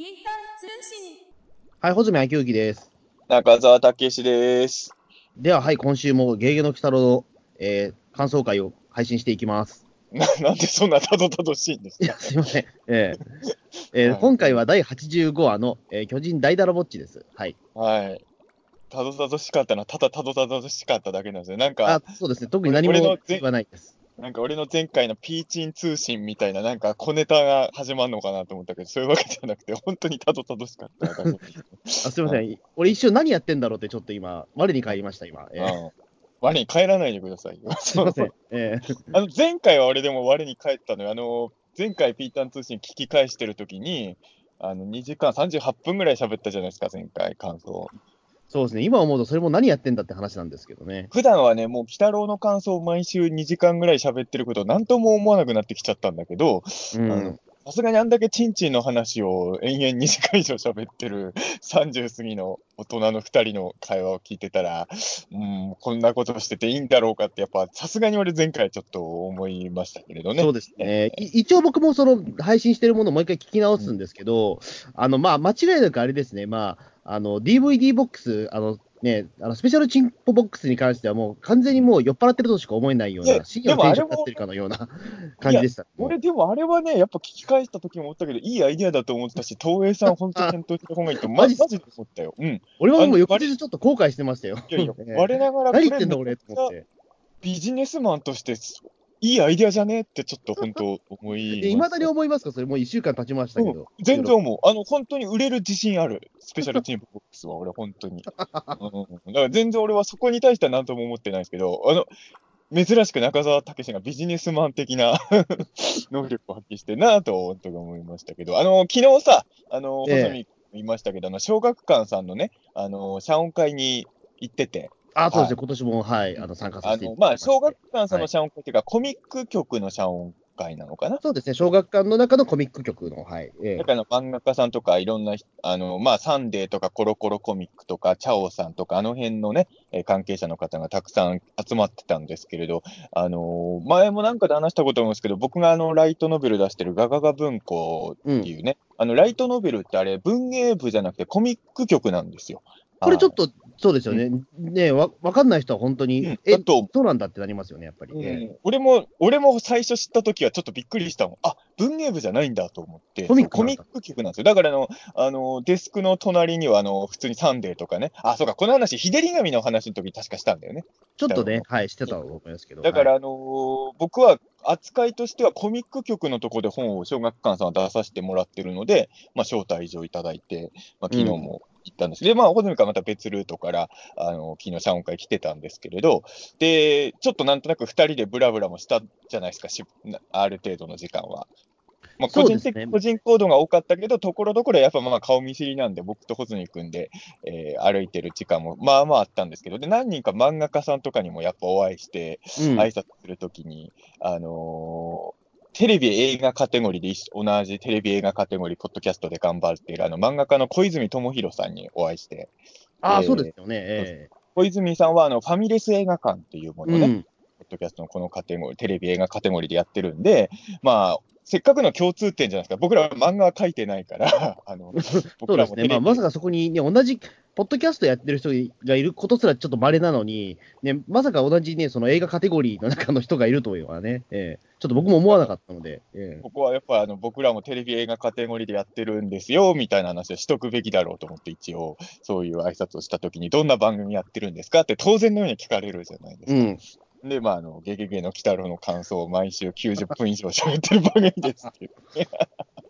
ピータン通信。はい、穂積昭之です。中澤武史です。では、はい、今週もゲーゲの鬼太郎の、えー感想会を配信していきます。な なんでそんなたどたどしいんですか？いや、すいません。えーえーはい今回は第85話の、えー巨人大だらぼっちです。はい。はい。たどたどしかったのは、ただたどたどしかっただけなんですよ。なんかあ、、そうですね。特に何も言わないです。なんか俺の前回のピーチン通信みたいな、なんか小ネタが始まるのかなと思ったけど、そういうわけじゃなくて、本当にたどたどしかった。あすいません。俺一瞬何やってんだろうってちょっと今、我に返りました、今。えーうん我に帰らないでくださいよ。すいません。えー あの前回は俺でも我に帰ったのよ。あの、前回ピータン通信聞き返してるときに、あの、2時間38分ぐらい喋ったじゃないですか、前回、感想。そうですね。今思うとそれも何やってんだって話なんですけどね。普段はね、もう、鬼太郎の感想を毎週2時間ぐらい喋ってることを何とも思わなくなってきちゃったんだけど、うん。うんさすがにあんだけチンチンの話を延々2時間以上喋ってる 30過ぎの大人の2人の会話を聞いてたら、うん、こんなことしてていいんだろうかって、やっぱさすがに俺前回ちょっと思いましたけれどね。そうですね。い一応僕もその配信してるものをもう一回聞き直すんですけど、あの、まあ、間違いなくあれですね、まあ、あの、DVD ボックス、あの、ね、あのスペシャルチンポボックスに関してはもう完全にもう酔っ払ってるとしか思えないような、深夜のテンションになってるかのような 感じでした。俺でもあれはね、やっぱ聞き返した時も思ったけど、いいアイディアだと思ってたし、東映さん本当に検討した方がいいと、まマジで思ったよ。うん。俺はもう翌日ちょっと後悔してましたよ。いやいや、ええ我ながら何言ってんだ俺と思って。ビジネスマンとして、いいアイディアじゃね？ってちょっと本当思いいま だに思いますか？それもう1週間経ちましたけど。全然思う。あの、本当に売れる自信ある。スペシャルチームボックスは、俺、本当に。うん、だから全然俺はそこに対しては何とも思ってないですけど、あの、珍しく中澤武史がビジネスマン的な 能力を発揮してるなと、本当に思いましたけど、あの、昨日さ、あの、ええ細見言いましたけど、あの、小学館さんのね、あの、謝恩会に行ってて、あ、そうですね。今年も、はい、あの、参加さあの、まあ、せていただきまして小学館さんの謝恩会っていうか、コミック局の謝恩会なのかな？そうですね。小学館の中のコミック局の、はい。ええだから漫画家さんとかいろんな人、あの、まあ、サンデーとかコロコロコミックとか、チャオさんとか、あの辺のね、えー関係者の方がたくさん集まってたんですけれど、あのー前もなんかで話したことあるんですけど、僕があの、ライトノベル出してるガガガ文庫っていうね、あの、ライトノベルってあれ、文芸部じゃなくてコミック局なんですよ。と、これちょっと、そうですよね。ねわ、わかんない人は本当に、うんえだとそうなんだってなりますよね、やっぱり。うんえ俺も、俺も最初知ったときはちょっとびっくりしたもん。あ、文芸部じゃないんだと思って。コミックコミック局なんですよ。だからあの、あの、デスクの隣には、あの、普通にサンデーとかね。あ、そうか、この話、日照り紙の話の時に確かしたんだよね。ちょっとね、はい、してたと思いますけど。だから、はいあのー僕は扱いとしてはコミック局のところで本を小学館さんは出させてもらってるので、まあ、招待状いただいて、まあ、昨日も行ったんです。で、まあ、穂積からまた別ルートから、あの昨日、謝恩会来てたんですけれど、で、ちょっとなんとなく二人でブラブラもしたじゃないですか、しなある程度の時間は。まあ、個人的、ね個人行動が多かったけど、ところどころやっぱまあ顔見知りなんで、僕と穂積君で、えー歩いてる時間もまあまああったんですけど、で、何人か漫画家さんとかにもやっぱお会いして、うん挨拶するときに、あのーテレビ映画カテゴリーで同じテレビ映画カテゴリー、ポッドキャストで頑張っているあの漫画家の小泉智弘さんにお会いして、あ、えーそうですよね。え小泉さんはあのファミレス映画館っていうものをね、えうん。ポッドキャストのこのカテゴリー、テレビ映画カテゴリーでやってるんで、まあ、せっかくの共通点じゃないですか、僕らは漫画は描いてないから、あのそう僕ですね。らもテレビまあ、まさかそこにね、同じ、ポッドキャストやってる人がいることすらちょっと稀なのに、ね、まさか同じね、その映画カテゴリーの中の人がいるというのはね、ええちょっと僕も思わなかったので、ええここはやっぱあの僕らもテレビ映画カテゴリーでやってるんですよみたいな話をしとくべきだろうと思って、一応、そういう挨拶をしたときに、どんな番組やってるんですかって当然のように聞かれるじゃないですか。うん。で、まあ、あの、ゲゲゲの鬼太郎の感想を毎週90分以上喋ってる番組ですっていうね。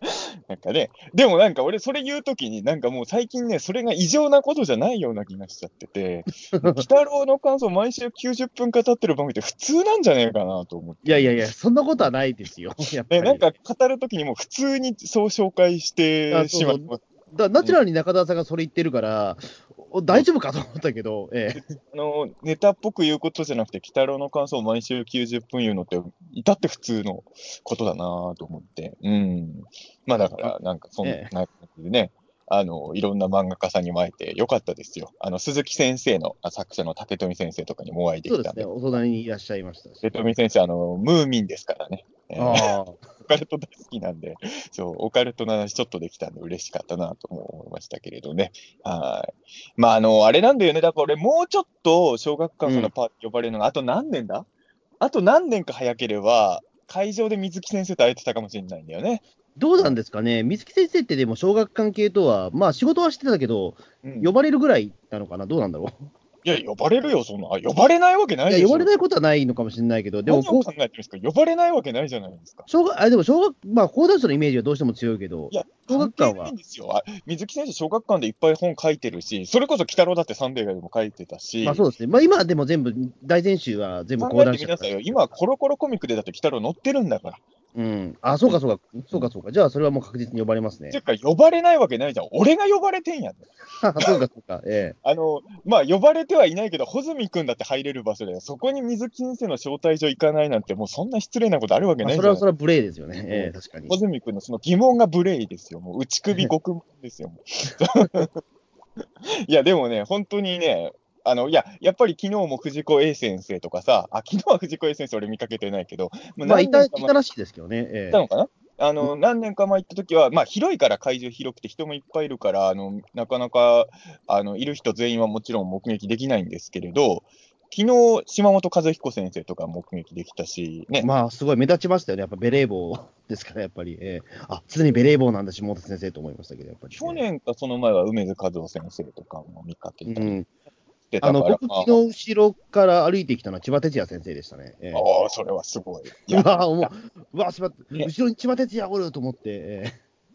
なんかね、でもなんか俺それ言うときに、なんかもう最近ね、それが異常なことじゃないような気がしちゃってて、鬼太郎の感想毎週90分語ってる番組って普通なんじゃねえかなと思って。いやいやいや、そんなことはないですよ。やっぱね、り。なんか語るときにもう普通にそう紹介してしまう。だナチュラルに中田さんがそれ言ってるから、お大丈夫かと思ったけど、ええあの、ネタっぽく言うことじゃなくて、鬼太郎の感想を毎週90分言うのって、至って普通のことだなぁと思って。うん。まあだから、なんかそんなえ感じでね、あの、いろんな漫画家さんにも会えてよかったですよ。あの、鈴木先生の、あ作者の竹富先生とかにもお会いできたんで。そうですね、お隣にいらっしゃいましたし。竹富先生、あの、ムーミンですからね。えーああ。オカルト大好きなんで、そう、オカルトの話ちょっとできたんで嬉しかったなとも思いましたけれどね。はい。まあ、あの、あれなんだよね。だから俺、もうちょっと小学館のパーティー呼ばれるのが、あと何年だ？あと何年か早ければ、会場で水木先生と会えてたかもしれないんだよね。どうなんですかね、水木先生ってでも小学関係とは、まあ仕事はしてたけど、うん呼ばれるぐらいなのかな、どうなんだろう？いや、呼ばれるよ、そんな。あ呼ばれないわけないで。呼ばれないことはないのかもしれないけど、でも考えてるんですか？呼ばれないわけないじゃないですか。小学、あ、でも小学、まあ講談社のイメージはどうしても強いけどい、や、小学館は関係ないんですよ。あ水木先生、小学館でいっぱい本書いてるし、それこそ鬼太郎だってサンデーでも書いてたし、まあそうですね。まあ今はでも全部、大全集は全部講談社。今、コロコロコミックでだって鬼太郎載ってるんだから。うん。あ、そうかそうか、そうかそうか。じゃあそれはもう確実に呼ばれますねて。いうか、呼ばれないわけないじゃん。俺が呼ばれてんやん。そうかそうか、えあの、まあ、呼ばれてはいないけど、穂積君だって入れる場所だよ。そこに水木先生の招待状行かないなんて、もうそんな失礼なことあるわけえまあ、ないじゃん。それはそれは無礼ですよね。ええ確かに。穂積君のその疑問が無礼ですよ。もう内首獄門ですよ。いや、でもね、本当にね、あの、いや、やっぱり昨日も藤子 A 先生とかさ、あ、昨日は藤子 A 先生俺見かけてないけど、もうまあいた、い何年か前たらしいですけどね。ええいたのかな？あの、何年か前行った時は、まあ、広いから会場広くて人もいっぱいいるから、あの、なかなか、あの、いる人全員はもちろん目撃できないんですけれど、昨日、島本和彦先生とか目撃できたし、ね、まあ、すごい目立ちましたよね。やっぱベレー帽 ですから、やっぱり。ええあ、常にベレー帽なんだ、下本先生と思いましたけど、やっぱり、去年かその前は梅津和夫先生とかも見かけたりうん。してたから、あの、僕、まあ昨日後ろから歩いてきたのは千葉哲也先生でしたね。ええ。ああ、それはすごい。いうやわ、もう、うわ、しまね。後ろに千葉哲也おると思って、え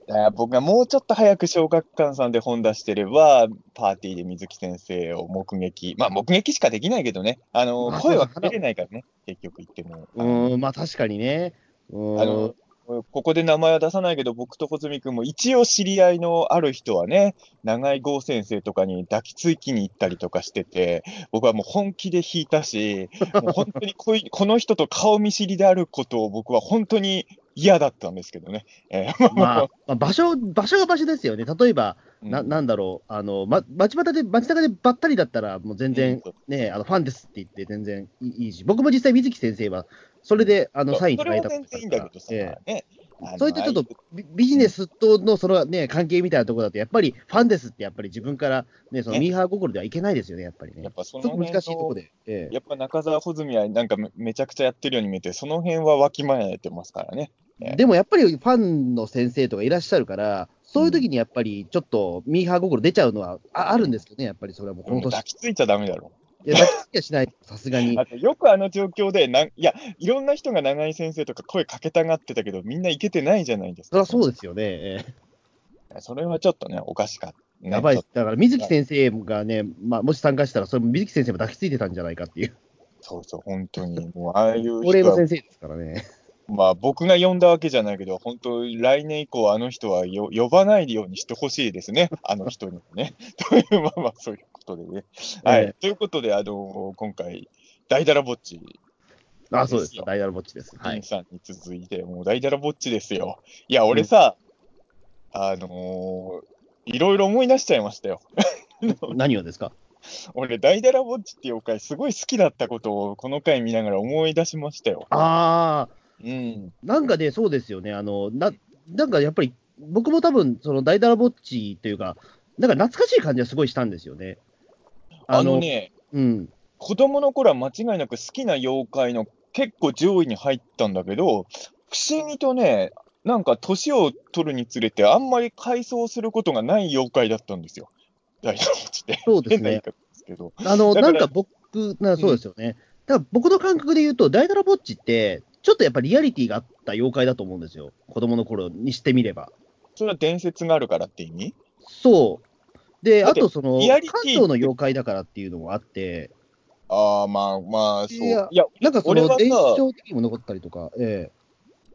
いや僕がもうちょっと早く小学館さんで本出してれば、パーティーで水木先生を目撃、まあ目撃しかできないけどね、あのまあ声はかけれないからね、結局言っても。えうーん、まあ確かにね。あの、ここで名前は出さないけど、僕と穂積君も一応知り合いのある人はね、長井剛先生とかに抱きつきに行ったりとかしてて、僕はもう本気で引いたし、もう本当にこいこの人と顔見知りであることを僕は本当に嫌だったんですけどね。えー。まあ、まあ、場所、場所が場所ですよね。例えば、うん。ななんだろう、あの、ま、街端で、街中でばったりだったら、もう全然うん。ね、あの、ファンですって言って全然いいいいし、僕も実際水木先生は、それで、あの、サインいただいたそれは全然いいんだけどさ、ええね。あのそういったちょっとビビジネスとのそのね、関係みたいなところだと、やっぱりファンですって、やっぱり自分からね、そのねミーハー心ではいけないですよね、やっぱりね。やっぱその難しいところで。ええやっぱ中澤穂積はなんかめめちゃくちゃやってるように見えて、その辺はわきまえてますからね。えでもやっぱりファンの先生とかいらっしゃるから、そういう時にやっぱりちょっとミーハー心出ちゃうのはああるんですよね、やっぱりそれはもうこの年。抱きついちゃダメだろ。いや、抱きしない、さすがに。よくあの状況でなん、いや、いろんな人が長井先生とか声かけたがってたけど、みんないけてないじゃないですか。そそうですよね。えそれはちょっとね、おかしかった、やばいだから水木先生がね、まあ、もし参加したら、それも水木先生も抱きついてたんじゃないかっていう。とそうそう、本当に。もう、ああいう人は、の先生ですからね。まあ、僕が呼んだわけじゃないけど、本当、来年以降、あの人はよ呼ばないようにしてほしいですね。あの人にもね。という、まあまあ、そういうことでね。はい。えということで、あの今回、大だらぼっち、あ、そうですですよ。ダイヤルボッチです。はい。金さんに続いて、もう大だらぼっちですよ。いや、俺さ、あのーいろいろ思い出しちゃいましたよ。何をですか？俺、大だらぼっちっていう回、すごい好きだったことを、この回見ながら思い出しましたよ。ああ、うん。なんかね、そうですよね。あの、な、なんかやっぱり、僕も多分、その大ダラボッチというか、なんか懐かしい感じはすごいしたんですよね。あのね、うん。子供の頃は間違いなく好きな妖怪の結構上位に入ったんだけど、不思議とね、なんか年を取るにつれて、あんまり回想することがない妖怪だったんですよ。大だらぼって。そうですね。ですけど。あの、なんか僕、なそうですよね。だから僕の感覚で言うと、大ダラボッチって、ちょっとやっぱりリアリティがあった妖怪だと思うんですよ。子供の頃にしてみれば。それは伝説があるからって意味？そう。で、あとその、リアリティ関東の妖怪だからっていうのもあって、ああ、まあまあ、そう。いやいや、なんかその伝承的にも残ったりとか、え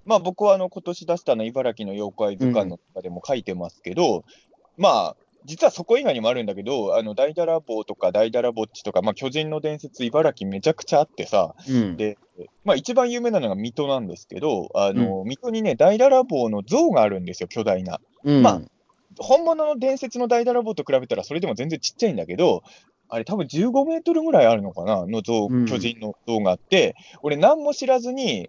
まあ僕はあの今年出したの茨城の妖怪図鑑の中でも書いてますけど、まあ、実はそこ以外にもあるんだけど、あの大だらぼうとか大だらぼっちとか、まあ、巨人の伝説、茨城めちゃくちゃあってさ、えうん。で、まあ、一番有名なのが水戸なんですけど、あの、水戸にね、大だらぼうの像があるんですよ、巨大な。うん、まあ本物の伝説の大だらぼうと比べたら、それでも全然ちっちゃいんだけど、あれ、多分15メートルぐらいあるのかな、の像、うん巨人の像があって、俺、何も知らずに、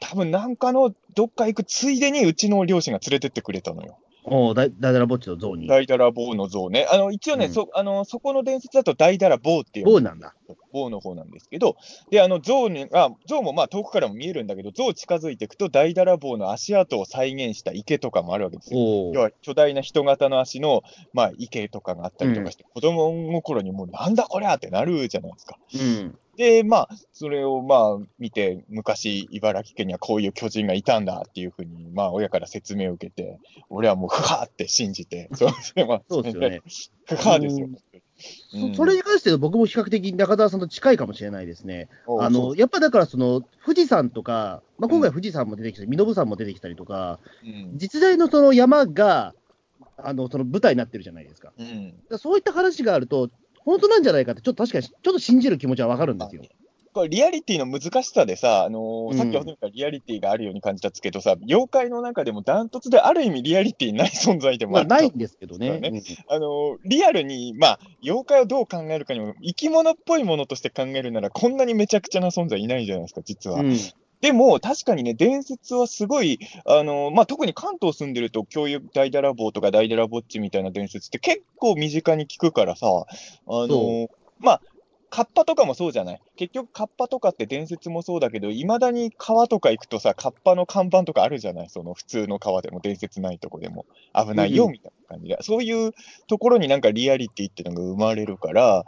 多分なんかのどっか行くついでにうちの両親が連れてってくれたのよ。おお、ダイダイダラボッチの像に。ダイダラボーの像ね。あの、一応ね、うんそ、あの、そこの伝説だとダイダラボーっていう。棒なんだ。棒の方なんですけど、で、あの、像に、あ、像もまあ遠くからも見えるんだけど、像近づいていくと、ダイダラボーの足跡を再現した池とかもあるわけですよ。要は巨大な人型の足の、まあ、池とかがあったりとかして、子供の頃にもうなんだこりゃってなるじゃないですか。うん。で、まあ、それをまあ見て、昔、茨城県にはこういう巨人がいたんだっていうふうに、まあ、親から説明を受けて、俺はもう、ふはーって信じて、そうですね、まあ、そうですよね。ふはーですよ。そそれに関して僕も比較的中澤さんと近いかもしれないですね。あの、やっぱだからその、富士山とか、まあ、今回富士山も出てきたり、身延山も出てきたりとか、うん、実在のその山が、あの、その舞台になってるじゃないですか。うん。らそういった話があると、本当なんじゃないかって、ちょっと確かに、ちょっと信じる気持ちはわかるんですよ。これリアリティの難しさでさ、あのーうんさっきはからリアリティがあるように感じたんですけどさ、妖怪の中でもダントツである意味リアリティない存在でもまあ、あるないんですけどね。そうねあのーリアルに、まあ、妖怪をどう考えるかにも、生き物っぽいものとして考えるなら、こんなにめちゃくちゃな存在いないじゃないですか、実は。うん。うんでも、確かにね、伝説はすごい、あのまあ、特に関東住んでると、共有大ダラボーとか大ダラボッチみたいな伝説って結構身近に聞くからさ、あのそまあ、カッパとかもそうじゃない？結局、カッパとかって伝説もそうだけど、いまだに川とか行くとさ、カッパの看板とかあるじゃない？その普通の川でも伝説ないとこでも危ないよみたいな感じで、そういうところになんかリアリティっていうのが生まれるから、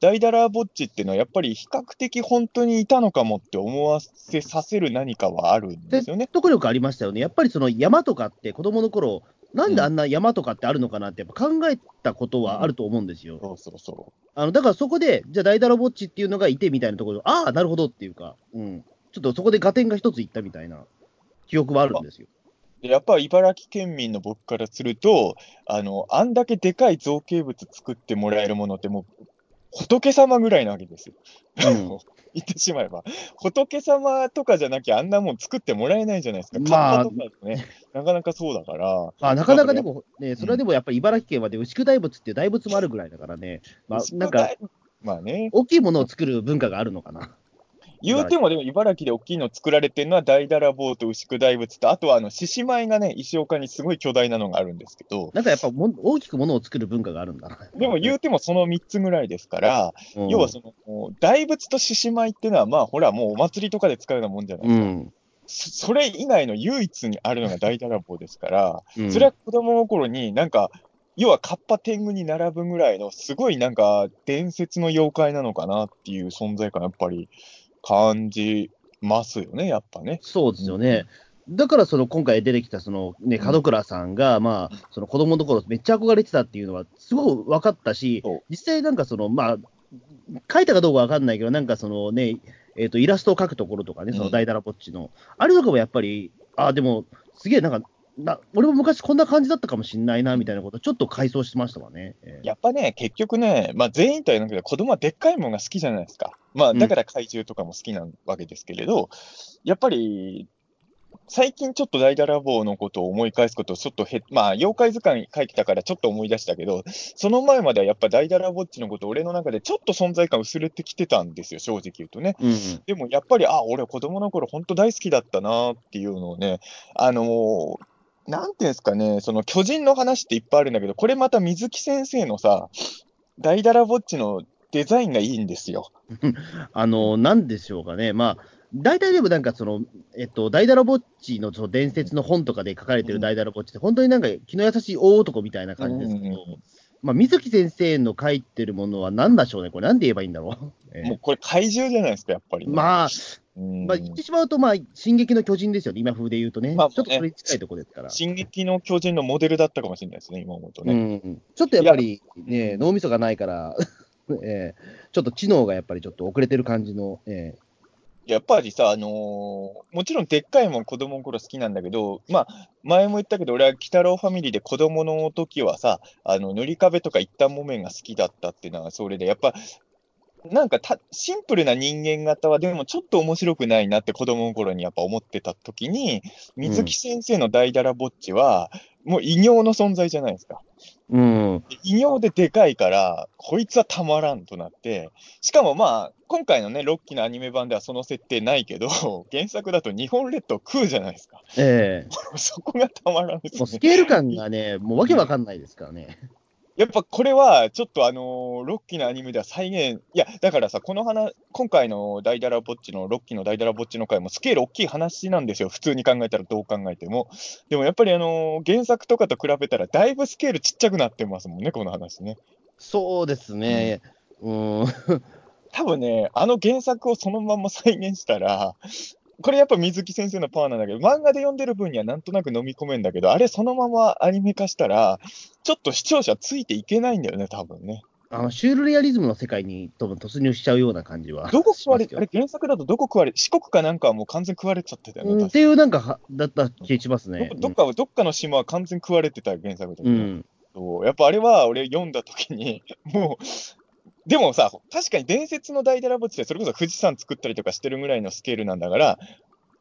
大ダラボッチっていうのはやっぱり比較的本当にいたのかもって思わせさせる何かはあるんですよね。説得力ありましたよね。やっぱりその山とかって、子供の頃、なんであんな山とかってあるのかなって、やっぱ考えたことはあると思うんですよ。そうそうそあのだからそこで、じゃあ、大ダラボッチっていうのがいてみたいなところで、ああ、なるほどっていうか、うん、ちょっとそこで合点が一ついったみたいな記憶はあるんですよ。やっぱ茨城県民の僕からすると、あの、あんだけでかい造形物作ってもらえるものってもう、仏様ぐらいなわけですよ。うん 言ってしまえば。仏様とかじゃなきゃあんなもん作ってもらえないじゃないですか。まあとかね、なかなかそうだから。まあ、なかなかでも、ね、それはでもやっぱり茨城県はで牛久大仏っていう大仏もあるぐらいだからね、まあ、なんか、まあね。大きいものを作る文化があるのかな。言うても、でも茨城で大きいの作られてるのは大だらぼうと牛久大仏と、あとはあの獅子舞がね、石岡にすごい巨大なのがあるんですけど、なんかやっぱもん大きくものを作る文化があるんだな。でも言うてもその3つぐらいですから、うん要はその大仏と獅子舞っていうのは、まあほら、もうお祭りとかで使うようなもんじゃないですか。うん。そそれ以外の唯一にあるのが大だらぼうですから、うんそれは子供の頃になんか、要はカッパ天狗に並ぶぐらいの、すごいなんか伝説の妖怪なのかなっていう存在感、やっぱり感じますよね、やっぱね。そうですよね。だからその今回出てきたその、ね、門倉さんが、まあ、その子供の頃めっちゃ憧れてたっていうのは、すごく分かったし実際なんかその、まあ、書いたかどうか分かんないけど、なんかそのね、えー、とイラストを描くところとかね、その大だらぼっちの、あれとかもやっぱり、あでも、すげえなんかな、俺も昔こんな感じだったかもしんないなみたいなこと、ちょっと回想してましたわね。えーやっぱね、結局ね、まあ、全員とは言わないけど、子供はでっかいものが好きじゃないですか。まあ、だから怪獣とかも好きなわけですけれど、やっぱり、最近ちょっと大だらぼうのことを思い返すことをちょっとへ、まあ、妖怪図鑑書いてたからちょっと思い出したけど、その前まではやっぱ大だらぼっちのこと、俺の中でちょっと存在感薄れてきてたんですよ、正直言うとね。うんでもやっぱり、あ、俺子供の頃本当大好きだったなっていうのをね、あのーなんていうんですかね、その巨人の話っていっぱいあるんだけど、これまた水木先生のさ、大だらぼっちのデザインがいいんですよ。あの、なんでしょうかね、まあ、大体でもなんかその、えっと、大だらぼっちのその伝説の本とかで書かれてる大だらぼっちって、本当になんか気の優しい大男みたいな感じですけど、うんうんまあ、水木先生の書いてるものは何でしょうね、これ、なんで言えばいいんだろう。えーもうこれ怪獣じゃないですか、やっぱり、ね。まあ、うんまあ、言ってしまうと、まあ、進撃の巨人ですよね、今風で言うとね。まあちょっとそれに近いところですから。進撃の巨人のモデルだったかもしれないですね、今思うとうね。ん、ちょっとやっぱり、ね、脳みそがないから、え ーちょっと知能がやっぱりちょっと遅れてる感じの、えやっぱりさ、あのーもちろんでっかいもん子供の頃好きなんだけど、まあ、前も言ったけど、俺は鬼太郎ファミリーで子供の時はさ、あの、塗り壁とか一旦木綿が好きだったっていうのはそれで、やっぱ、なんかたシンプルな人間型はでもちょっと面白くないなって子供の頃にやっぱ思ってた時に、水木先生の大だらぼっちは、もう異形の存在じゃないですか。うん。異形ででかいから、こいつはたまらんとなって、しかもまあ、今回のね、ロッキーのアニメ版ではその設定ないけど、原作だと日本列島食うじゃないですか。ええ そこがたまらんですね。もうスケール感がね、もうわけわかんないですからね。やっぱこれは、ちょっとあのーロッキーのアニメでは再現、いや、だからさ、この話、今回のダイダラボッチの、ロッキーのダイダラボッチの回もスケール大きい話なんですよ、普通に考えたらどう考えても。でもやっぱりあのー原作とかと比べたら、だいぶスケールちっちゃくなってますもんね、この話ね。そうですね。うん。多分ね、あの原作をそのまま再現したら、これやっぱ水木先生のパワーなんだけど、漫画で読んでる分にはなんとなく飲み込めんだけど、あれそのままアニメ化したら、ちょっと視聴者ついていけないんだよね、多分ね。あの、シュールレアリズムの世界に多分突入しちゃうような感じは。どこ食われあれ原作だとどこ食われ四国かなんかはもう完全食われちゃってたよね。うん、っていうなんかは、だった気しますね。どどっかは、どっかの島は完全食われてたよ原作だと、うん。そうやっぱあれは俺読んだ時に、もう、でもさ、確かに伝説の大寺墓地でそれこそ富士山作ったりとかしてるぐらいのスケールなんだから、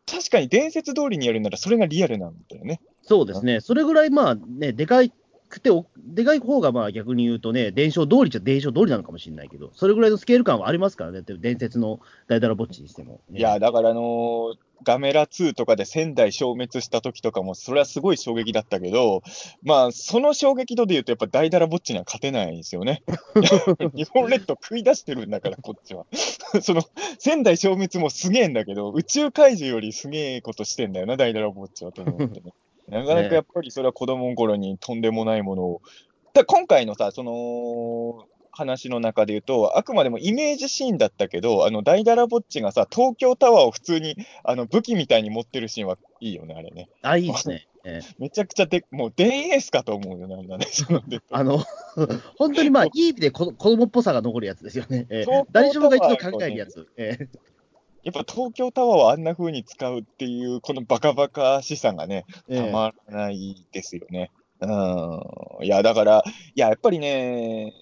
確かに伝説通りにやるならそれがリアルなんだよね。そうですね。それぐらいまあね、でかいくてお、でかい方がまあ逆に言うとね、伝承通りじゃ伝承通りなのかもしれないけど、それぐらいのスケール感はありますからね、伝説の大ダラボッチにしても、ねいや、だからあのーガメラ2とかで仙台消滅した時とかも、それはすごい衝撃だったけど、まあ、その衝撃度で言うと、やっぱ大ダラボッチには勝てないんですよね。日本列島食い出してるんだから、こっちは。その、仙台消滅もすげえんだけど、宇宙怪獣よりすげえことしてんだよな、大ダラボッチはと思ってね。なかなかやっぱりそれは子供の頃にとんでもないものを。だ今回のさ、その、話の中で言うと、あくまでもイメージシーンだったけど、あの、ダイダラボッチがさ、東京タワーを普通に、あの、武器みたいに持ってるシーンはいいよね、あれね。あ、いいですね。ええめちゃくちゃで、もう、電エースかと思うよ、なんだね、そのであの、本当にまあ、いい意味で子子供っぽさが残るやつですよね。ええそう誰しもが一度考えるやつ。ええやっぱ東京タワーをあんな風に使うっていう、このバカバカしさがね、ええたまらないですよね。うん。いや、だから、いや、やっぱりね、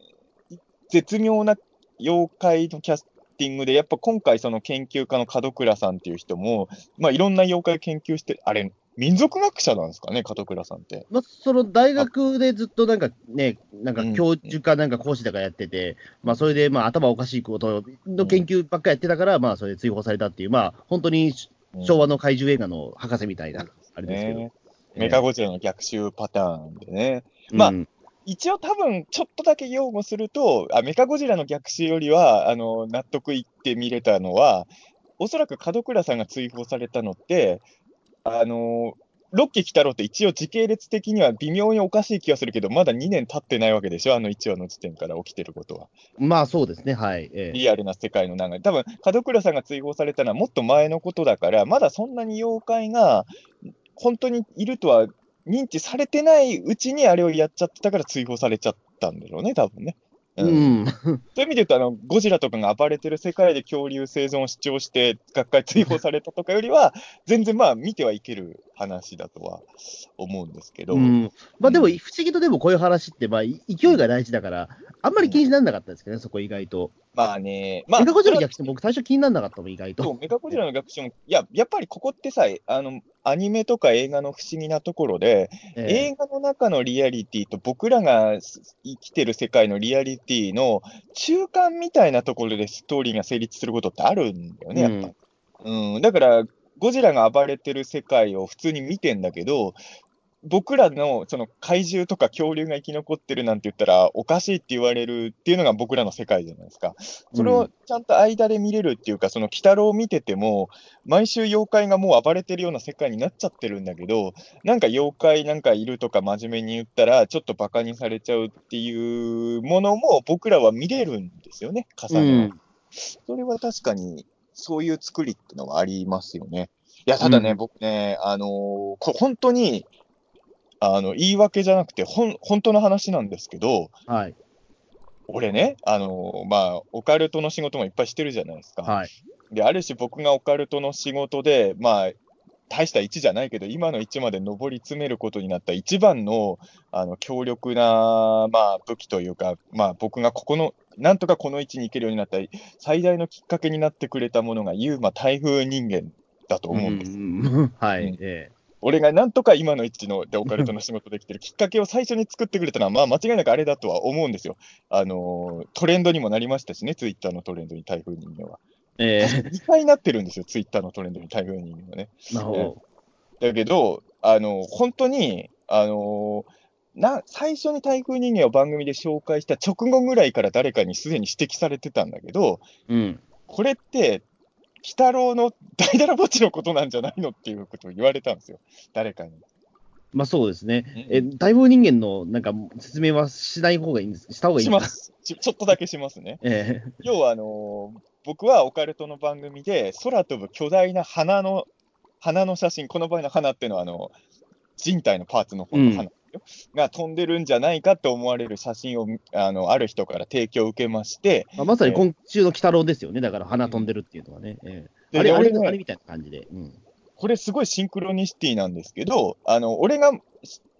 絶妙な妖怪のキャスティングで、やっぱ今回、その研究家の門倉さんっていう人も、まあ、いろんな妖怪研究して、あれ、民族学者なんですかね、門倉さんって。まあ、その大学でずっとなんかね、なんかうん教授かなんか講師だかやってて、まあそれでまあ頭おかしいことの研究ばっかりやってたから、まあそれで追放されたっていう、まあ本当に昭和の怪獣映画の博士みたいな、あれですけど。ねメカゴジラの逆襲パターンでね。まあうん一応多分、ちょっとだけ擁護すると、あメカゴジラの逆襲よりは、あの、納得いって見れたのは、おそらく門倉さんが追放されたのって、あの、ロッキー鬼太郎って一応時系列的には微妙におかしい気がするけど、まだ2年経ってないわけでしょ、あの1話の時点から起きてることは。まあそうですね、はい。ええリアルな世界の中で。多分、門倉さんが追放されたのはもっと前のことだから、まだそんなに妖怪が本当にいるとは認知されてないうちにあれをやっちゃってたから追放されちゃったんだろうね、多分ね。ううんん。そういう意味で言うとあの、ゴジラとかが暴れてる世界で恐竜生存を主張して、学会追放されたとかよりは、全然まあ見てはいける話だとは思うんですけど、うん、まあでも、不思議とでもこういう話って、まあい勢いが大事だから、あんまり気にならなかったですけどね、そこ意外と。まあね、まあ、メカゴジラの逆襲僕最初気にならなかったもん、意外と。メカゴジラの逆襲も、いや、やっぱりここってさ、あの、アニメとか映画の不思議なところで、ええ。映画の中のリアリティと僕らが生きてる世界のリアリティの中間みたいなところでストーリーが成立することってあるんだよね、やっぱ。うん、だから、ゴジラが暴れてる世界を普通に見てんだけど、僕らのその怪獣とか恐竜が生き残ってるなんて言ったらおかしいって言われるっていうのが僕らの世界じゃないですか。それをちゃんと間で見れるっていうか、その鬼太郎を見てても、毎週妖怪がもう暴れてるような世界になっちゃってるんだけど、なんか妖怪なんかいるとか真面目に言ったら、ちょっとバカにされちゃうっていうものも僕らは見れるんですよね、重うね。ん。それは確かに、そういう作りってのはありますよね。いや、ただね、うん僕ね、あのーこ本当に、あの、言い訳じゃなくて、ほん、本当の話なんですけど、はい。俺ね、あのーまあ、オカルトの仕事もいっぱいしてるじゃないですか。はい。で、ある種僕がオカルトの仕事で、まあ、大した1じゃないけど、今の1まで上り詰めることになった一番の、あの、強力な、まあ、武器というか、まあ、僕がここの、なんとかこの位置に行けるようになった最大のきっかけになってくれたものが、ユーマ台風人間だと思うんです。うん はい。え俺がなんとか今の位置のでオカルトの仕事できてるきっかけを最初に作ってくれたのは、まあ間違いなくあれだとは思うんですよ。あのートレンドにもなりましたしね、ツイッターのトレンドに台風人間は。え2回なってるんですよ、ツイッターのトレンドに台風人間はね。ー、なるほど。だけど、あの本当に、あのな最初に台風人間を番組で紹介した直後ぐらいから誰かにすでに指摘されてたんだけど、うん。これって、鬼太郎の大だらぼっちのことなんじゃないのっていうことを言われたんですよ、誰かに。まあそうですね。え、台風人間のなんか説明はしない方がいいんですした方がいいんで。しますす。ちちょっとだけしますね。え要は、あのー僕はオカルトの番組で、空飛ぶ巨大な花の、花の写真、この場合の花っていうのは、あの、人体のパーツの方の花、が飛んでるんじゃないかと思われる写真を、あの、ある人から提供を受けまして、ーまあ、まさに今週の鬼太郎ですよね。だから鼻飛んでるっていうのはね。えーであれ、あれ、あれみたいな感じで。うん。これすごいシンクロニシティなんですけど、あの、俺が、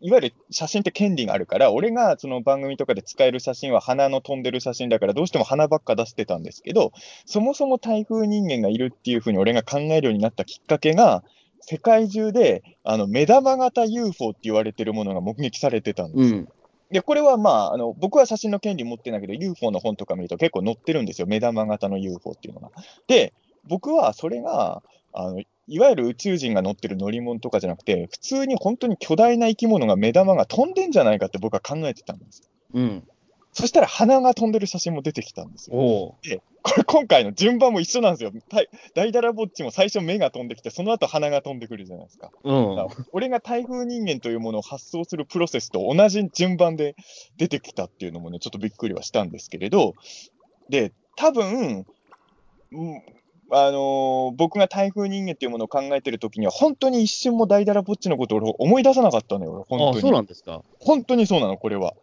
いわゆる写真って権利があるから、俺がその番組とかで使える写真は花の飛んでる写真だから、どうしても花ばっか出してたんですけど、そもそも台風人間がいるっていうふうに俺が考えるようになったきっかけが、世界中であの目玉型 UFO って言われてるものが目撃されてたんですよ。うん。で、これはまあ、あの、僕は写真の権利持ってないけど、UFO の本とか見ると結構載ってるんですよ。目玉型の UFO っていうのが。で、僕はそれが、あの、いわゆる宇宙人が乗ってる乗り物とかじゃなくて、普通に本当に巨大な生き物が目玉が飛んでんじゃないかって僕は考えてたんです。うん。そしたら鼻が飛んでる写真も出てきたんですよ。おこれ今回の順番も一緒なんですよ。大大だらぼっちも最初目が飛んできて、その後鼻が飛んでくるじゃないですか。お。うん。俺が台風人間というものを発想するプロセスと同じ順番で出てきたっていうのもね、ちょっとびっくりはしたんですけれど、で、多分、うんあのー僕が台風人間っていうものを考えてるときには、本当に一瞬も大だらぼっちのことを俺思い出さなかったのよ、俺本あそう当に。なんですか。本当にそうなの、これは。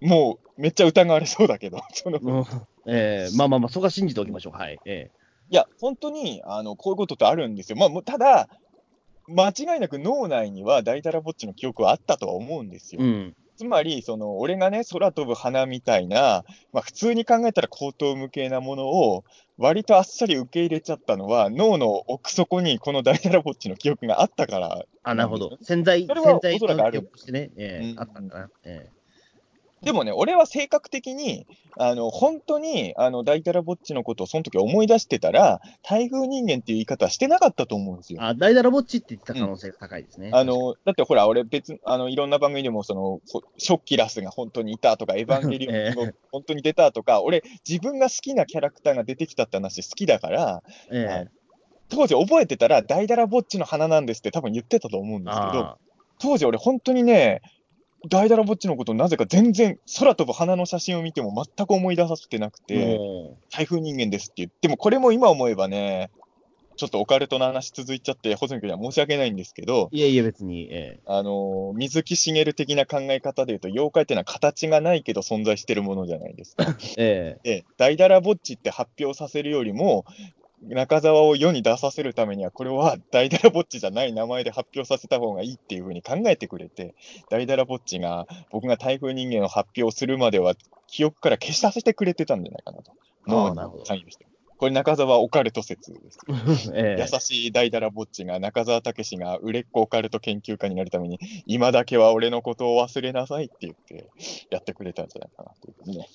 もう、めっちゃ疑われそうだけど、そのうん。えー、まあまあまあ、そこは信じておきましょう。はい。えいや、本当に、あの、こういうことってあるんですよ。まあ、ただ、間違いなく脳内には大だらぼっちの記憶はあったとは思うんですよ。ー、うん。つまり、その、俺がね、空飛ぶ花みたいな、まあ、普通に考えたら高等無形なものを、割とあっさり受け入れちゃったのは、脳の奥底にこの大だらぼっちの記憶があったから。あ、なるほど。潜在、潜在の記憶としてね、えーうんあったんだな。えでもね、俺は性格的に、あの、本当に、あの、大だらぼっちのことをその時思い出してたら、台風人間っていう言い方はしてなかったと思うんですよ。ー、あ、大だらぼっちって言ってた可能性が高いですね。あの、だってほら、俺別、あの、いろんな番組でも、その、ほショッキラスが本当にいたとか、エヴァンゲリオン が本当に出たとか、俺、自分が好きなキャラクターが出てきたって話好きだから、え当時覚えてたら、大だらぼっちの花なんですって多分言ってたと思うんー、ですけど、あ当時俺本当にね、大だらぼっちのことなぜか全然、空飛ぶ花の写真を見ても全く思い出させてなくーて、も台風人間ですって言っても、これも今思えばね、ちょっとオカルトの話続いちゃって、細見君には申し訳ないんですけど、ういえいえ、別に、えあのー水木しげる的な考え方でいうと、妖怪っていうのは形がないけど存在してるものじゃないですか。ー、え。で、大だらぼっちって発表させるよりも、中澤を世に出させるためには、これは大だらぼっちじゃない名前で発表させた方がいいっていうふうに考えてくれて、大だらぼっちが僕が台風人間を発表するまでは、記憶から消しさせてくれてたんじゃないかなと。脳なるほど。これ中澤オカルト説です。ええ優しい大だらぼっちが中澤武が売れっ子オカルト研究家になるために、今だけは俺のことを忘れなさいって言ってやってくれたんじゃないかなというね。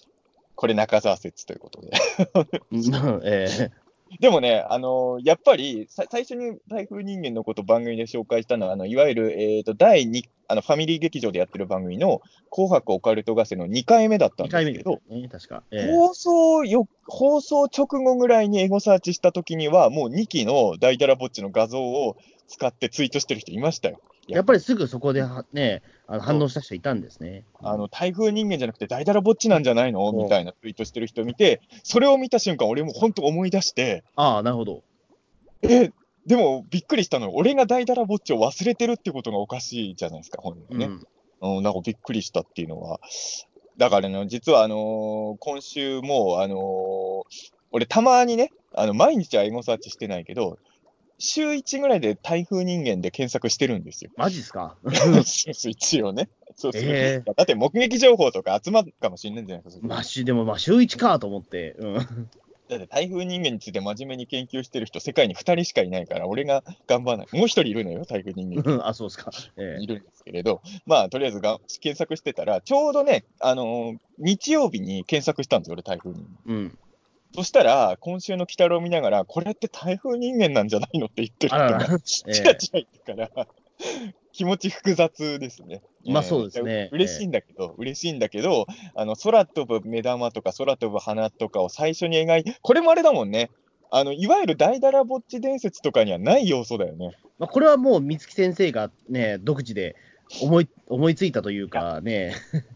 これ中澤説ということで。うんええでもね、あのーやっぱりさ最初に台風人間のことを番組で紹介したのは、あのいわゆる、えー、と第2あのファミリー劇場でやってる番組の紅白オカルト合戦の2回目だったん2回目ですけど、ね、確か。ええ放送よ放送直後ぐらいにエゴサーチしたときには、もう2期の大だらぼっちの画像を使ってツイートしてる人いましたよ。やっぱりすぐそこではね、あの反応した人いたんですね。あの台風人間じゃなくて大だらぼっちなんじゃないの？うんみたいなツイートしてる人見て、それを見た瞬間、俺も本当思い出して、ああ、なるほど。え、でもびっくりしたのは、俺が大だらぼっちを忘れてるってことがおかしいじゃないですか、本人はね。うん。うん、なんかびっくりしたっていうのは。だからね、実はあのー今週も、あのー俺たまにね、あの、毎日はエゴサーチしてないけど、週1ぐらいで台風人間で検索してるんですよ。マジっすか？一応ね。そうそう。えだって目撃情報とか集まるかもしれないんじゃないですか。まあ、しでも、まあ、週1かと思って。うん。だって台風人間について真面目に研究してる人、世界に2人しかいないから、俺が頑張らない。もう1人いるのよ、台風人間。あ、そうですか。えいるんですけれど、まあ、とりあえずが検索してたら、ちょうどね、あのー日曜日に検索したんですよ、俺、台風人間。えうん。そしたら、今週の鬼太郎を見ながら、これって台風人間なんじゃないのって言ってる人が、ちらちら言ってから、気持ち複雑ですね。まあそうですね嬉しいんだけど、嬉しいんだけど、あの、空飛ぶ目玉とか空飛ぶ花とかを最初に描いて、これもあれだもんね。あの、いわゆる大だらぼっち伝説とかにはない要素だよね。まあ、これはもう水木先生がね、独自で思い思いついたというかね、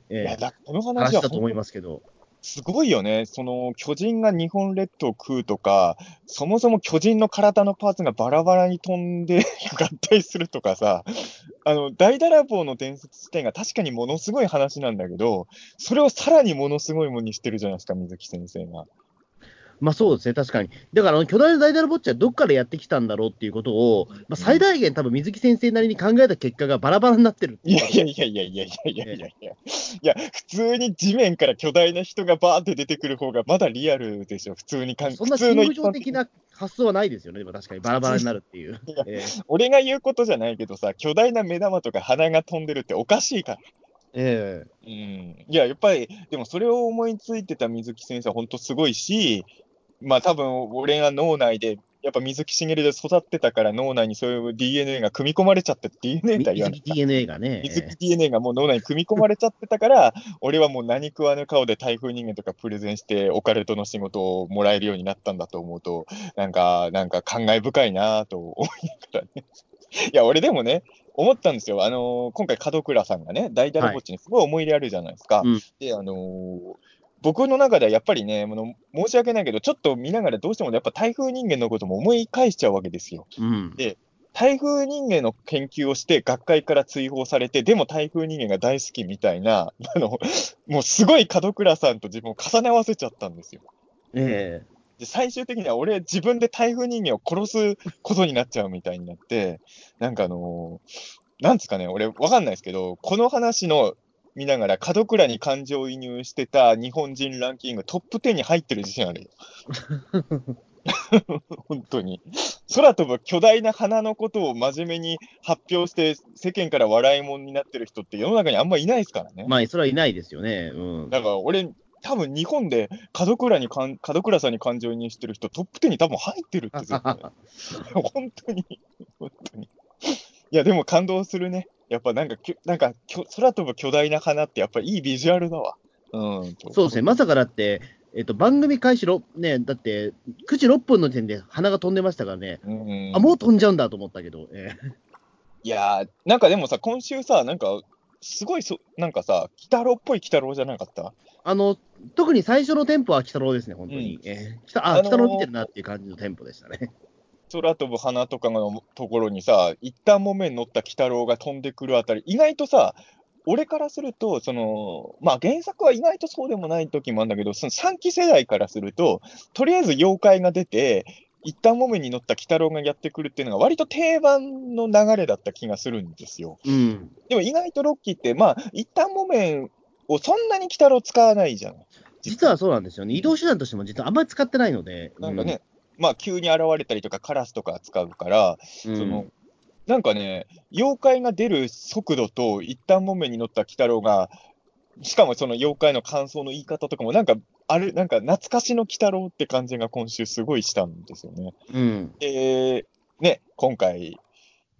いや、この話は話だと思いますけど。すごいよね。その、巨人が日本列島を食うとか、そもそも巨人の体のパーツがバラバラに飛んで合体するとかさ、あの、大だらぼうの伝説自体が確かにものすごい話なんだけど、それをさらにものすごいものにしてるじゃないですか、水木先生が。まあそうですね、確かに。だから、巨大な大だらぼっちはどっからやってきたんだろうっていうことを、まあ、最大限、多分水木先生なりに考えた結果がバラバラになってるいやいやいやいやいやいやいやいやいや。いや、普通に地面から巨大な人がバーって出てくる方がまだリアルでしょ、普通に考えそんな普通の心情一般的な発想はないですよね、でも確かに、バラバラになるっていう。いやえ俺が言うことじゃないけどさ、巨大な目玉とか鼻が飛んでるっておかしいから。ええうん。いや、やっぱり、でもそれを思いついてた水木先生は本当すごいし、まあ多分俺が脳内で、やっぱ水木しげるで育ってたから脳内にそういう DNA が組み込まれちゃって DNA とは言わない水木。DNA がね、水木 DNA がもう脳内に組み込まれちゃってたから、俺はもう何食わぬ顔で台風人間とかプレゼンして、オカルトの仕事をもらえるようになったんだと思うと、なんか、なんか感慨深いなと思いながらね。いや、俺でもね、思ったんですよ。あのー今回、門倉さんがね、大ダラぼっちにすごい思い入れあるじゃないですか。うんで、あのー僕の中ではやっぱりね、あの申し訳ないけど、ちょっと見ながらどうしてもやっぱ台風人間のことも思い返しちゃうわけですよ。うん。台風人間の研究をして、学会から追放されて、でも台風人間が大好きみたいな、あの、もうすごい門倉さんと自分を重ね合わせちゃったんですよ。ええで、最終的には俺自分で台風人間を殺すことになっちゃうみたいになって、なんかあのーなんですかね、俺わかんないですけど、この話の見ながら、門倉に感情移入してた日本人ランキングトップ10に入ってる自信あるよ。本当に。空飛ぶ巨大な花のことを真面目に発表して、世間から笑い物になってる人って世の中にあんまいないですからね。まあ、それはいないですよね。うん。だから俺、多分日本で門倉にかん、門倉さんに感情移入してる人、トップ10に多分入ってるって 本当に、本当に。いや、でも感動するね。やっぱなんかなんか空飛ぶ巨大な花ってやっぱいいビジュアルだわ。うん。そうですね、まさかだって、えっと、番組開始ろ、ね、だって、9時6分の時点で鼻が飛んでましたからね、うん。あ、もう飛んじゃうんだと思ったけど、ええいやー、なんかでもさ、今週さ、なんか、すごいそ、なんかさ、鬼太郎っぽい鬼太郎じゃなかった？あの、特に最初のテンポは鬼太郎ですね、本当に。ええきたあ、あのー鬼太郎見てるなっていう感じのテンポでしたね。空飛ぶ花とかのところにさ、一旦木綿に乗った鬼太郎が飛んでくるあたり、意外とさ、俺からすると、その、まあ原作は意外とそうでもない時もあるんだけど、その3期世代からすると、とりあえず妖怪が出て、一旦木綿に乗った鬼太郎がやってくるっていうのが割と定番の流れだった気がするんですよ。うん。でも意外とロッキーって、まあ、一旦木綿をそんなに鬼太郎使わないじゃん。実はそうなんですよね。移動手段としても実はあんまり使ってないので。なんかね、まあ急に現れたりとかカラスとか使うから、うん、その、なんかね、妖怪が出る速度と一旦木綿に乗った鬼太郎が、しかもその妖怪の感想の言い方とかも、なんか、あれ、なんか懐かしの鬼太郎って感じが今週すごいしたんですよね。うん。で、ね、今回、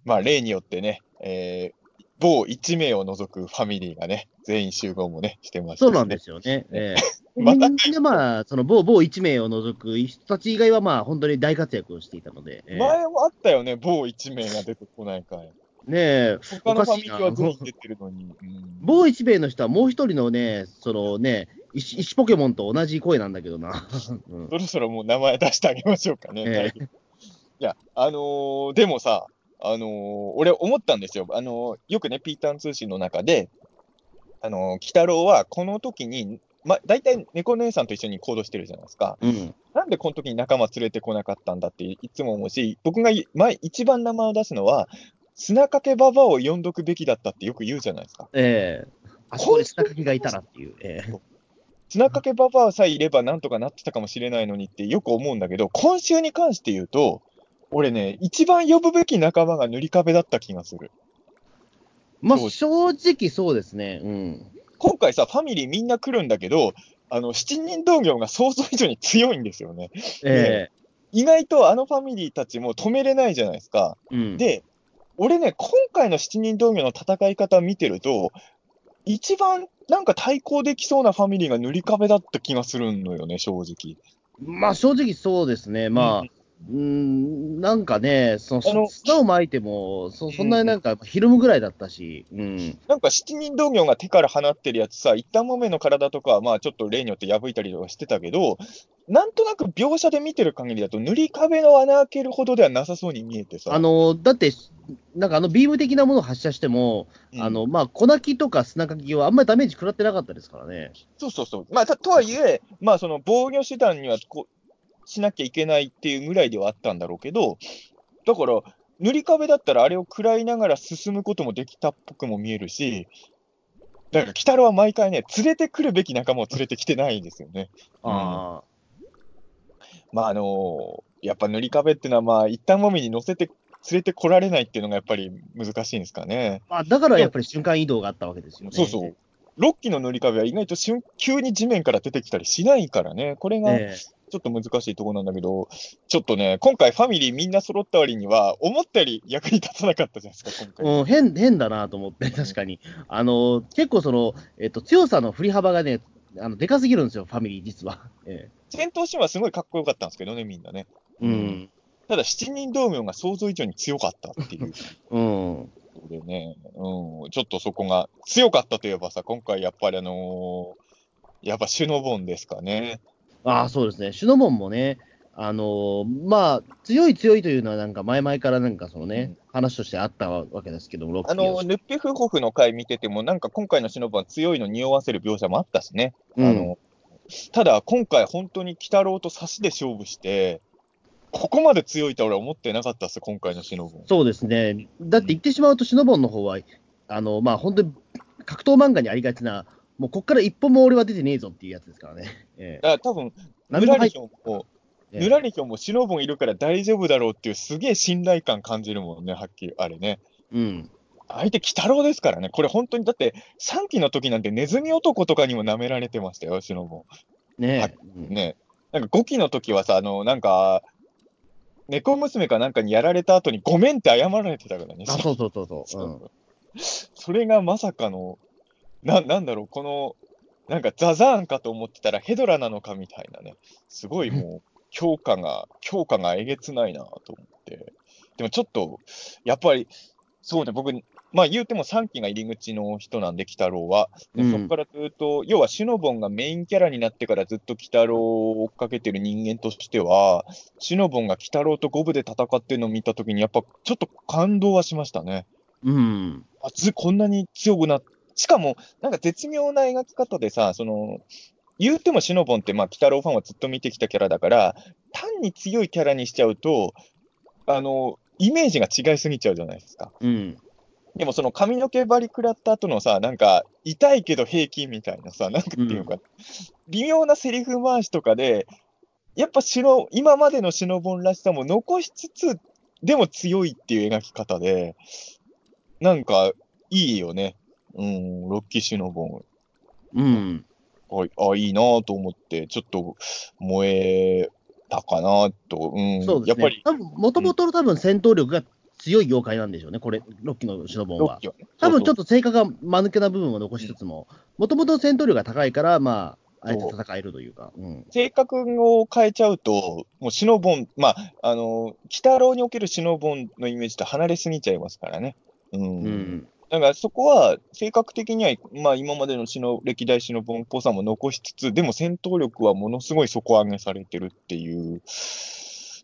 まあ例によってね、えー某1名を除くファミリーがね、全員集合もね、してました、そうなんですよね。ええまたで、まあ、その某某1名を除く人たち以外は、まあ、本当に大活躍をしていたので。ええ前もあったよね、某1名が出てこない回。ねえ、他のファミリーは全員出てるのに。うん某1名の人はもう一人のね、そのね、石石ポケモンと同じ声なんだけどな。うんそろそろもう名前出してあげましょうかね。えいや、あのーでもさ、あのー俺思ったんですよ。あのーよくね、ピーターン通信の中で、あのー、鬼太郎はこの時に、ま、大体猫姉さんと一緒に行動してるじゃないですか。うん。なんでこの時に仲間連れてこなかったんだっていつも思うし、僕がい前一番名前を出すのは、砂掛けババアを呼んどくべきだったってよく言うじゃないですか。ええあそこで下書きがいたらっていう。ええ砂かけババアさえいればなんとかなってたかもしれないのにってよく思うんだけど、今週に関して言うと、俺ね、一番呼ぶべき仲間が塗り壁だった気がする。まあ、正直そうですね。うん。今回さ、ファミリーみんな来るんだけど、あの、七人同業が想像以上に強いんですよね。え意外とあのファミリーたちも止めれないじゃないですか。えうん。で、俺ね、今回の七人同業の戦い方見てると、一番なんか対抗できそうなファミリーが塗り壁だった気がするのよね、正直。まあ、正直そうですね。まあ、うん、なんかね、その砂をまいても、そそんなになんか、ひるむぐらいだったし、うん。なんか七人同業が手から放ってるやつさ、一旦豆の体とかはまあちょっと例によって破いたりとかしてたけど、なんとなく描写で見てる限りだと、塗り壁の穴開けるほどではなさそうに見えてさ。あの、だって、なんかあのビーム的なものを発射しても、うんあの、まあ、粉木とか砂かきはあんまりダメージ食らってなかったですからね。そうそうそう。まあ、たとはいえ、まあ、その防御手段にはこうしなきゃいけないっていうぐらいではあったんだろうけど、だから、塗り壁だったらあれを食らいながら進むこともできたっぽくも見えるし、だから、鬼太郎は毎回ね、連れてくるべき仲間を連れてきてないんですよね。あまあ、あのやっぱ塗り壁っていうのは、まあ、一旦もみに乗せて、連れてこられないっていうのがやっぱり難しいんですかね。あ、まあ、だからやっぱり瞬間移動があったわけですよね。そうそう。6機の塗り壁は意外と瞬急に地面から出てきたりしないからね、これがええちょっと難しいところなんだけど、ちょっとね、今回ファミリーみんな揃った割には、思ったより役に立たなかったじゃないですか、今回。うん、変、変だなと思って、確かに。あの、結構その、えっと、強さの振り幅がね、あの、でかすぎるんですよ、ファミリー、実は。え戦闘シーンはすごいかっこよかったんですけどね、みんなね。えうん。ただ、七人同盟が想像以上に強かったっていう うん。でね、うん、ちょっとそこが強かったといえばさ、今回やっぱりあのーやっぱシュノボンですかね。ああ、そうですね。シュノモンもね、あのーまあ、強い強いというのは、なんか前々からなんかそのね、話としてあったわけですけども、あの、ヌッペフホフの回見てても、なんか今回のシノブは強いの匂わせる描写もあったしね。うんあの、ただ今回本当に鬼太郎と差しで勝負して、ここまで強いとは俺は思ってなかったっす、今回のシノブ。そうですね。だって言ってしまうと、シュノボンの方は、あの、まあ、本当に格闘漫画にありがちな、もうこっから一歩も俺は出てねえぞっていうやつですからね。ええだから多分、何も入っヌラリヒョンも、ええヌラリヒョンもシノボンいるから大丈夫だろうっていうすげえ信頼感感じるもんね、はっきり、あれね。うん。相手、鬼太郎ですからね。これ本当に、だって、3期の時なんてネズミ男とかにも舐められてましたよ、シノボン。ねえ。ね、なんか5期の時はさ、あの、なんか、猫娘かなんかにやられた後にごめんって謝られてたからね。あ、そうそうそうそう。うんそう それがまさかの、な、なんだろう、この、なんかザザーンかと思ってたらヘドラなのかみたいなね。すごいもう、強化が、強化がえげつないなと思って。でもちょっと、やっぱり、そうね、僕、まあ言うても3期が入り口の人なんで、鬼太郎は。でうんそこからずっと、要はシュノボンがメインキャラになってからずっと鬼太郎を追っかけてる人間としては、シュノボンが鬼太郎と五分で戦ってるのを見たときに、やっぱちょっと感動はしましたね。うん。あつこんなに強くなっしかも、なんか絶妙な描き方でさ、その、言うてもシノボンって、まあ、鬼太郎ファンはずっと見てきたキャラだから、単に強いキャラにしちゃうと、あの、イメージが違いすぎちゃうじゃないですか。うん。でもその髪の毛張り食らった後のさ、なんか、痛いけど平気みたいなさ、なんかっていうのか、微妙なセリフ回しとかで、やっぱシノ、今までのシノボンらしさも残しつつ、でも強いっていう描き方で、なんか、いいよね。うん、ロッキーシノボン。うん。あ、あいいなと思って、ちょっと燃えたかなと。うん、そうですね。やっぱり、多分、もともとの多分戦闘力が強い妖怪なんでしょうね、これ、ロッキーのシノボンは。多分ちょっと、と性格が間抜けな部分を残しつつも、もともとの戦闘力が高いから、まあ、あえて戦えるというか。うん。性格を変えちゃうと、もうシノボン、まあ、あの、鬼太郎におけるシノボンのイメージと離れすぎちゃいますからね。うん。うん。だからそこは、性格的には、まあ、今までのシノ歴代シノボンっぽさも残しつつ、でも戦闘力はものすごい底上げされてるっていう。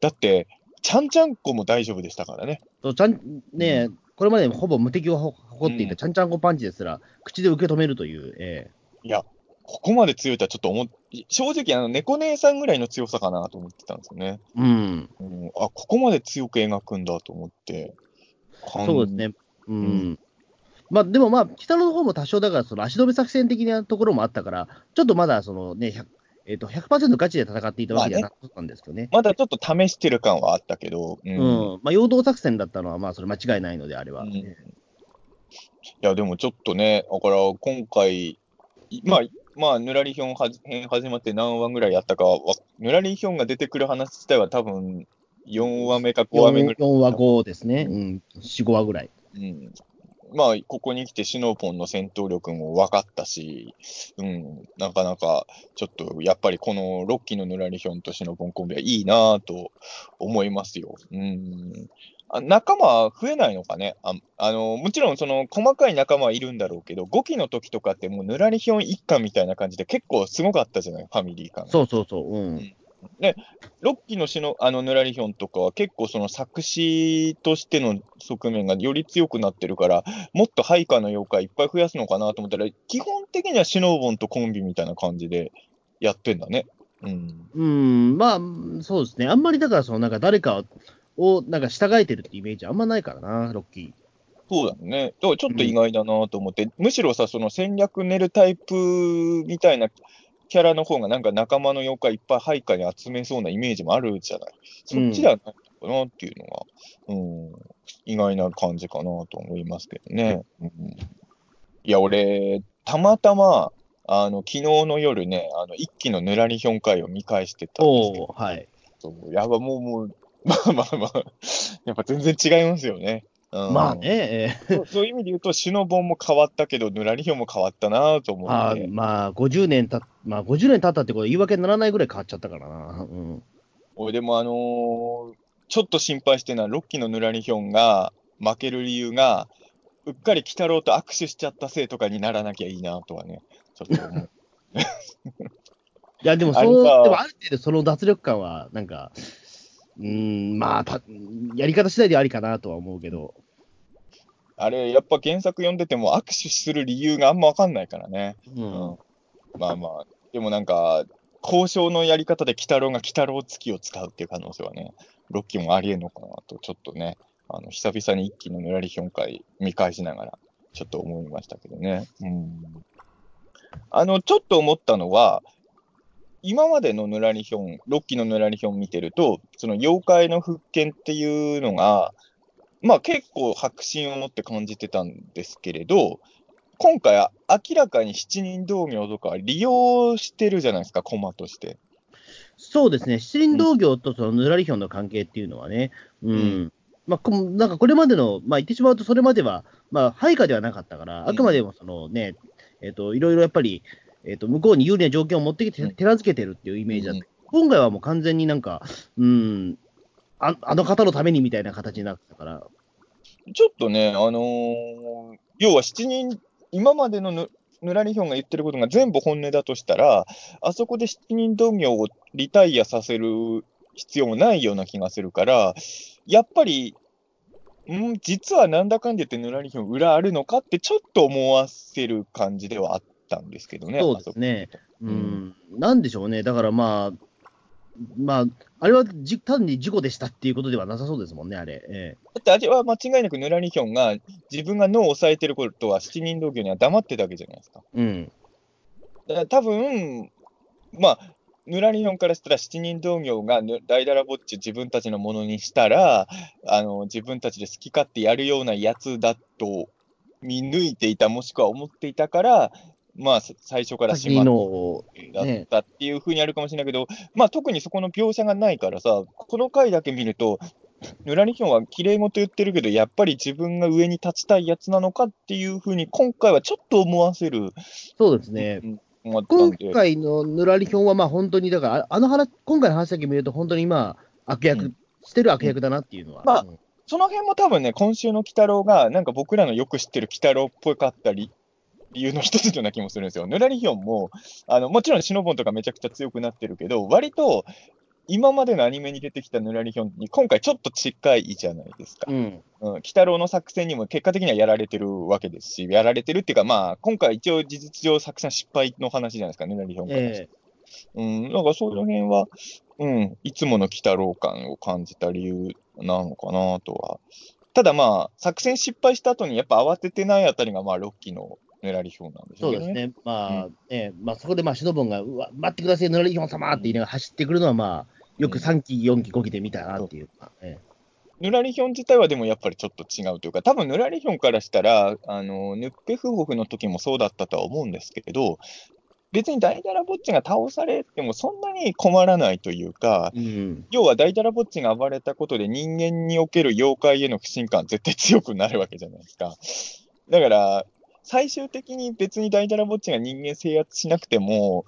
だって、ちゃんちゃんこも大丈夫でしたからね。ちゃん、ねえ、これまでほぼ無敵を誇っていたちゃんちゃんこパンチですら、口で受け止めるという、えいや、ここまで強いとはちょっと思っ、正直、あの、猫姉さんぐらいの強さかなと思ってたんですよね。えうん。うん、あ、ここまで強く描くんだと思って。そうですね。うん。うんまあ、でもまあ、北の方も多少だから、その足止め作戦的なところもあったから、ちょっとまだそのね、100えっと100%ガチで戦っていたわけじゃなかったんですけどね。まだちょっと試してる感はあったけど、う。うんん。まあ、陽動作戦だったのは、まあ、それ間違いないので、あれは。うんいや、でもちょっとね、だから今回、いまあ、まあ、ぬらりひょん編始まって何話ぐらいやったかぬらりひょんが出てくる話自体は多分4話目か5話目ぐ 4, らい。話後ですね。うん。4、5話ぐらい。うん。まあ、ここに来てシノポンの戦闘力も分かったし、うん、なかなか、ちょっと、やっぱりこの6期のぬらりひょんとシノポンコンビはいいなぁと思いますよ。うん。あ仲間は増えないのかね？ああのもちろん、その細かい仲間はいるんだろうけど、5期の時とかってもうぬらりひょん一家みたいな感じで結構すごかったじゃない、ファミリー感が。そうそうそう。うん。6期のしのあのぬらりひょんとかは結構その作詞としての側面がより強くなってるから、もっと配下の妖怪いっぱい増やすのかなと思ったら、基本的にはシノボンとコンビみたいな感じでやってんだね。うん。うん、まあ、そうですね。あんまりだから、その、なんか誰かを、なんか従えてるってイメージあんまないからな、ロッキそうだね。だからちょっと意外だなと思って、むしろさ、その戦略練るタイプみたいなキャラの方がなんか仲間の妖怪いっぱい配下に集めそうなイメージもあるじゃない。そっちではないのかなっていうのが、うん、意外な感じかなと思いますけどね。うん、いや、俺、たまたま、あの、昨日の夜ね、あの、一期のぬらりひょん会を見返してたんですけど、はい。やば、もう、もう、まあまあまあ、やっぱ全然違いますよね。うんまあね、えーそういう意味で言うと、シノボンも変わったけど、ぬらりひょんも変わったなと思あって、ーまあ、50年た、まあ、50年経ったってことは言い訳にならないぐらい変わっちゃったからな。うん。俺でもあのーちょっと心配してるのは、ロッキーのぬらりひょんが負ける理由が、うっかり鬼太郎と握手しちゃったせいとかにならなきゃいいなとはね、ちょっと思う。いや、でも、そう、でさもある程度その脱力感は、なんか、うーん、まあた、やり方次第でありかなとは思うけど。あれ、やっぱ原作読んでても握手する理由があんまわかんないからね。う。うんまあまあ、でもなんか、交渉のやり方で鬼太郎が鬼太郎付きを使うっていう可能性はね、ロッキーもありえんのかなと、ちょっとね、あの久々に一気のぬらりひょん会見返しながら、ちょっと思いましたけどね。うん。あの、ちょっと思ったのは、今までのぬらりひょん、ロッキーのぬらりひょん見てると、その妖怪の復権っていうのが、まあ結構迫真を持って感じてたんですけれど、今回は明らかに七人同業とか利用してるじゃないですか、駒として。そうですね、七輪同業とそのぬらりひょんの関係っていうのはね、うん。うんまあ、こなんかこれまでの、まあ言ってしまうと、それまでは、まあ、配下ではなかったから、んあくまでもそのね、えっ、と、いろいろやっぱり、えっ、と、向こうに有利な条件を持ってきて、うん。手なずけてるっていうイメージだった。今回はもう完全になんか、うん、ああの方のためにみたいな形になってたから、ちょっとね、あのー要は七人、今までのぬぬらりひょんが言ってることが全部本音だとしたら、あそこで七人同業をリタイアさせる必要もないような気がするから、やっぱり、ん実はなんだかんで言ってぬらりひょん裏あるのかってちょっと思わせる感じではあったんですけどね。そうですねあそこうん、なんでしょうね、だからまあ、まあ、あれはじ単に事故でしたっていうことではなさそうですもんね、あれ。えだってあれは間違いなくぬらりひょんが自分が脳を抑えてることは七人同業には黙ってたわけじゃないですか。えうん。だから多分、まあ、ぬらりひょんからしたら七人同業がぬダイダラぼっち自分たちのものにしたら、あの自分たちで好き勝手やるようなやつだと見抜いていた、もしくは思っていたから、まあ、さ最初からしまっ先のを、だったっていうふうにあるかもしれないけど、まあ、特にそこの描写がないからさ、この回だけ見ると、ぬらりひょんは綺麗事言ってるけど、やっぱり自分が上に立ちたいやつなのかっていうふうに、今回はちょっと思わせる、そうですね。今回のぬらりひょんは、まあ本当に、だから、ああの話、今回の話だけ見ると、本当にまあ、悪役、うんしてる悪役だなっていうのは。まあうんその辺も多分ね、今週の鬼太郎が、なんか僕らのよく知ってる鬼太郎っぽかったり、理由の一つのような気もするんですよ。ぬらりひょんも、あのもちろんシノボンとかめちゃくちゃ強くなってるけど、割と今までのアニメに出てきたぬらりひょんに今回ちょっと近いじゃないですか。うん。うん、鬼太郎の作戦にも結果的にはやられてるわけですし、やられてるっていうか、まあ、今回一応事実上作戦失敗の話じゃないですか、ぬらりひょんからえうん、なんかその辺は、うん、いつもの鬼太郎感を感じた理由なのかなとはただまあ、作戦失敗した後にやっぱ慌ててないあたりが、まあ、ロッキーのぬらりひょんなんでしょうけどね。そうですね。まあ、ね、まあ、そこで、まあ、シノボンが、うわ、待ってください、ヌラリヒョン様って言いながら走ってくるのは、まあ、よく3期、4期、5期で見たなっていう。えヌラリヒョン自体はでもやっぱりちょっと違うというか、多分ヌラリヒョンからしたら、あの、ヌッペフホフの時もそうだったとは思うんですけど、別にダイダラボッチが倒されてもそんなに困らないというか、えうん。要はダイダラボッチが暴れたことで人間における妖怪への不信感絶対強くなるわけじゃないですか。だから、最終的に別にダイダラボッチが人間制圧しなくても、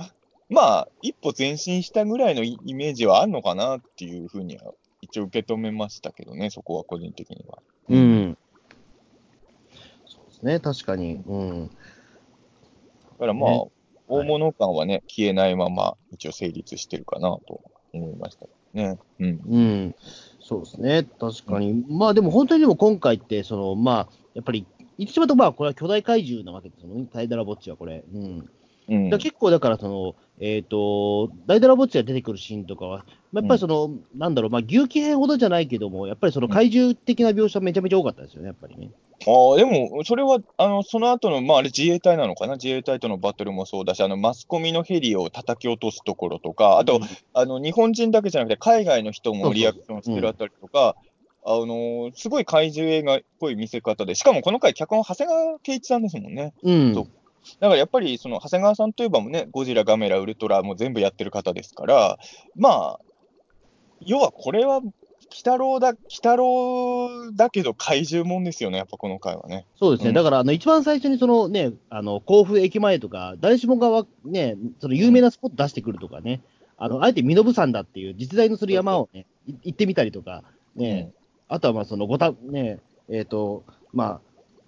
まあ、一歩前進したぐらいのイイメージはあるのかなっていうふうには一応受け止めましたけどね、そこは個人的には。うん。そうですね、確かに。うん。だからまあ、ね大物感はね、消えないまま一応成立してるかなと思いましたね。うん。うん。そうですね、確かに。まあ、でも本当にでも今回って、その、まあ、やっぱり、言ってしまうと、まあ、これは巨大怪獣なわけですもんね、タイダラボッチはこれ。うん。うん。だ結構だからその、えっ、と、ダイダラボッチが出てくるシーンとかは、まあやっぱりその、なんだろう、まあ、牛気編ほどじゃないけども、やっぱりその怪獣的な描写めちゃめちゃ多かったですよね、やっぱりね。ああ、でも、それは、あの、その後の、まあ、あれ自衛隊なのかな？自衛隊とのバトルもそうだし、あの、マスコミのヘリを叩き落とすところとか、あと、あの、日本人だけじゃなくて、海外の人もリアクションしてるあたりとか、あのすごい怪獣映画っぽい見せ方で、しかもこの回、脚本、長谷川圭一さんですもんね。うん。だからやっぱり、その長谷川さんといえばもね、ゴジラ、ガメラ、ウルトラも全部やってる方ですから、まあ、要はこれは、鬼太郎だ、鬼太郎だけど怪獣もんですよね、やっぱこの回はね。そうですね、うんだからあの一番最初にその、ね、あの甲府駅前とか、誰しもがわ、ね、その有名なスポット出してくるとかね、あのあえて身延山だっていう実在のする山を、ね、い行ってみたりとか、ねあとはまあそのごた、ねえーとまあ、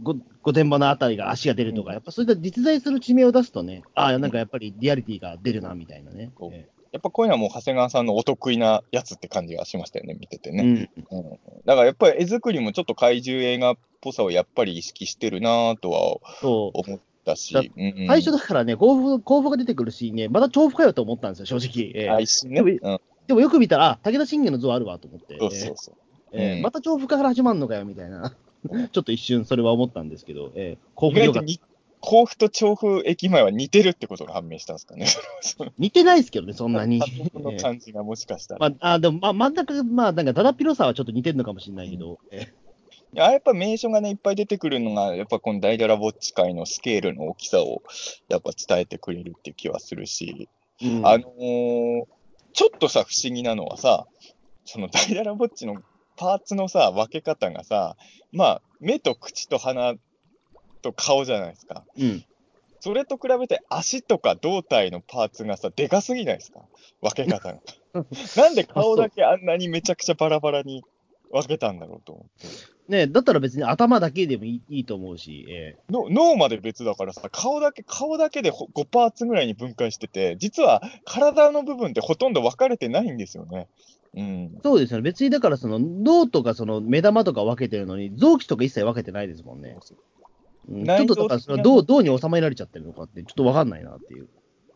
ご御殿場のあたりが足が出るとか、うん。やっぱそういった実在する地名を出すとね、ああ、なんかやっぱりリアリティが出るなみたいなね。そう。えやっぱこういうのはもう長谷川さんのお得意なやつって感じがしましたよね、見ててえね。うん。うん。だからやっぱり絵作りもちょっと怪獣映画っぽさをやっぱり意識してるなとは思ったし、だうん。最初だからね、甲府甲府が出てくるシーンね、また調布かよと思ったんですよ、正直。ええ。あ一瞬ね、でうん、でもよく見たら、あ武田信玄の像あるわと思って。そうそうそう。うんえーまた調布から始まるのかよみたいな、ちょっと一瞬それは思ったんですけど、えー、甲意府甲府と調布駅前は似てるってことが判明したんですかね。似てないですけどね、そんなに。の感じがもしかしたら。まあ、あでも、まあ、真ん中、まあ、なんか、だだっ広さはちょっと似てるのかもしれないけど、えいややっぱ名所がね、いっぱい出てくるのが、やっぱこのダイダラボッチ界のスケールの大きさをやっぱ伝えてくれるっていう気はするし、ーうん。あのーちょっとさ、不思議なのはさ、そのダイダラボッチのパーツのさ、分け方がさ、まあ、目と口と鼻と顔じゃないですか。うん、それと比べて足とか胴体のパーツがさ、でかすぎないですか？分け方が。なんで顔だけあんなにめちゃくちゃバラバラに分けたんだろうと思って。ね、だったら別に頭だけでもいいいいと思うし、えの脳まで別だからさ、顔だけ、顔だけでほ5パーツぐらいに分解してて、実は体の部分ってほとんど分かれてないんですよね。うんー。そうですよね、別にだから、その脳とかその目玉とか分けてるのに、臓器とか一切分けてないですもんね。うん、ちょっとだから、その銅銅に収められちゃってるのかって、ちょっと分かんないなっていう。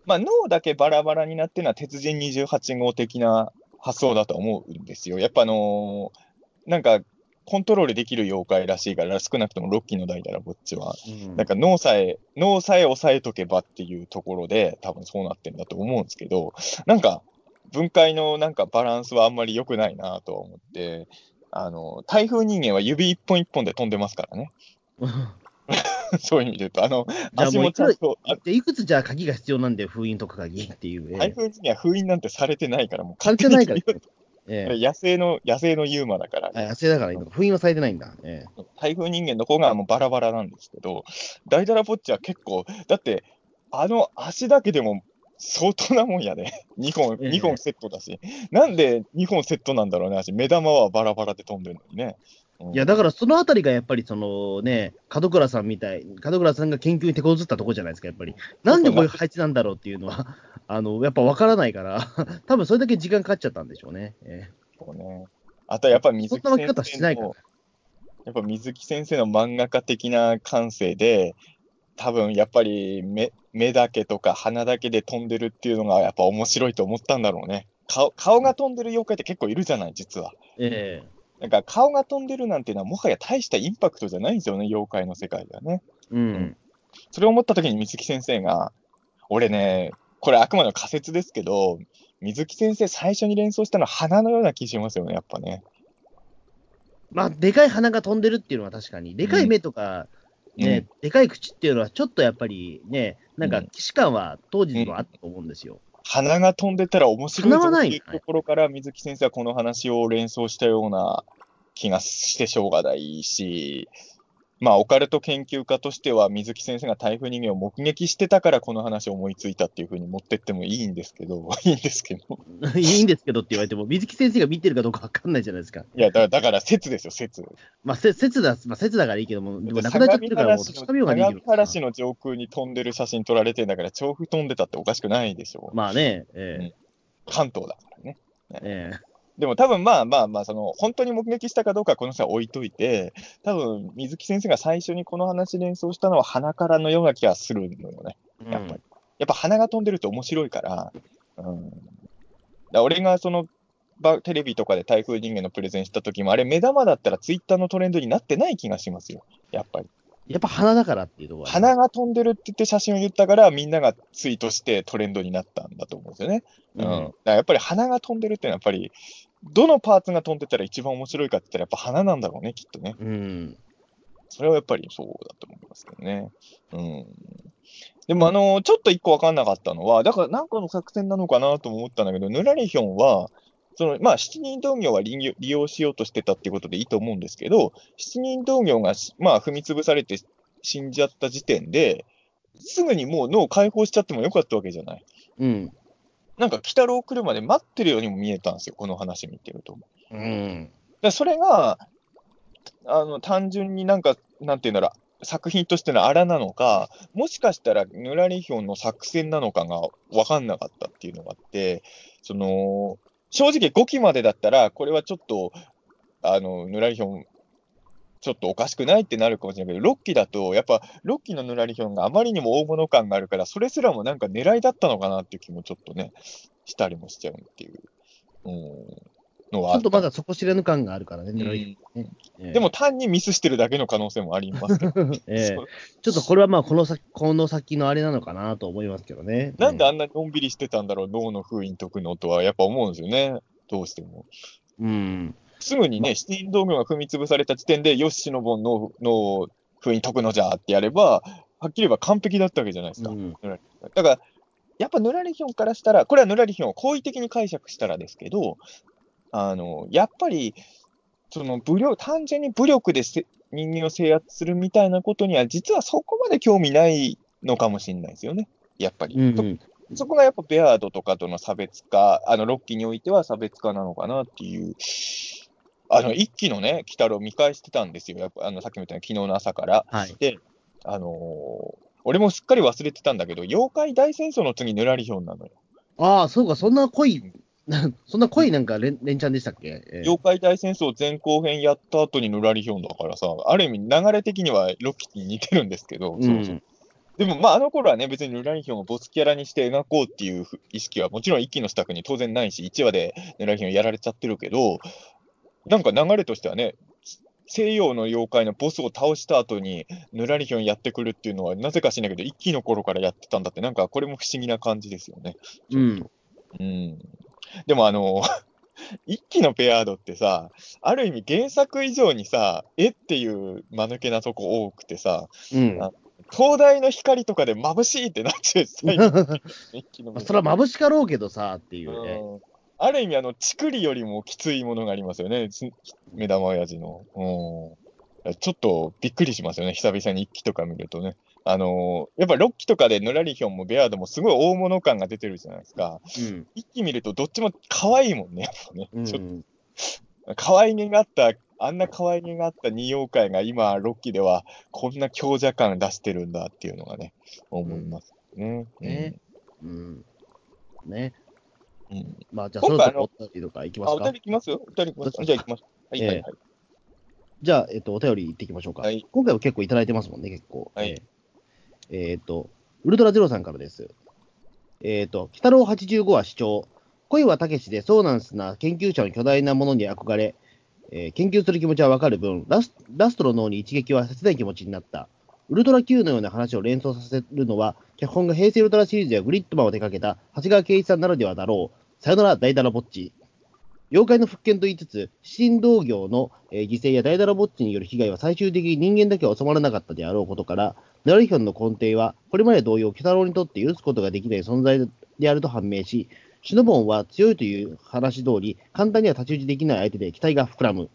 まあ、脳だけバラバラになってるのは鉄人28号的な発想だと思うんですよ。やっぱあのーなんか、コントロールできる妖怪らしいから、少なくともロッキーの代だら、こっちは。うんなんか脳さえ、脳さえ抑えとけばっていうところで、多分そうなってんだと思うんですけど、なんか、分解のなんかバランスはあんまり良くないなとは思って、あの、台風人間は指一本一本で飛んでますからね。そういう意味で言うと、あの、じゃあ足もういくらもちゃんと、あでいくつじゃあ鍵が必要なんだよ、封印とか鍵っていう。え台え風人間は封印なんてされてないから、もうされてないから、勝え手に野生の、野生のユーマだから、え、あ野生だから封印はされてないんだ。ええ台風人間の方がもうバラバラなんですけど、ダイダラポッチは結構、だって、あの足だけでも相当なもんやで、2本、ええ二本セットだし、なんで2本セットなんだろうね、足、目玉はバラバラで飛んでるのにね。うんいや、だからそのあたりがやっぱりそのね、門倉さんみたい、門倉さんが研究に手こずったとこじゃないですか、やっぱり。なんでこういう配置なんだろうっていうのは、あの、やっぱ分からないから、多分それだけ時間かかっちゃったんでしょうね。えそうね。あとやっぱ水木そんな分け方しないから先生の、やっぱ水木先生の漫画家的な感性で、多分やっぱり目目だけとか鼻だけで飛んでるっていうのがやっぱ面白いと思ったんだろうね。顔顔が飛んでる妖怪って結構いるじゃない、実は。ええなんか顔が飛んでるなんていうのは、もはや大したインパクトじゃないんですよね、妖怪の世界ではね。うん。それを思った時に水木先生が、俺ね、これあくまでも仮説ですけど、水木先生最初に連想したのは花のような気しますよね、やっぱね。まあ、でかい鼻が飛んでるっていうのは確かに、でかい目とか、ね、でかい口っていうのは、ちょっとやっぱりね、なんか、うん。既視感は当時のあったと思うんですよ。花が飛んでたら面白いぞ。っていうところから、水木先生はこの話を連想したような気がしてしょうがないし、まあ、オカルト研究家としては、水木先生が台風人間を目撃してたから、この話を思いついたっていうふうに持ってってもいいんですけど、いいんですけど。いいんですけどって言われても、水木先生が見てるかどうかわかんないじゃないですか。いや、だだから説ですよ、説。まあ、せ説だ、まあ、説だからいいけども、でもなくなっちゃってるから、もう確かめようがない原市の上空に飛んでる写真撮られてんだから、調布飛んでたっておかしくないでしょう。まあね、え関東だからね。ええでも多分まあまあまあ、その、本当に目撃したかどうかはこの人は置いといて、多分水木先生が最初にこの話連想したのは鼻からのような気がするのよね。えやっぱり。やっぱ鼻が飛んでると面白いから、うん。だ俺がその、ばテレビとかで台風人間のプレゼンした時も、あれ目玉だったらツイッターのトレンドになってない気がしますよ。やっぱり。やっぱ鼻だからっていうところは鼻が飛んでるって言って写真を言ったから、みんながツイートしてトレンドになったんだと思うんですよね。うん。だからやっぱり鼻が飛んでるっていうのは、やっぱり、どのパーツが飛んでたら一番面白いかって言ったら、やっぱ鼻なんだろうね、きっとね。うん。それはやっぱりそうだと思いますけどね。うん。でも、あのちょっと一個わかんなかったのは、だからなんかの作戦なのかなとも思ったんだけど、ヌラリヒョンは、その、まあ、七人同業は利用利用しようとしてたっていうことでいいと思うんですけど、七人同業がし、まあ、踏み潰されて死んじゃった時点で、すぐにもう脳を解放しちゃってもよかったわけじゃない。うん。なんか、鬼太郎来るまで待ってるようにも見えたんですよ、この話見てると。うん。でそれが、あの、単純になんか、なんていうんだろう、作品としてのあらなのか、もしかしたら、ヌラリヒョンの作戦なのかが分かんなかったっていうのがあって、その、正直5期までだったら、これはちょっと、あの、ヌラリヒョン、ちょっとおかしくないってなるかもしれないけど、6期だと、やっぱ6期のヌラリヒョンがあまりにも大物感があるから、それすらもなんか狙いだったのかなっていう気もちょっとね、したりもしちゃうっていう、うん、のはちょっとまだ底知れぬ感があるからね、うん。ええ。でも単にミスしてるだけの可能性もありますけど、ええ。そう。ちょっとこれはまあこの先、この先のあれなのかなと思いますけどね。なんであんなにのんびりしてたんだろう、脳の封印解くのとはやっぱ思うんですよね、どうしても。うん。すぐにね、七人道業が踏み潰された時点で、よし、シノボンのの封印解くのじゃってやれば、はっきり言えば完璧だったわけじゃないですか。うんだから、やっぱヌラリヒョンからしたら、これはヌラリヒョンを好意的に解釈したらですけど、あの、やっぱり、その武力、単純に武力でせ人間を制圧するみたいなことには、実はそこまで興味ないのかもしれないですよね。やっぱり。とうんうんそこがやっぱベアードとかとの差別化、あの、ロッキーにおいては差別化なのかなっていう。あの、一期のね、鬼太郎見返してたんですよ。やっぱ、あの、さっきも言ったように昨日の朝から。はい。あのー俺もすっかり忘れてたんだけど、妖怪大戦争の次、ヌラリヒョンなのよ。ああ、そうか、そんな濃い、な そんな濃いなんか連連チャンでしたっけ、ええ妖怪大戦争前後編やった後にヌラリヒョンだからさ、ある意味流れ的にはロッキーに似てるんですけど、うんそうそうでもまああの頃はね、別にヌラリヒョンをボスキャラにして描こうっていう意識はもちろん一期のスタッフに当然ないし、1話でヌラリヒョンやられちゃってるけど、なんか流れとしてはね、西洋の妖怪のボスを倒した後にヌラリヒョンやってくるっていうのは、なぜか知らないけど、一期の頃からやってたんだって、なんかこれも不思議な感じですよね。ちょっとうん。でもあの、一期のペアードってさ、ある意味原作以上にさ、えっていう間抜けなとこ多くてさ、うん。あ灯台の光とかで眩しいってなっちゃう それは眩しかろうけどさ、っていうね。うんある意味、あの、チクリよりもきついものがありますよね、つ目玉親父の。うん。ちょっとびっくりしますよね、久々に一期とか見るとね。あのーやっぱ6期とかでヌラリヒョンもベアードもすごい大物感が出てるじゃないですか。うん。一期見るとどっちも可愛いもんね、やっぱね。うんちょっと可愛げがあった、あんな可愛げがあった二妖怪が今、6期ではこんな強者感出してるんだっていうのがね、思いますね。ねうん。ね。うん。うんまあ、じゃあ、そろそろお便りとかいきまあ、すか？お便り。来ますよお便り来ますじゃあ行きます。はい、はい、ええはい。じゃあ、えっと、お便りいっていきましょうか。はい今回は結構いただいてますもんね、結構。はいえーえーっと、ウルトラゼロさんからです。えーっと、鬼太郎85は主張。恋はたけしでソーナンスな研究者の巨大なものに憧れ、えー研究する気持ちはわかる分ラス、ラストの脳に一撃は切ない気持ちになった。ウルトラ Q のような話を連想させるのは、脚本が平成ウルトラシリーズやグリッドマンを手掛けた長谷川圭一さんならではだろう。さよなら、大ダラぼっち。妖怪の復権と言いつつ、新道業の、えー犠牲や大ダラぼっちによる被害は最終的に人間だけは収まらなかったであろうことから、ナルヒョンの根底は、これまで同様、鬼太郎にとって許すことができない存在であると判明し、シノボンは強いという話通り、簡単には太刀打ちできない相手で期待が膨らむ。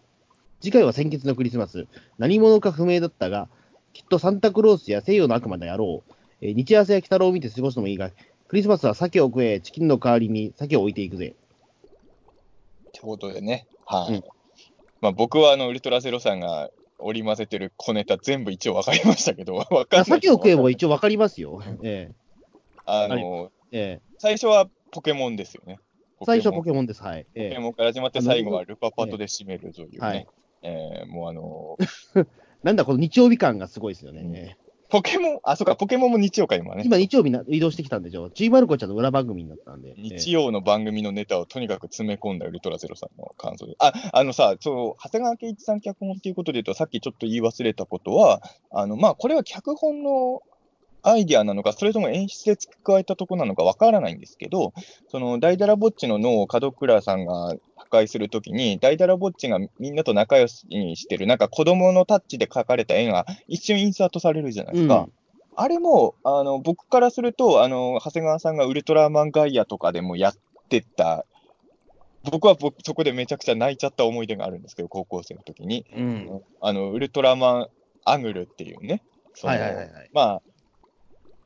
次回は先決のクリスマス。何者か不明だったが、きっとサンタクロースや西洋の悪魔であろう。えー日朝や鬼太郎を見て過ごすのもいいが、クリスマスは鮭を食え、チキンの代わりに鮭を置いていくぜ。ってことでね、はい。うんまあ、僕はあのウルトラゼロさんが織り交ぜてる小ネタ全部一応分かりましたけど、分かん。鮭を食えも一応わかりますよ。えあの、ええ最初はポケモンですよね。え最初はポポケケモンです。はい。ええモンから始まって最後はルパパとで締めるというね。はいえーもうあの、なんだ、この日曜日感がすごいですよね。ポケモン、あ、そうか、ポケモンも日曜か、今ね。今、日曜日な移動してきたんでしょ？ちいまる子ちゃんの裏番組になったんで。日曜の番組のネタをとにかく詰め込んだウルトラゼロさんの感想で。あ、あのさ、そう、長谷川圭一さん脚本っていうことで言うと、さっきちょっと言い忘れたことは、あの、まあ、これは脚本のアイディアなのか、それとも演出で付け加えたとこなのかわからないんですけど、その、ダイダラボッチの脳を門倉さんが破壊するときに、ダイダラボッチがみんなと仲良しにしてる、なんか子供のタッチで描かれた絵が一瞬インサートされるじゃないですか。うんあれも、あの、僕からすると、あの、長谷川さんがウルトラマンガイアとかでもやってた、僕は僕そこでめちゃくちゃ泣いちゃった思い出があるんですけど、高校生の時に。うん。あの、ウルトラマンアグルっていうね、そのはいはいはいはい。まあ、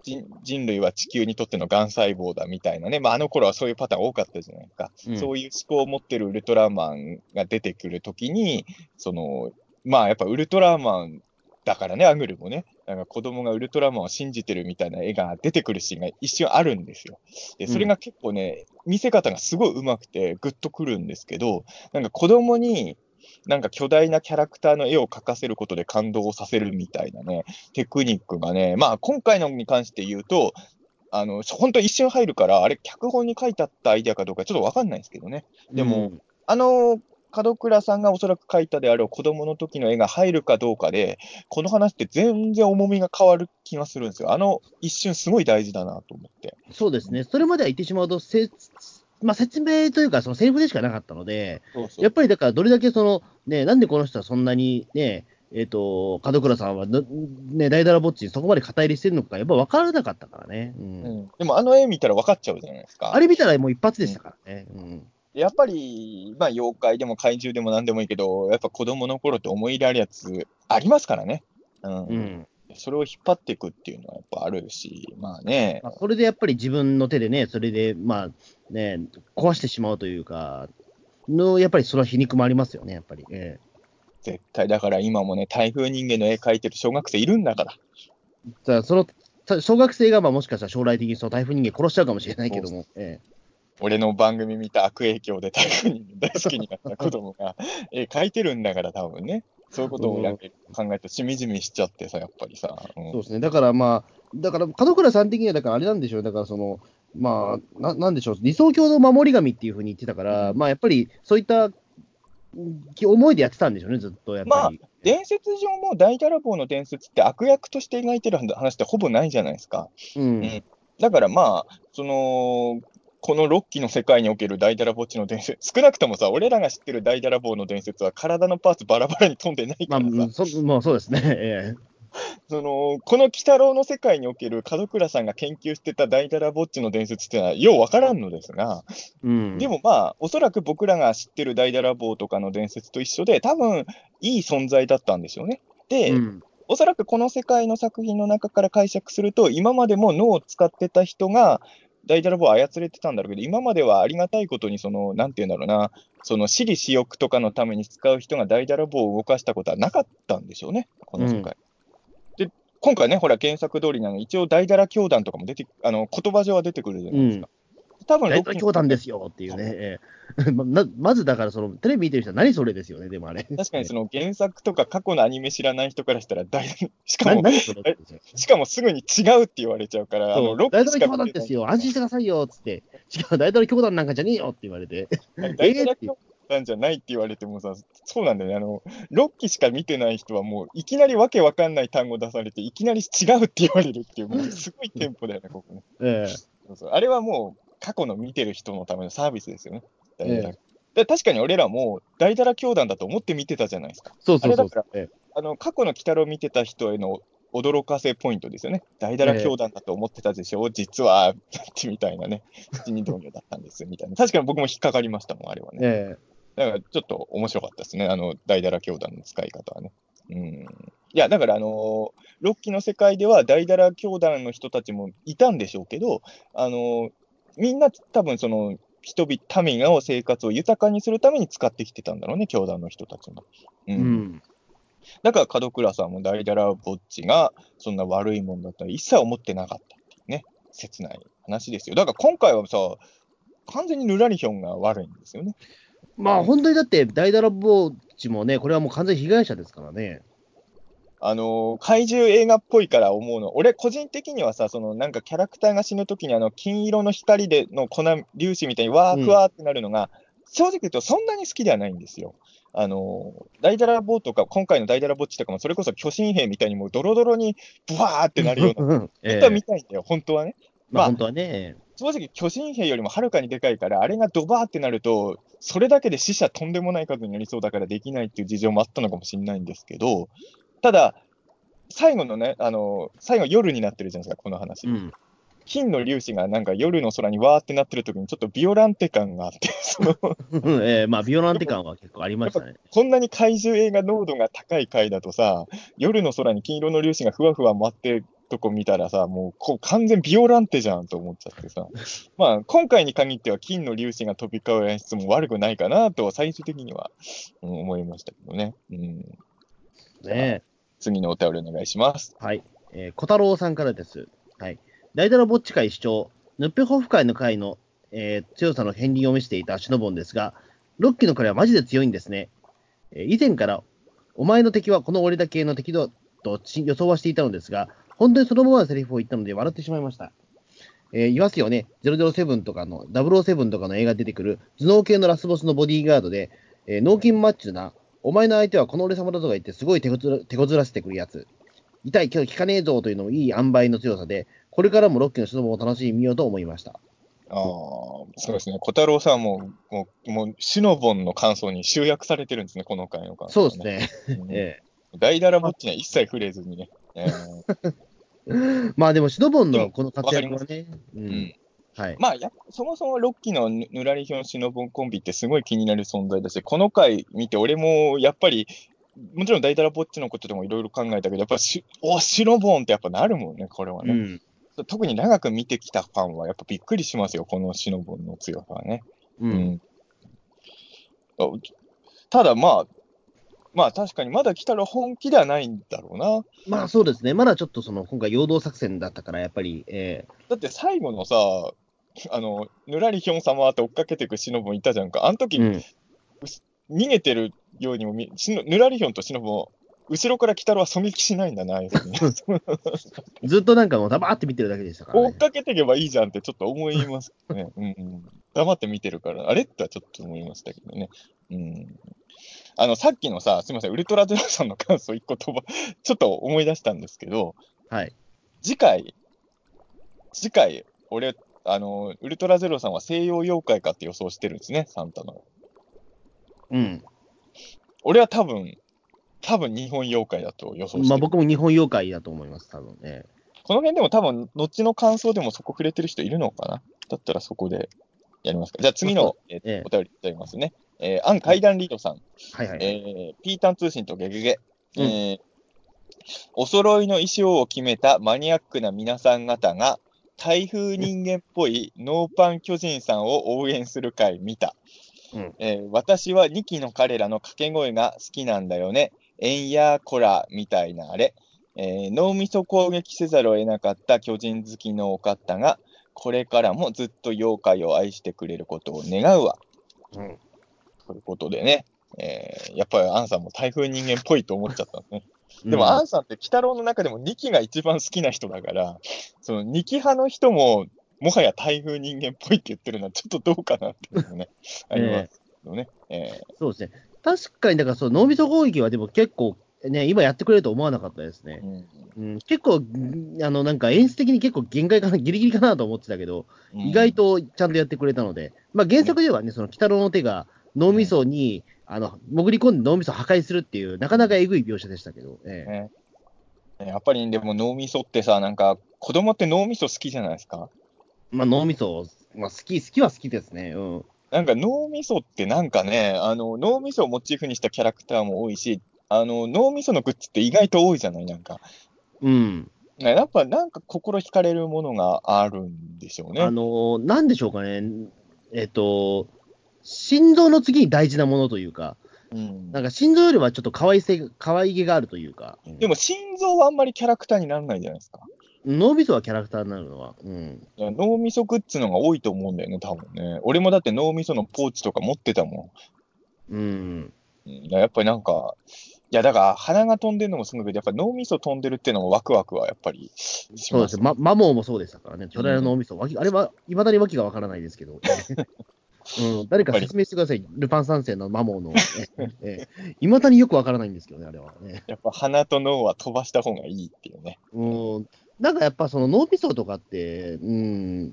人人類は地球にとってのがん細胞だみたいなね、まあ、あの頃はそういうパターン多かったじゃないですか。うんそういう思考を持ってるウルトラマンが出てくるときに、その、まあやっぱウルトラマンだからね、アグルもね、なんか子供がウルトラマンを信じてるみたいな絵が出てくるシーンが一瞬あるんですよ。で、それが結構ね、見せ方がすごい上手くてグッとくるんですけど、なんか子供に、なんか巨大なキャラクターの絵を描かせることで感動をさせるみたいなね、テクニックがね、まあ今回のに関して言うと、あの、本当一瞬入るから、あれ、脚本に書いてあったアイデアかどうかちょっとわかんないんですけどね。でもうんあの、門倉さんがおそらく描いたであろう子供の時の絵が入るかどうかで、この話って全然重みが変わる気がするんですよ。あの一瞬すごい大事だなと思って。そうですね。それまでは言ってしまうと、せまあ、説明というか、そのセリフでしかなかったので、そうそうやっぱりだから、どれだけその、ね、なんでこの人はそんなにね、えっ、と、門倉さんはの、ね、大ダラぼっちにそこまで肩入れしてるのか、やっぱ分からなかったからね。うんうんでもあの絵見たら分かっちゃうじゃないですか。あれ見たらもう一発でしたからね。うんやっぱり、まあ、妖怪でも怪獣でも何でもいいけど、やっぱ子供の頃って思い入れあるやつありますからね。うん。うんそれを引っ張っていくっていうのはやっぱあるし、まあね。まあ、それでやっぱり自分の手でね、それで、まあね、壊してしまうというか、の、やっぱりその皮肉もありますよね、やっぱり。え絶対だから今もね、台風人間の絵描いてる小学生いるんだから。えだからその、さ小学生がまあもしかしたら将来的にその台風人間殺しちゃうかもしれないけども、え俺の番組見た悪影響で台風人間大好きになった子供が 絵描いてるんだから多分ね。そういうことをや考えるとしみじみしちゃってさ、やっぱりさ。うんえそうですね。だからまあ、だから門倉さん的には、だからあれなんでしょう、だからその、まあ、ななんでしょう、理想郷の守り神っていうふうに言ってたから、まあやっぱりそういったうん思いでやってたんでしょうね、ずっとやっぱり。伝説上も大ダラボーの伝説って悪役として描いてる話ってほぼないじゃないですか。うんんだからまあ、その、このロッキーの世界における大ダラボッチの伝説、少なくともさ、俺らが知ってる大ダラボーの伝説は体のパーツバラバラに飛んでないまあ、からさ、うんそ まあ、そうですね。え その、この鬼太郎の世界における門倉さんが研究してた大ダラボッチの伝説っていうのはようわからんのですが、えうん、でもまあ、おそらく僕らが知ってる大ダラボーとかの伝説と一緒で、多分いい存在だったんでしょうね。で、うんおそらくこの世界の作品の中から解釈すると、今までも脳を使ってた人が、大ダラボを操れてたんだろうけど、今まではありがたいことに、その、なんていうんだろうな、その私利私欲とかのために使う人が大ダラボを動かしたことはなかったんでしょうね、この世界。で、今回ね、ほら、原作通りなの、一応大ダラ教団とかも出て、あの、言葉上は出てくるじゃないですか。多分大体教団ですよっていうね。ええまな まずだから、そのテレビ見てる人は何それですよね、でもあれ。確かにその原作とか過去のアニメ知らない人からしたら大、しかも、しかもすぐに違うって言われちゃうから、あの大体教団ですよ、安心してくださいよっつって、違う、大体教団なんかじゃねえよって言われて、大ダラ えーって教たんじゃないって言われてもさ、そうなんだよね。あの、6期しか見てない人はもう、いきなりわけわかんない単語出されて、いきなり違うって言われるっていう、もうすごいテンポだよね、ここね。ええそうそうあれはもう、過去の見てる人のためのサービスですよね。ええで確かに俺らも、大だら教団だと思って見てたじゃないですか。そうそうそうあれだかえあの、過去の鬼太郎見てた人への驚かせポイントですよね。大だら教団だと思ってたでしょ、実は、みたいなね。七人同業だったんです、みたいな。確かに僕も引っかかりましたもん、あれはね。ええだからちょっと面白かったですね、あの、大だら教団の使い方はね。うん。いや、だから、あのロッキーの世界では大だら教団の人たちもいたんでしょうけど、あのみんな多分その、人々、民の生活を豊かにするために使ってきてたんだろうね、教団の人たちも。う。うんん。だから門倉さんも大だらぼっちがそんな悪いもんだったら一切思ってなかったっていうね、切ない話ですよ。だから今回はさ、完全にヌラリヒョンが悪いんですよね。まあ、本当にだって、大だらぼっちもね、これはもう完全被害者ですからね。あのー怪獣映画っぽいから思うの、俺、個人的にはさ、そのなんかキャラクターが死ぬときに、あの金色の光での粉粒子みたいにわー、ふわーってなるのが、正直言うとそんなに好きではないんですよ。あのー大だらぼうとか、今回の大だらぼっちとかも、それこそ巨神兵みたいにもうドロドロにブワーってなるような、え本当はえ見たいんだよ、本当はね。まあ、まあ本当はね。正直、巨神兵よりもはるかにでかいから、あれがドバーってなると、それだけで死者とんでもない数になりそうだからできないっていう事情もあったのかもしれないんですけど、ただ、最後のね、あの、最後夜になってるじゃないですか、この話。うん。金の粒子がなんか夜の空にわーってなってる時にちょっとビオランテ感があって、その、ええまあ、ビオランテ感は結構ありましたね。こんなに怪獣映画濃度が高い回だとさ、夜の空に金色の粒子がふわふわ舞ってるとこ見たらさ、もうこう完全ビオランテじゃんと思っちゃってさ。まあ、今回に限っては金の粒子が飛び交う演出も悪くないかなと、最終的には、うん思いましたけどね。うん、ね次のお便りお願いします。はい。えー小太郎さんからです。はい。大だらぼっち会主張、ヌッペホフ会の会の、えー強さの片鱗を見せていたシノボンですが、ロッキーの彼はマジで強いんですね。えー以前から、お前の敵はこの俺だけの敵だとし予想はしていたのですが、本当にそのままのセリフを言ったので笑ってしまいました。えー言いますよね。007とかの、007とかの映画で出てくる頭脳系のラスボスのボディーガードで、えー脳筋マッチョな、お前の相手はこの俺様だとか言ってすごい手こずら手こずらせてくるやつ。痛いけど効かねえぞというのもいい塩梅の強さで、これからもロッキーのシノボンを楽しみ見ようと思いました。ああ、そうですね。小太郎さんはもう、もう、もうシノボンの感想に集約されてるんですね、この回の感想、そうですね。うん え大だらぼっちには一切触れずにね。えーえ まあでも、シノボンのこの活躍はね、ううんん、はい。まあやそもそもロッキーのぬぬらりひょんシノボンコンビってすごい気になる存在だし、この回見て、俺もやっぱり、もちろん大だらぼっちのことでもいろいろ考えたけど、やっぱし、おシノボンってやっぱなるもんね、これはね。うん。特に長く見てきたファンはやっぱびっくりしますよ、このシノボンの強さはね。う。うんあただまあ、まあ確かにまだ来たら本気ではないんだろうな。まあそうですね。まだちょっとその、今回、陽動作戦だったから、やっぱり、えだって最後のさ、あの、ぬらりひょん様って追っかけていくシノボンいたじゃんか。あのえ時、うん。逃げてるようにも見しのぬらりひょんとシノボン、後ろから来たらは狙撃しないんだな、ずっとなんかもう、黙って見てるだけでしたから、追っね。かけていけばいいじゃんってちょっと思いますね。うんうん、黙って見てるから、あれってはちょっと思いましたけどね。うん、あの、さっきのさ、すみません、ウルトラゼロさんの感想一個飛ば、ちょっと思い出したんですけど、はい。次回、次回、俺、あの、ウルトラゼロさんは西洋妖怪かって予想してるんですね、サンタの。うん。俺は多分、多分日本妖怪だと予想してる。まあ僕も日本妖怪だと思います、多分ね。この辺でも多分、後の感想でもそこ触れてる人いるのかな？だったらそこでやりますか。じゃあ次の、えーええお便りいただきますね。えー、アン階段リードさん、はいはい。えー、ピータン通信とゲゲゲ、うんえーお揃いの衣装を決めたマニアックな皆さん方が、台風人間っぽいノーパン巨人さんを応援する回見た。うんえー私は2期の彼らの掛け声が好きなんだよね。えんやこらみたいなあれ。えー脳みそ攻撃せざるを得なかった巨人好きのお方が、これからもずっと妖怪を愛してくれることを願うわ。うんということでね、えーやっぱりアンさんも台風人間っぽいと思っちゃったんですね。でも、うんアンさんって、鬼太郎の中でも2期が一番好きな人だから、その2期派の人も、もはや台風人間っぽいって言ってるのは、ちょっとどうかなっていうのもね、ありますどね。えそうですね。確かに、だからその脳みそ攻撃はでも結構、ね、今やってくれると思わなかったですねー。うんうん、結構、んあの、なんか演出的に結構限界かな、ギリギリかなと思ってたけど、意外とちゃんとやってくれたので、まあ原作ではね、その鬼太郎の手が脳みそに、あの、潜り込んで脳みそを破壊するっていう、なかなかえぐい描写でしたけど、ええねやっぱりでも脳みそってさ、なんか子供って脳みそ好きじゃないですか？まあ脳みそ、まあ好き、好きは好きですね。うん。なんか脳みそってなんかね、あの脳みそをモチーフにしたキャラクターも多いし、あの脳みそのグッズって意外と多いじゃない、なんか。うん。ねやっぱなんか心惹かれるものがあるんでしょうね。あのーなんでしょうかね。えっと、心臓の次に大事なものというか、うんなんか心臓よりはちょっと可愛せ、可愛げがあるというか、うんでも心臓はあんまりキャラクターにならないじゃないですか。脳みそはキャラクターになるのは、うん。脳みそグッズのが多いと思うんだよね、多分ね。俺もだって脳みそのポーチとか持ってたもうん。ん。うん、いややっぱりなんか、いやだから鼻が飛んでるのもすごいけど、やっぱり脳みそ飛んでるっていうのもワクワクはやっぱりしまそうですす。ま、マモーもそうでしたからね。巨大な脳みそ。わきあれは、いまだにわけがわからないですけど。うん、誰か説明してください。ルパン三世のマモーの。ええいまだによくわからないんですけどね、あれはね。やっぱ鼻と脳は飛ばした方がいいっていうね。うん。なんかやっぱその脳みそとかって、うん、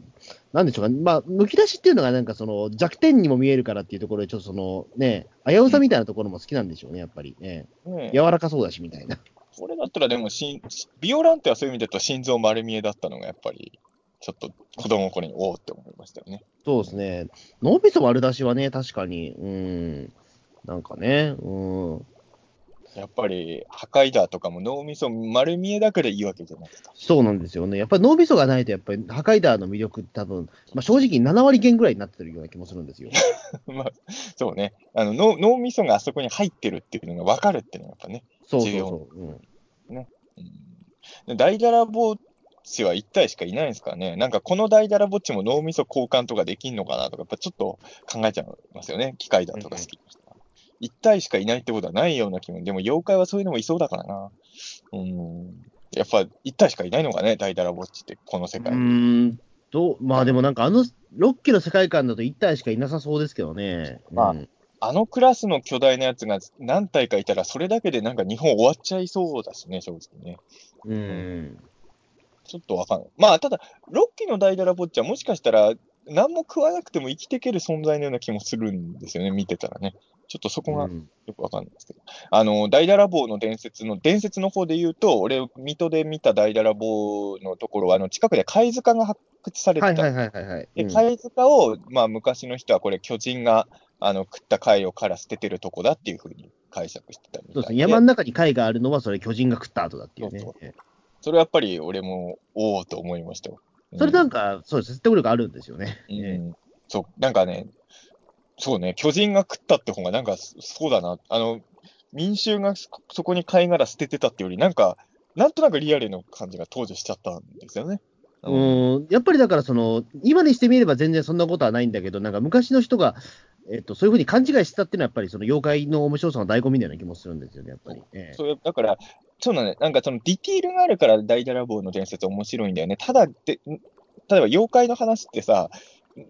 なんでしょうか、まあ、むき出しっていうのがなんかその弱点にも見えるからっていうところで、ちょっとそのね、危うさみたいなところも好きなんでしょうね、やっぱりね。ね柔らかそうだしみたいな。これだったらでもしん、ビオランテはそういう意味で言うと心臓丸見えだったのがやっぱり、ちょっと子供の頃におおって思いましたよね。そうですね。脳みそ丸出しはね、確かに、うん、なんかね、うん、やっぱり、破壊だとかも脳みそ丸見えだけでいいわけじゃないですか。そうなんですよね。やっぱり脳みそがないと、やっぱり破壊ダーの魅力って多分、まあ、正直7割減ぐらいになってるような気もするんですよ。まあ、そうね。あの脳、脳みそがあそこに入ってるっていうのが分かるっていうのがやっぱね。そうそうそう。うんうんで大だらぼっちは1体しかいないんですからね。なんかこの大だらぼっちも脳みそ交換とかできんのかなとか、やっぱちょっと考えちゃいますよね。機械だとか好きな人は。1体しかいないってことはないような気も。でも妖怪はそういうのもいそうだからな。うん。やっぱ1体しかいないのかね、大だらぼっちって、この世う界に。ーんと、まあでもなんかあの6期の世界観だと1体しかいなさそうですけどね。まあうんあのクラスの巨大なやつが何体かいたら、それだけでなんか日本終わっちゃいそうだしね、正直ね。うん。ちょっとわかんない。まあ、ただ、ロッキーの大だらぼっちはもしかしたら、何も食わなくても生きていける存在のような気もするんですよね、見てたらね。ちょっとそこがうんよくわかんないですけど。あの、大だらぼうの伝説の、伝説の方で言うと、俺、水戸で見た大だらぼうのところは、あの、近くで貝塚が発掘されてた。はいはいはいはいはい。で、うん貝塚を、まあ、昔の人はこれ、巨人が、あの、食った貝をから捨ててるとこだっていうふうに解釈してたみたいで。そうですね。山の中に貝があるのは、それ巨人が食った後だっていうね。そうええそれはやっぱり俺も、おおと思いましたよ。それなんか、か、そうです。説得力あるんですよね。うんええそう、なんかね、そうね、巨人が食ったって方が、なんか、そそうだな。あの、民衆がそそこに貝殻捨ててたってより、なんか、なんとなくリアルの感じが当時しちゃったんですよね。うん、やっぱりだからその、今にしてみれば全然そんなことはないんだけど、なんか昔の人が、えっと、そういうふうに勘違いしてたっていうのは、やっぱりその妖怪の面白さの醍醐味のような気もするんですよね、やっぱり。ええそれだから、そうなんね、なんかそのディティールがあるから大だらぼうの伝説面白いんだよね。ただで、例えば妖怪の話ってさ、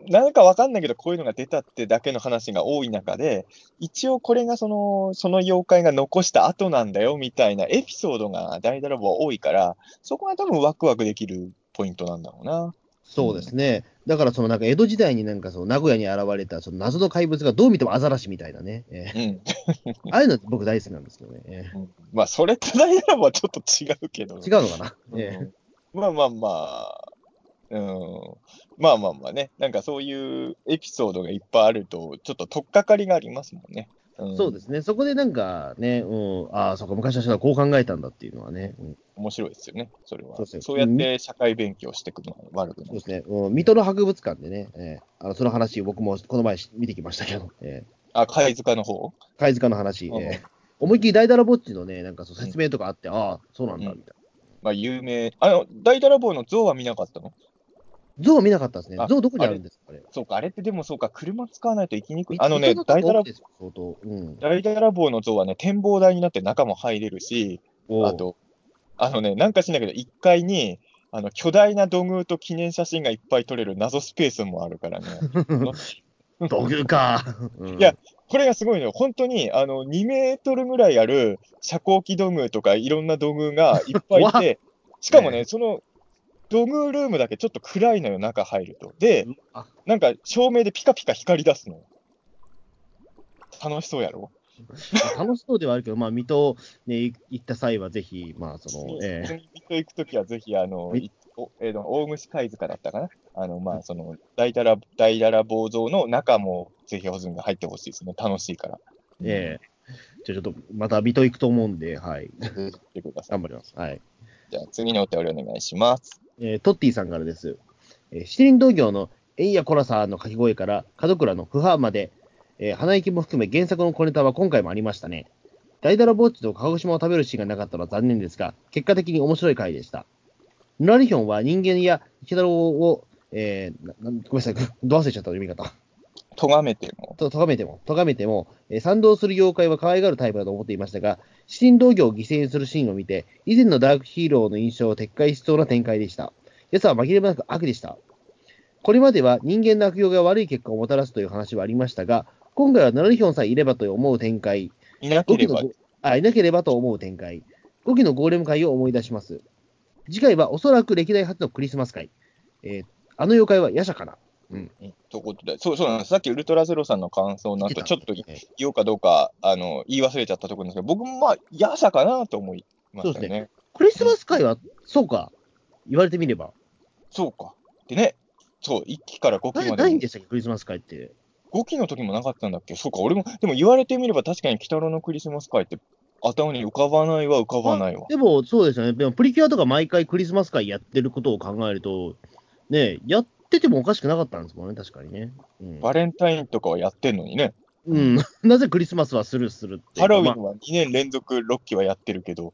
なんかわかんないけど、こういうのが出たってだけの話が多い中で、一応これがその、その妖怪が残した後なんだよみたいなエピソードが大だらぼうは多いから、そこが多分ワクワクできるポイントなんだろうな。そうですね。だからそのなんか江戸時代になんかその名古屋に現れたその謎の怪物がどう見てもアザラシみたいなね。ええうん。ああいうの僕大好きなんですけどね。ええまあ、それとらぼうはちょっと違うけど。違うのかな？ええうんまあまあまあ、うん、まあまあまあね、なんかそういうエピソードがいっぱいあると、ちょっと取っかかりがありますもんね。うん、そうですね。そこでなんかね、うん、ああ、そうか、昔の人はこう考えたんだっていうのはね。うん面白いですよね、それは。そうですねそうやって社会勉強していくのは悪くない。そうですね。うん、水戸の博物館でね、ええあのその話、僕もこの前見てきましたけど、ええあ、貝塚の方？貝塚の話、うんええ思いっきり大だらぼっちのね、なんかそう説明とかあって、ああ、そうなんだ、みたいな。まあ有名。あの、大だらぼうの像は見なかったの？象は見なかったですねあ。象どこにあるんですか、あれ。そうか、あれってでもそうか、車使わないと行きにくい。あのね、大だら。うん。大だらぼうの像はね、展望台になって中も入れるし、あと、あのね、なんかしないけど、1階に、あの、巨大な土偶と記念写真がいっぱい撮れる謎スペースもあるからね。土偶か。うんいや、これがすごいのよ。本当に、あの、2メートルぐらいある遮光器土偶とかいろんな土偶がいっぱいいて、しかもね、その土偶ルームだけちょっと暗いのよ、中入ると。で、あなんか照明でピカピカ光り出すの。楽しそうやろ？楽しそうではあるけど、まあ、水戸、ね、い行った際はぜひ、まあ、その、ええ水戸行くときはぜひ、あの、おえーと大虫貝塚だったかな？あの、まあ、その、大だら、大だら棒像の中もぜひホズミが入ってほしいですね。楽しいから。ええじゃあちょっと、また水戸行くと思うんで、はい。頑張ります。はい。じゃあ次のお便りお願いします。えートッティさんからです。えー七輪同行のえいやこらさんの掛け声から、門倉の不破まで、えー鼻息も含め原作の小ネタは今回もありましたね。大だらぼっちと鹿児島を食べるシーンがなかったのは残念ですが、結果的に面白い回でした。ヌラリヒョンは人間や池太郎を、えーごめんなさい、ど忘れちゃった読み方。咎めても。と、咎めても、咎めても、えー賛同する妖怪は可愛がるタイプだと思っていましたが、七輪道業を犠牲にするシーンを見て、以前のダークヒーローの印象を撤回しそうな展開でした。奴は紛れもなく悪でした。これまでは人間の悪用が悪い結果をもたらすという話はありましたが、今回はナルヒョンさえいればと思う展開、いなけ5期のれば、ごあいなければと思う展開、5期のゴーレム会を思い出します。次回はおそらく歴代初のクリスマス会。えーあの妖怪は夜叉かな。うん。うんとことで、そうそうなんです。さっきウルトラゼロさんの感想の後、ちょっとえー言おうかどうか、あの、言い忘れちゃったところなんですけど、僕もまあ、ヤシャかなと思いましたよそうでね。クリスマス会は、そうか。言われてみれば。そうか。でね、そう、1期から5期までないんでしたっけ、クリスマス会って。5期の時もなかったんだっけ？そうか、俺も、でも言われてみれば確かに鬼太郎のクリスマス会って頭に浮かばないわ、浮かばないわ。でも、そうですよね。でも、プリキュアとか毎回クリスマス会やってることを考えると、ね、やっててもおかしくなかったんですもんね、確かにね。うん。バレンタインとかはやってんのにね。うん、なぜクリスマスはスルーするってハロウィンは2年連続6期はやってるけど、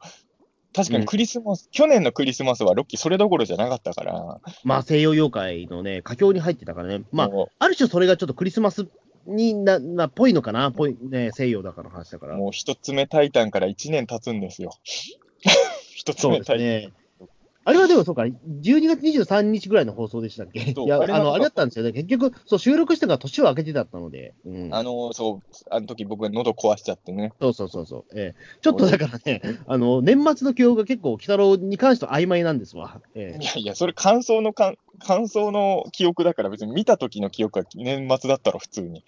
確かにクリスマス、去年のクリスマスは6期それどころじゃなかったから、まあ、西洋妖怪のね、佳境に入ってたからね。まあ、もある種それがちょっとクリスマスにな、な、ぽいのかな、ぽい、ね、西洋だからの話だから。うもう一つ目タイタンから1年経つんですよ。一つ目タイタン。ね。あれはでもそうか、12月23日ぐらいの放送でしたっけ？いや、あの、あれだったんですよね。結局、そう、収録したのが年を明けてだったので。うん。あの、そう、あの時僕が喉壊しちゃってね。そうそうそうそう。ええちょっとだからね、あの、年末の記憶が結構、鬼太郎に関しては曖昧なんですわ。ええいやいや、それ感想のかん、感想の記憶だから別に見た時の記憶は年末だったろ、普通に。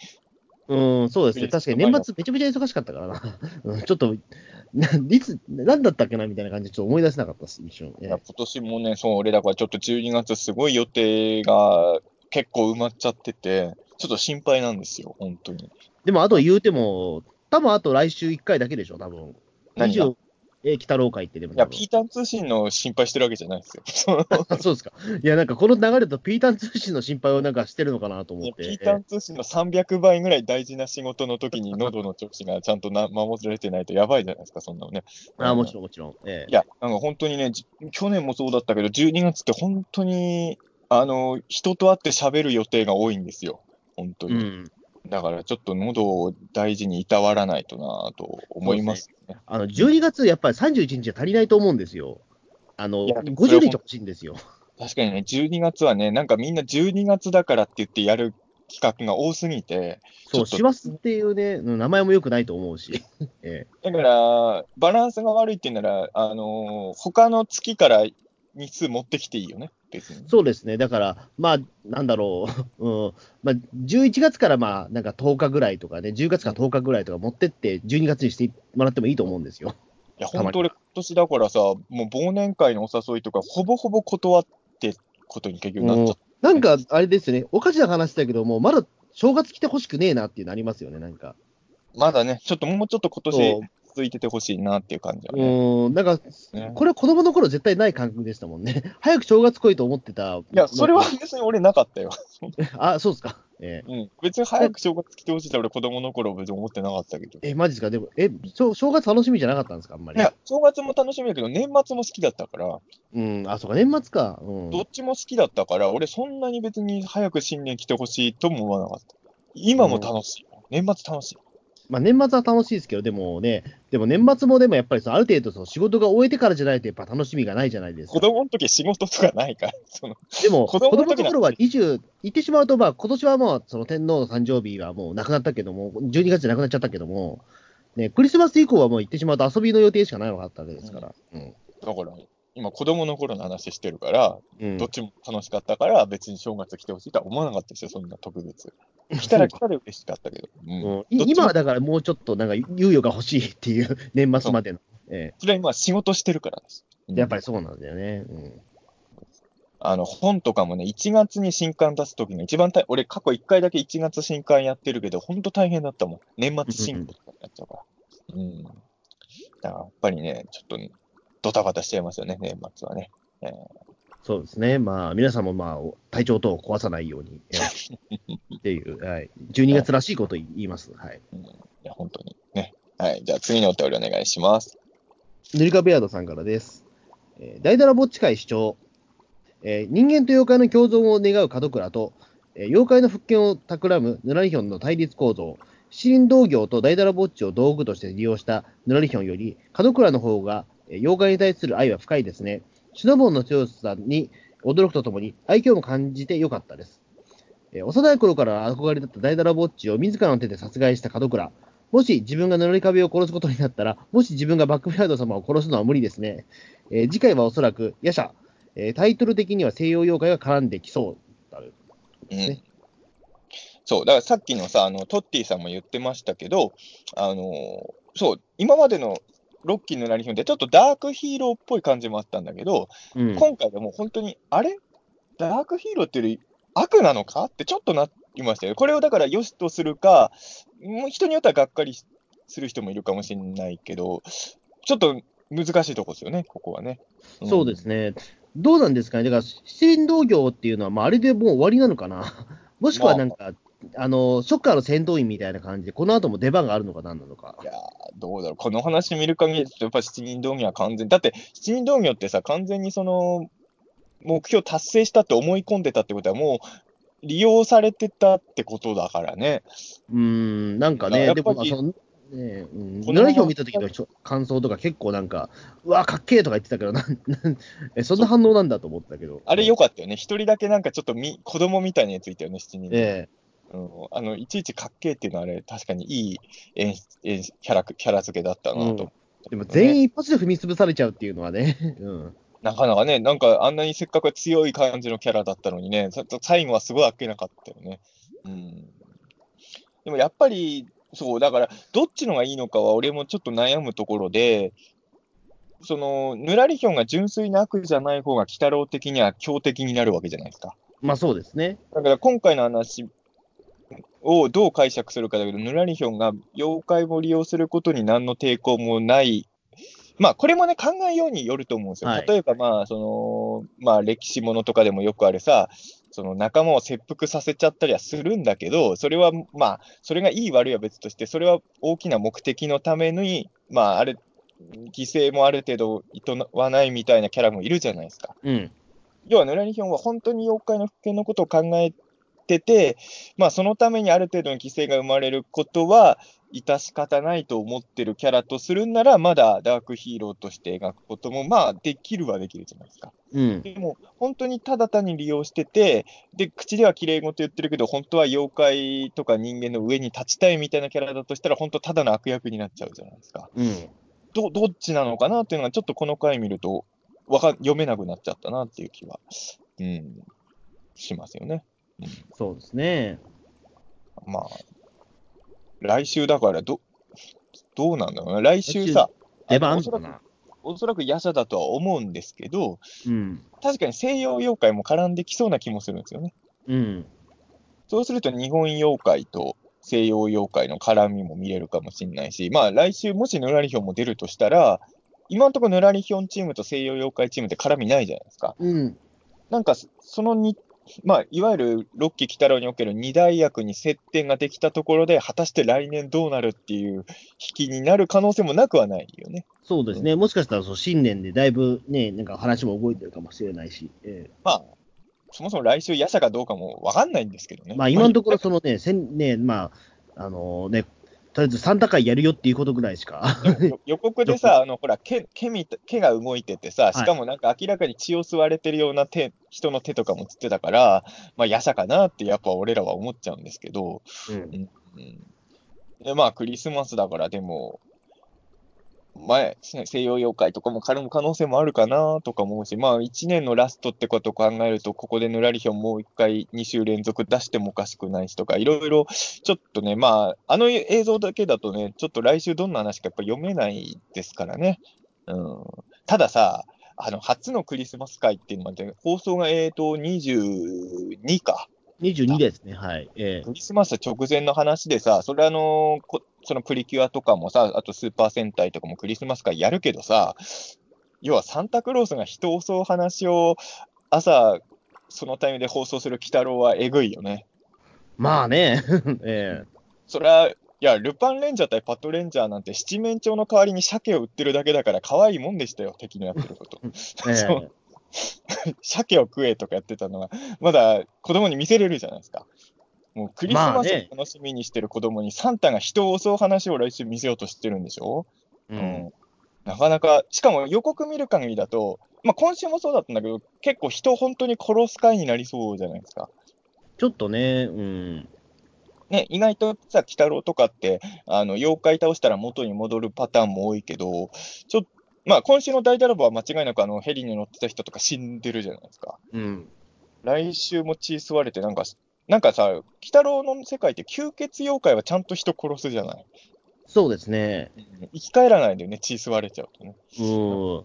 うん、そうですね。確かに年末めちゃめちゃ忙しかったからな。うん、ちょっと、ないつ、何だったっけなみたいな感じでちょっと思い出せなかったです、一瞬。ええいや今年もね、そう、俺らちょっと12月すごい予定が結構埋まっちゃってて、ちょっと心配なんですよ、本当に。でも、あと言うても、多分あと来週1回だけでしょ、多分。何が？20えー、北郎会ってでもいや、ピーターン通信の心配してるわけじゃないですよ。そうですか。いや、なんかこの流れとピータン通信の心配をなんかしてるのかなと思って。ピーターン通信の300倍ぐらい大事な仕事の時に喉の調子がちゃんとな守られてないとやばいじゃないですか、そんなのね。ああ、もちろん、もちろん。ええいや、なんか本当にね、じ去年もそうだったけど、12月って本当に、あの、人と会って喋る予定が多いんですよ。本当に。うん。だからちょっと喉を大事にいたわらないとなと思いますね。あの、12月、やっぱり31日は足りないと思うんですよ。あの、いや50日欲しいんですよ。確かにね、12月はね、なんかみんな12月だからって言ってやる企画が多すぎて、そう、師走っていうね、うん名前も良くないと思うし。えだから、バランスが悪いって言うなら、あのー他の月から日数持ってきていいよね、別にえ。そうですね。だから、まあ、なんだろう。うん。まあ、11月からまあ、なんか10日ぐらいとかね、10月から10日ぐらいとか持ってって、12月にしてもらってもいいと思うんですよ。いや、本当俺、今年だからさ、もう忘年会のお誘いとか、ほぼほぼ断ってことに結局なっちゃった。なんか、あれですよね。おかしな話だけども、まだ正月来てほしくねえなっていうのありますよね、なんか。まだね、ちょっともうちょっと今年続いててほしいなっていう感じはね。うん、なんか、ねこれは子供の頃絶対ない感覚でしたもんね。早く正月来いと思ってた。いや、それは別に俺なかったよ。あ、そうですか。えうん。別に早く正月来てほしいって俺子供の頃別に思ってなかったけど。え、えマジですか？でも、え、正正月楽しみじゃなかったんですかあんまり？いや、正月も楽しみだけど、年末も好きだったから、うん、あ、そうか、年末か。うん。どっちも好きだったから、俺そんなに別に早く新年来てほしいとも思わなかった。今も楽しい。年末楽しい。まあ、年末は楽しいですけど、でもね、でも年末もでもやっぱりそのある程度その仕事が終えてからじゃないと、やっぱ楽しみがないじゃないですか。子供の時仕事とかないから、そのでも、子子供の頃は20、言ってしまうと、まあ、今年はもう、その天皇の誕生日はもうなくなったけども、12月でなくなっちゃったけども、ね、クリスマス以降はもう言ってしまうと遊びの予定しかないわけですから。うん。だから、今、子供の頃の話してるから、うんどっちも楽しかったから、別に正月来てほしいとは思わなかったですよ、そんな特別。来たら来たで嬉しかったけど。うんうんど今はだからもうちょっとなんか猶予が欲しいっていう、年末までの。えそれは今、仕事してるからです。えやっぱりそうなんだよね。うん。あの、本とかもね、1月に新刊出すときが一番大俺過去1回だけ1月新刊やってるけど、ほんと大変だったもん。年末新刊とかになっちゃうから。うん。だからやっぱりね、ちょっとドタバタしちゃいますよね、年末はね。えそうですね。まあ、皆さんもまあ、体調等を壊さないように、ええ っていう、はい。12月らしいこと言います。はい。ーうん、いや、本当にね。はい。じゃあ次のお便りお願いします。ヌリカベアードさんからです。えー、大ダラぼっち会主張、えー人間と妖怪の共存を願う門倉と、えー妖怪の復権を企むヌラリヒョンの対立構造、七輪道行と大ダラぼっちを道具として利用したヌラリヒョンより、門倉の方が、えー妖怪に対する愛は深いですね。シノボンの強さに驚くとともに、愛嬌も感じてよかったです。え幼い頃から憧れだった大ダラぼっちを自らの手で殺害した門倉。もし自分がヌラリ壁を殺すことになったら、もし自分がバックフィアード様を殺すのは無理ですね。えー次回はおそらく、夜叉、えータイトル的には西洋妖怪が絡んできそうだる。うんそう、だからさっきのさ、あの、トッティさんも言ってましたけど、あのそう、今までのロッキーのラリヒョンってちょっとダークヒーローっぽい感じもあったんだけど、うん今回でもう本当に、あれ？ダークヒーローっていうより悪なのか？ってちょっとなりましたよ。これをだから良しとするか、もう人によってはがっかりする人もいるかもしれないけど、ちょっと難しいとこですよね、ここはね。んそうですね。どうなんですかね？だから、七輪道行っていうのは、まあ、あれでもう終わりなのかな？もしくはなんか、あの、ショッカーの戦闘員みたいな感じで、この後も出番があるのか何なのかい。やーどうだろう、この話見る限りやっぱ七人道業は完全、だって七人道業ってさ、完全にその目標達成したって思い込んでたってことは、もう利用されてたってことだからね。うーん、なんかね、でも、まあ、その、ねうん、このヌラリヒョン見た時の感想とか結構なんか、うわ、かっけえとか言ってたけど、なんなんえそんな反応なんだと思ったけど。あれ良かったよね。一人だけなんかちょっとみ子供みたいなやついたよね、七人道業。えうん、あのいちいちかっけえっていうのはあれ、確かにいい演出演出キャラキャラ付けだったなと思ってえでも全員一発で踏み潰されちゃうっていうのはね。うん。なかなかね、なんかあんなにせっかく強い感じのキャラだったのにね、さ最後はすごいあっけなかったよね。うん。でもやっぱり、そう、だから、どっちのがいいのかは俺もちょっと悩むところで、その、ぬらりひょんが純粋な悪じゃない方が、鬼太郎的には強敵になるわけじゃないですか。まあそうですね。だから今回の話をどう解釈するかだけど、ぬらりひょんが妖怪を利用することに何の抵抗もない。まあ、これもね、考えようによると思うんですよ。はい例えば、まあ、その、まあ、歴史ものとかでもよくあるさ、その仲間を切腹させちゃったりはするんだけど、それは、まあ、それがいい悪いは別として、それは大きな目的のために、まあ、あれ、犠牲もある程度いとわないみたいなキャラもいるじゃないですか。うん。要は、ヌラリヒョンは本当に妖怪の復権のことを考えてて、まあ、そのためにある程度の犠牲が生まれることは、致し方ないと思ってるキャラとするんなら、まだダークヒーローとして描くことも、まあ、できるはできるじゃないですか。うん。でも、本当にただ単に利用してて、で、口では綺麗事言ってるけど、本当は妖怪とか人間の上に立ちたいみたいなキャラだとしたら、本当ただの悪役になっちゃうじゃないですか。うん。ど、どっちなのかなっていうのが、ちょっとこの回見ると、わか、読めなくなっちゃったなっていう気は、うん、しますよね。そうですね。まあ、来週だから、ど、どうなんだろうな。来週さ、出番かな。おそらく夜叉だとは思うんですけど、うん。確かに西洋妖怪も絡んできそうな気もするんですよね。うん。そうすると日本妖怪と西洋妖怪の絡みも見れるかもしれないし、まあ来週もしヌラリヒョンも出るとしたら、今のところヌラリヒョンチームと西洋妖怪チームって絡みないじゃないですか。うん。なんかそのに、まあいわゆるロッキー鬼太郎における二大役に接点ができたところで、果たして来年どうなるっていう引きになる可能性もなくはないよね。そうですね。もしかしたら、そう、新年でだいぶね、なんか話も動いてるかもしれないし。えまあ、そもそも来週夜叉かどうかもわかんないんですけどね。えまあ、今のところ、そのね、せんね、まあ、あのね、とりあえずサンタ会やるよっていうことぐらいしか。予告でさ、あのほら毛毛みた、毛が動いててさ、しかもなんか明らかに血を吸われてるような手、人の手とかもつってたから、まあ、やさかなってやっぱ俺らは思っちゃうんですけど、うん。うん。でまあ、クリスマスだから、でも、前、西洋妖怪とかも絡む可能性もあるかなとか思うし、まあ、1年のラストってことを考えると、ここでぬらりひょんもう1回2週連続出してもおかしくないしとか、いろいろ、ちょっとね、まあ、あの映像だけだとね、ちょっと来週どんな話かやっぱ読めないですからね。うん。たださ、あの、初のクリスマス会っていうのまで、放送が、えーと、22か。22ですね、はい。ええクリスマス直前の話でさ、それあのこそのプリキュアとかもさ、あとスーパー戦隊とかもクリスマス会やるけどさ、要はサンタクロースが人を襲う話を朝、そのタイミングで放送する鬼太郎はえぐいよね。まあね、えそれは、いや、ルパンレンジャー対パトレンジャーなんて七面鳥の代わりに鮭を売ってるだけだから可愛いもんでしたよ、敵のやってること。ええそう 鮭を食えとかやってたのは、まだ子供に見せれるじゃないですか。もうクリスマスを楽しみにしてる子供にサンタが人を襲う話を来週見せようとしてるんでしょ、ううんん、なかなか、しかも予告見る限りだと、まあ、今週もそうだったんだけど、結構人を本当に殺す回になりそうじゃないですか。ちょっとね、うん。ね、意外とさ、鬼太郎とかって、あの、妖怪倒したら元に戻るパターンも多いけど、ちょっと、まあ、今週の大ダラボは間違いなくあの、ヘリに乗ってた人とか死んでるじゃないですか。うん。来週も血吸われて、なんか、なんかさ、鬼太郎の世界って吸血妖怪はちゃんと人殺すじゃない？そうですね。生き返らないんだよね、血吸われちゃうとね。うん。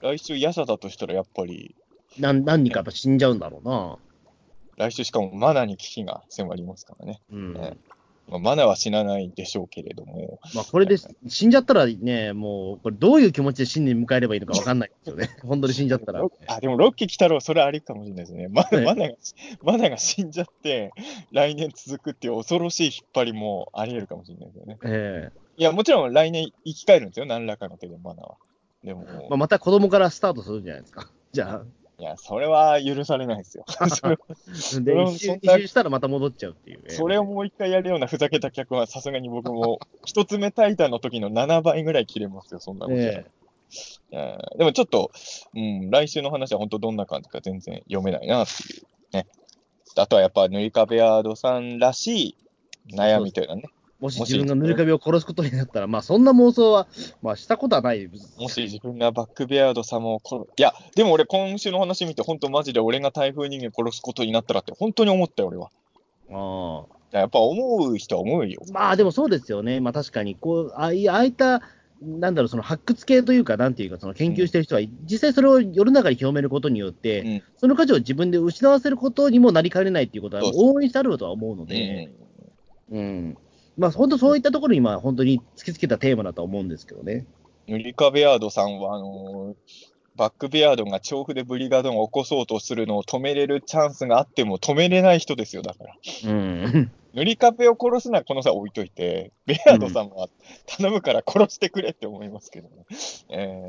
来週、ヤサだとしたらやっぱり、何何人か死んじゃうんだろうな。来週しかもマナに危機が迫りますからね。うん。ねまあ、マナは死なないでしょうけれども、まあ、これで死んじゃったらね、もう、これどういう気持ちで新年迎えればいいのか分かんないですよね。本当に死んじゃったら。ロあ、でもロッキー来たらそれありかもしれないですね。まええマナが、マナが死んじゃって、来年続くっていう恐ろしい引っ張りもあり得るかもしれないですよね。ええいや、もちろん来年生き返るんですよ、何らかの手でマナは。でも、まあ、また子供からスタートするんじゃないですか。じゃいや、それは許されないですよ。で、うん一周したらまた戻っちゃうっていう。それをもう一回やるようなふざけた客は、さすがに僕も、一つ目タイタンの時の7倍ぐらい切れますよ、そんなことええーでもちょっと、うん、来週の話は本当どんな感じか全然読めないなっていうね。あとはやっぱヌリカベアードさんらしい悩みというのはね、もし自分が塗り壁を殺すことになったら、まあそんな妄想は、まあしたことはない。もし自分がバックベアード様を殺いや、でも俺今週の話見て本当マジで俺が台風人間殺すことになったらって本当に思ったよ、俺は。あやっぱ思う人は思うよ。あまあでもそうですよね。まあ確かに、こう、ああいああいった、なんだろう、その発掘系というか、なんていうか、その研究してる人は、実際それを世の中に広めることによって、うんその価値を自分で失わせることにもなりかねないっていうことは、応援してあるとは思うのうで、んうん。まあ本当そういったところに、まあ本当に突きつけたテーマだとは思うんですけどね。ヌリカベアードさんは、あのーバックベアードが調布でブリガードンを起こそうとするのを止めれるチャンスがあっても止めれない人ですよ、だから。うん。塗り壁を殺すのはこの際置いといて、ベアードさんは頼むから殺してくれって思いますけどね。え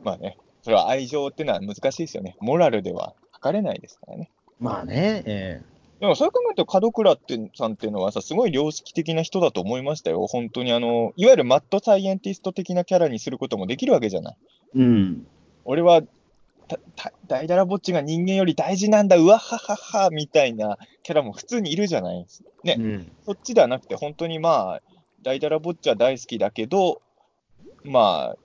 ーまあね、それは愛情っていうのは難しいですよね。モラルでは測れないですからね。まあね、えでもそう考えると、門倉ってさんっていうのはさ、すごい良識的な人だと思いましたよ。本当にあの、いわゆるマッドサイエンティスト的なキャラにすることもできるわけじゃない。えうん。俺は、大だらぼっちが人間より大事なんだ、うわははは、みたいなキャラも普通にいるじゃない。ねうん。そっちではなくて、本当にまあ、大だらぼっちは大好きだけど、まあ、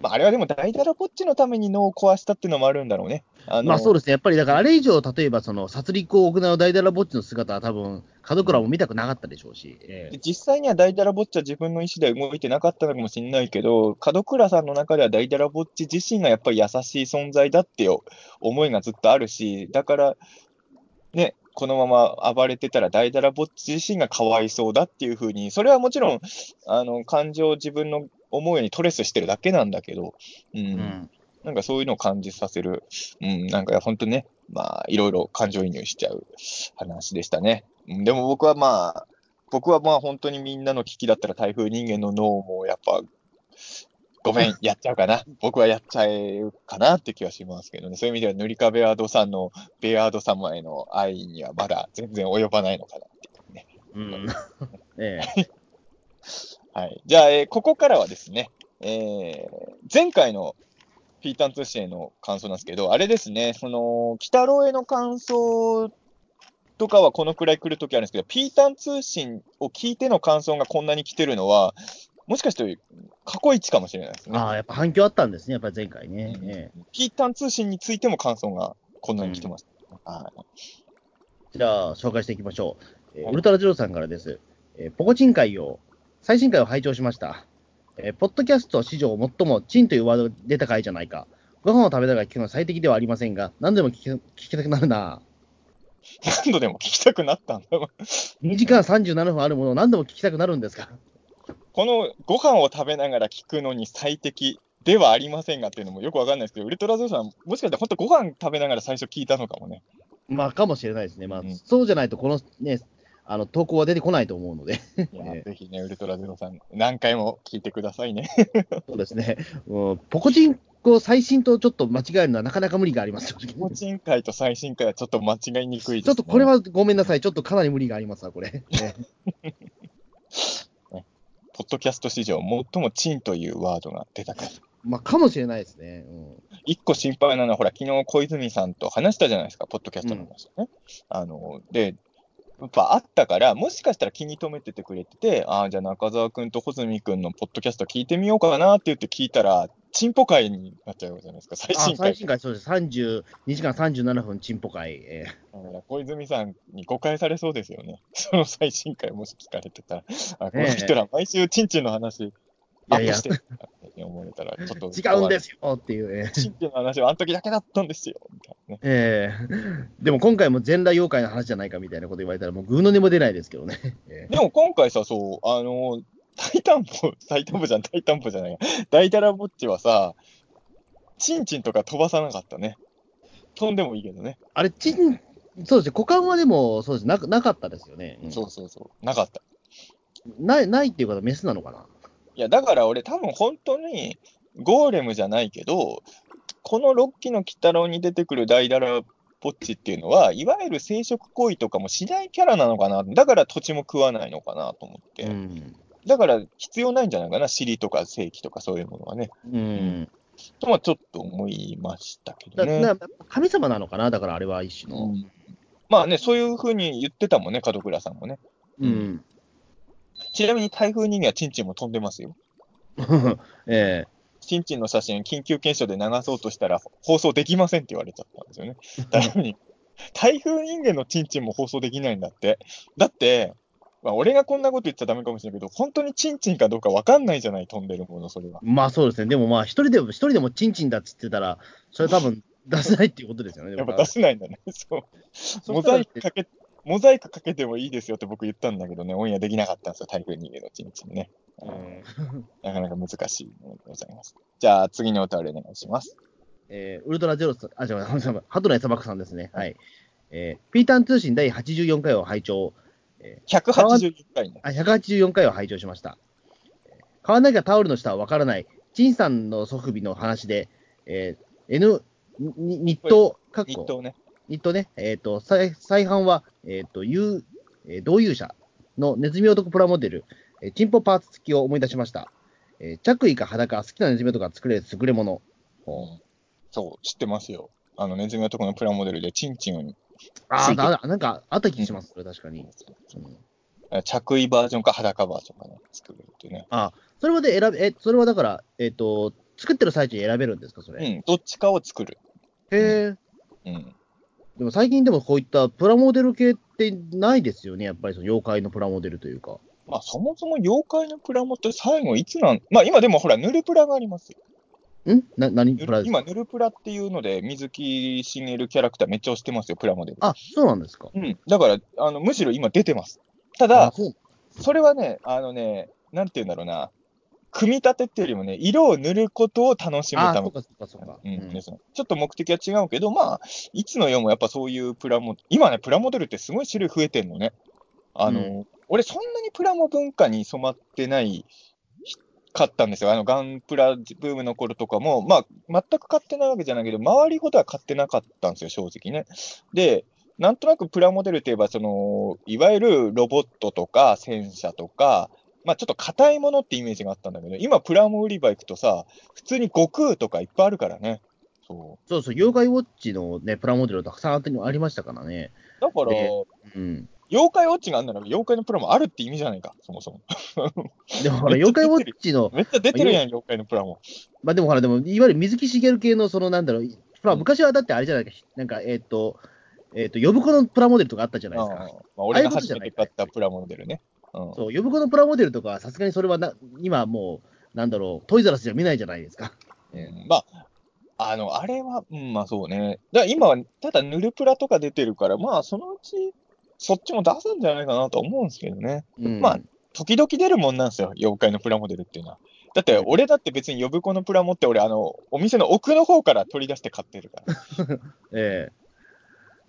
まあ、あれはでも大だらぼっちのために脳を壊したっていうのもあるんだろうね。あのまあそうですね。やっぱりだからあれ以上、例えばその殺戮を行う大だらぼっちの姿は多分、門倉も見たくなかったでしょうし。ええで実際には大だらぼっちは自分の意思で動いてなかったのかもしれないけど、門倉さんの中では大だらぼっち自身がやっぱり優しい存在だっていう思いがずっとあるし、だから、ね、このまま暴れてたら大だらぼっち自身がかわいそうだっていうふうに、それはもちろん、あの、感情を自分の思うようにトレスしてるだけなんだけど、うん、うん。なんかそういうのを感じさせる、うん、なんか本当にね、まあ、いろいろ感情移入しちゃう話でしたね。うんでも僕はまあ、僕はまあ本当にみんなの危機だったら台風人間の脳もやっぱ、ごめん、やっちゃうかな。僕はやっちゃえるかなって気はしますけどね。そういう意味では、塗り壁アードさんのベアード様への愛にはまだ全然及ばないのかなっていうね。うん。ええはい。じゃあ、えーここからはですね、えー前回のピータン通信への感想なんですけど、あれですね、その、北郎への感想とかはこのくらい来るときあるんですけど、ピータン通信を聞いての感想がこんなに来てるのは、もしかして過去一かもしれないですね。ああ、やっぱ反響あったんですね、やっぱり前回ね。うんええピータン通信についても感想がこんなに来てます。はいじゃあ、紹介していきましょう。えーはいウルトラジローさんからです。えーポコチン会を、最新回を拝聴しました。えーポッドキャスト史上最もチンというワードが出た回じゃないか。ご飯を食べながら聞くのは最適ではありませんが、何でも聞き聞きたくなるな。何度でも聞きたくなったんだ。2時間37分あるものを何度も聞きたくなるんですか？このご飯を食べながら聞くのに最適ではありませんがっていうのもよくわかんないですけど、ウルトラゾウさん、もしかしたら本当ご飯食べながら最初聞いたのかもね。まあ、かもしれないですね。まあ、うんそうじゃないと、このね、あの、投稿は出てこないと思うので。いや えぜひね、ウルトラゼロさん、何回も聞いてくださいね。そうですね。うんポコチンコ最新とちょっと間違えるのはなかなか無理があります、正直個人回と最新回はちょっと間違いにくいです、ね。ちょっとこれはごめんなさい。ちょっとかなり無理がありますわ、これ。ねポッドキャスト史上最もチンというワードが出たから。まあ、かもしれないですね。うん一個心配なのは、ほら、昨日小泉さんと話したじゃないですか、ポッドキャストの話をね。あの、で、やっぱあったから、もしかしたら気に留めててくれてて、ああ、じゃあ中澤君と穂積君のポッドキャスト聞いてみようかなって言って聞いたら、チンポ会になっちゃうじゃないですか、最あ新回。最新回、そうです。32時間37分、チンポ回。えー小泉さんに誤解されそうですよね。その最新回もし聞かれてたら、あこの人ら毎週チンチンの話アップしてるんだって思われたら、ちょっと。違うんですよっていう。えーチンチンの話はあの時だけだったんですよ。みたいなね。えーでも今回も全裸妖怪の話じゃないかみたいなこと言われたら、もうグーの音も出ないですけどね。えーでも今回さ、そう、あの、大担保、大担保じゃん、大担保じゃないや。大ダラぼっちはさ、チンチンとか飛ばさなかったね。飛んでもいいけどね。あれ、チン、そうですね、股間はでも、そうですな、なかったですよね。うんそうそうそう。なかった。ない、ないっていうことはメスなのかないや、だから俺多分本当に、ゴーレムじゃないけど、この6期の鬼太郎に出てくる大ダラぼっちっていうのは、いわゆる生殖行為とかもしないキャラなのかな。だから土地も食わないのかなと思って。うん。だから必要ないんじゃないかな。尻とか正規とかそういうものはね。うん。とはちょっと思いましたけどね。神様なのかな？だからあれは一種の。うんまあね、そういうふうに言ってたもんね、門倉さんもね。うん。ちなみに台風人間はチンチンも飛んでますよ。えチンチンの写真、緊急検証で流そうとしたら放送できませんって言われちゃったんですよね。台風人台風人間のチンチンも放送できないんだって。だって、まあ、俺がこんなこと言っちゃダメかもしれないけど、本当にチンチンかどうかわかんないじゃない、飛んでるもの、それは。まあそうですね。でもまあ、一人でも、一人でもチンチンだっつってたら、それ多分出せないっていうことですよね。やっぱ出せないんだね。そう。そモザイクかけ、モザイクかけてもいいですよって僕言ったんだけどね、オンエアできなかったんですよ、台風人間のチンチンね。うんなかなか難しいものでございます。じゃあ、次のお便りお願いします。えーウルトラゼロス、あ、違う、ハトナエサバクさんですね。はい。えーピーターン通信第84回を拝聴。181回ね。あ、184回を拝聴しました。えー買わなきゃタオルの下はわからない、チンさんの祖父母の話で、えー N、に日東、かっこ日東ね。日東ね、えっ、と、再再販は、えっ、と、有、えー同友者のネズミ男プラモデル、えーチンポパーツ付きを思い出しました。えー着衣か裸、好きなネズミ男が作れる優れもの。そう、知ってますよ。あの、ネズミ男のプラモデルで、チンチンを、あーついてるななんかあった気がします、確かに。うん着衣バージョンか裸バージョンかね、作れるっていうね。あ、それはで選べ、え、それはだから、えっ、と、作ってる最中に選べるんですか、それ？へうん、どっちかを作る。え。うん。でも最近でもこういったプラモデル系ってないですよね、やっぱりその妖怪のプラモデルというか。まあ、そもそも妖怪のプラモって最後いつなん、まあ今でもほら、ヌルプラがありますよ。ん？な、何？ヌプラ今、ヌルプラっていうので、水木しげるキャラクターめっちゃ押してますよ、プラモデル。あ、そうなんですか。うん。だから、あの、むしろ今出てます。たあだ、それはね、あのね、なんて言うんだろうな、組み立てっていうよりもね、色を塗ることを楽しむあ、ためちょっと目的は違うけど、まあ、いつの世もやっぱそういうプラモ、今ね、プラモデルってすごい種類増えてんのね。あの、う俺、そんなにプラモ文化に染まってないかったんですよ。あの、ガンプラブームの頃とかも、まあ、全く買ってないわけじゃないけど、周りほどは買ってなかったんですよ、正直ね。で、なんとなくプラモデルといえば、その、いわゆるロボットとか戦車とか、まあちょっと硬いものってイメージがあったんだけど、今プラモ売り場行くとさ、普通に悟空とかいっぱいあるからね。そそうそう、妖怪ウォッチのね、プラモデルたくさんありましたからね。う。だから、でうん。妖怪ウォッチがあんなら妖怪のプラモあるって意味じゃないか、そもそも。でもほら、妖怪ウォッチの、めっちゃ出てるやん、妖怪のプラモ。まあでもほら、でも、いわゆる水木しげる系の、そのなんだろう、まあ昔はだってあれじゃないか、なんか、えっ、と、えっ、と、呼子のプラモデルとかあったじゃないですか。うんまあ、俺が初めて買ったプラモデルね。うんそう、呼子のプラモデルとかはさすがにそれはな、今もう、なんだろう、トイザラスじゃ見ないじゃないですか。うんまあ、あの、あれは、うん、まあそうね。だ今は、ただヌルプラとか出てるから、まあそのうち、そっちも出すんじゃないかなと思うんですけどね。うん、まあ時々出るもんなんですよ、妖怪のプラモデルっていうのは。だって、俺だって別に呼子のプラモって、俺、あの、お店の奥の方から取り出して買ってるから。ええ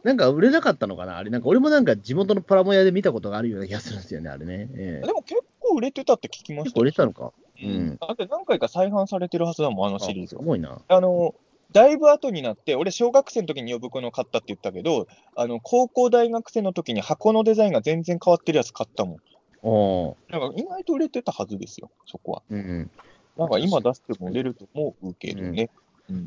なんか売れなかったのかな？あれ、なんか俺もなんか地元のプラモ屋で見たことがあるような気がするんですよね、あれね。ええでも結構売れてたって聞きま結したよ構売れてたのか？ううんん。だって何回か再販されてるはずだもん、あのシリーズは。すごいな。あの、だいぶ後になって、俺、小学生の時に呼子の買ったって言ったけど、あの、高校大学生の時に箱のデザインが全然変わってるやつ買ったもん。おーなんか意外と売れてたはずですよ、そこは。うん。なんか今出しても売れると思うけどね。うん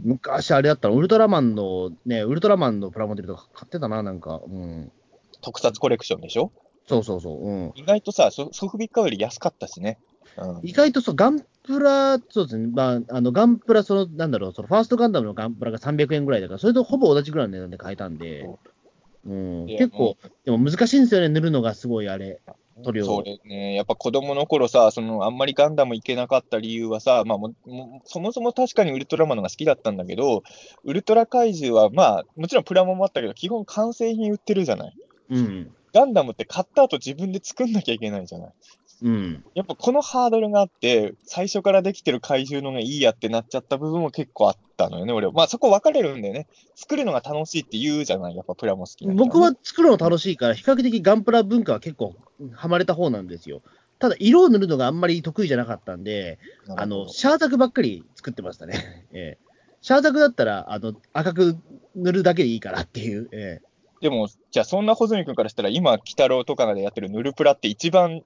昔あれだったら、ウルトラマンの、ね、ウルトラマンのプラモデルとか買ってたな、なんか。うん。特撮コレクションでしょ？そうそうそう。うん。意外とさ、ソソフビッカより安かったしね。うん意外とそう、ガンプラ、そうですね、まあ、あの、ガンプラ、その、なんだろう、その、ファーストガンダムのガンプラが300円ぐらいだから、それとほぼ同じぐらいの値段で買えたんで、うん、結構、でも難しいんですよね、塗るのがすごいあれ。塗料それね、やっぱ子供の頃さ、そのあんまりガンダム行けなかった理由はさ、まあももそもそも確かにウルトラマンのが好きだったんだけど、ウルトラ怪獣はまあ、もちろんプラモもあったけど、基本完成品売ってるじゃない。うん。ガンダムって買った後自分で作んなきゃいけないじゃない。うん。やっぱこのハードルがあって、最初からできてる怪獣のがいいやってなっちゃった部分も結構あったのよね、俺は。まあそこ分かれるんだよね。作るのが楽しいって言うじゃない、やっぱプラモ好きな人ね僕は作るの楽しいから、比較的ガンプラ文化は結構ハマれた方なんですよ。ただ、色を塗るのがあんまり得意じゃなかったんで、あの、シャーザクばっかり作ってましたね。ええ。シャーザクだったら、あの、赤く塗るだけでいいからっていう。ええ。でも、じゃあそんな穂積君からしたら、今、鬼太郎とかでやってるヌルプラって一番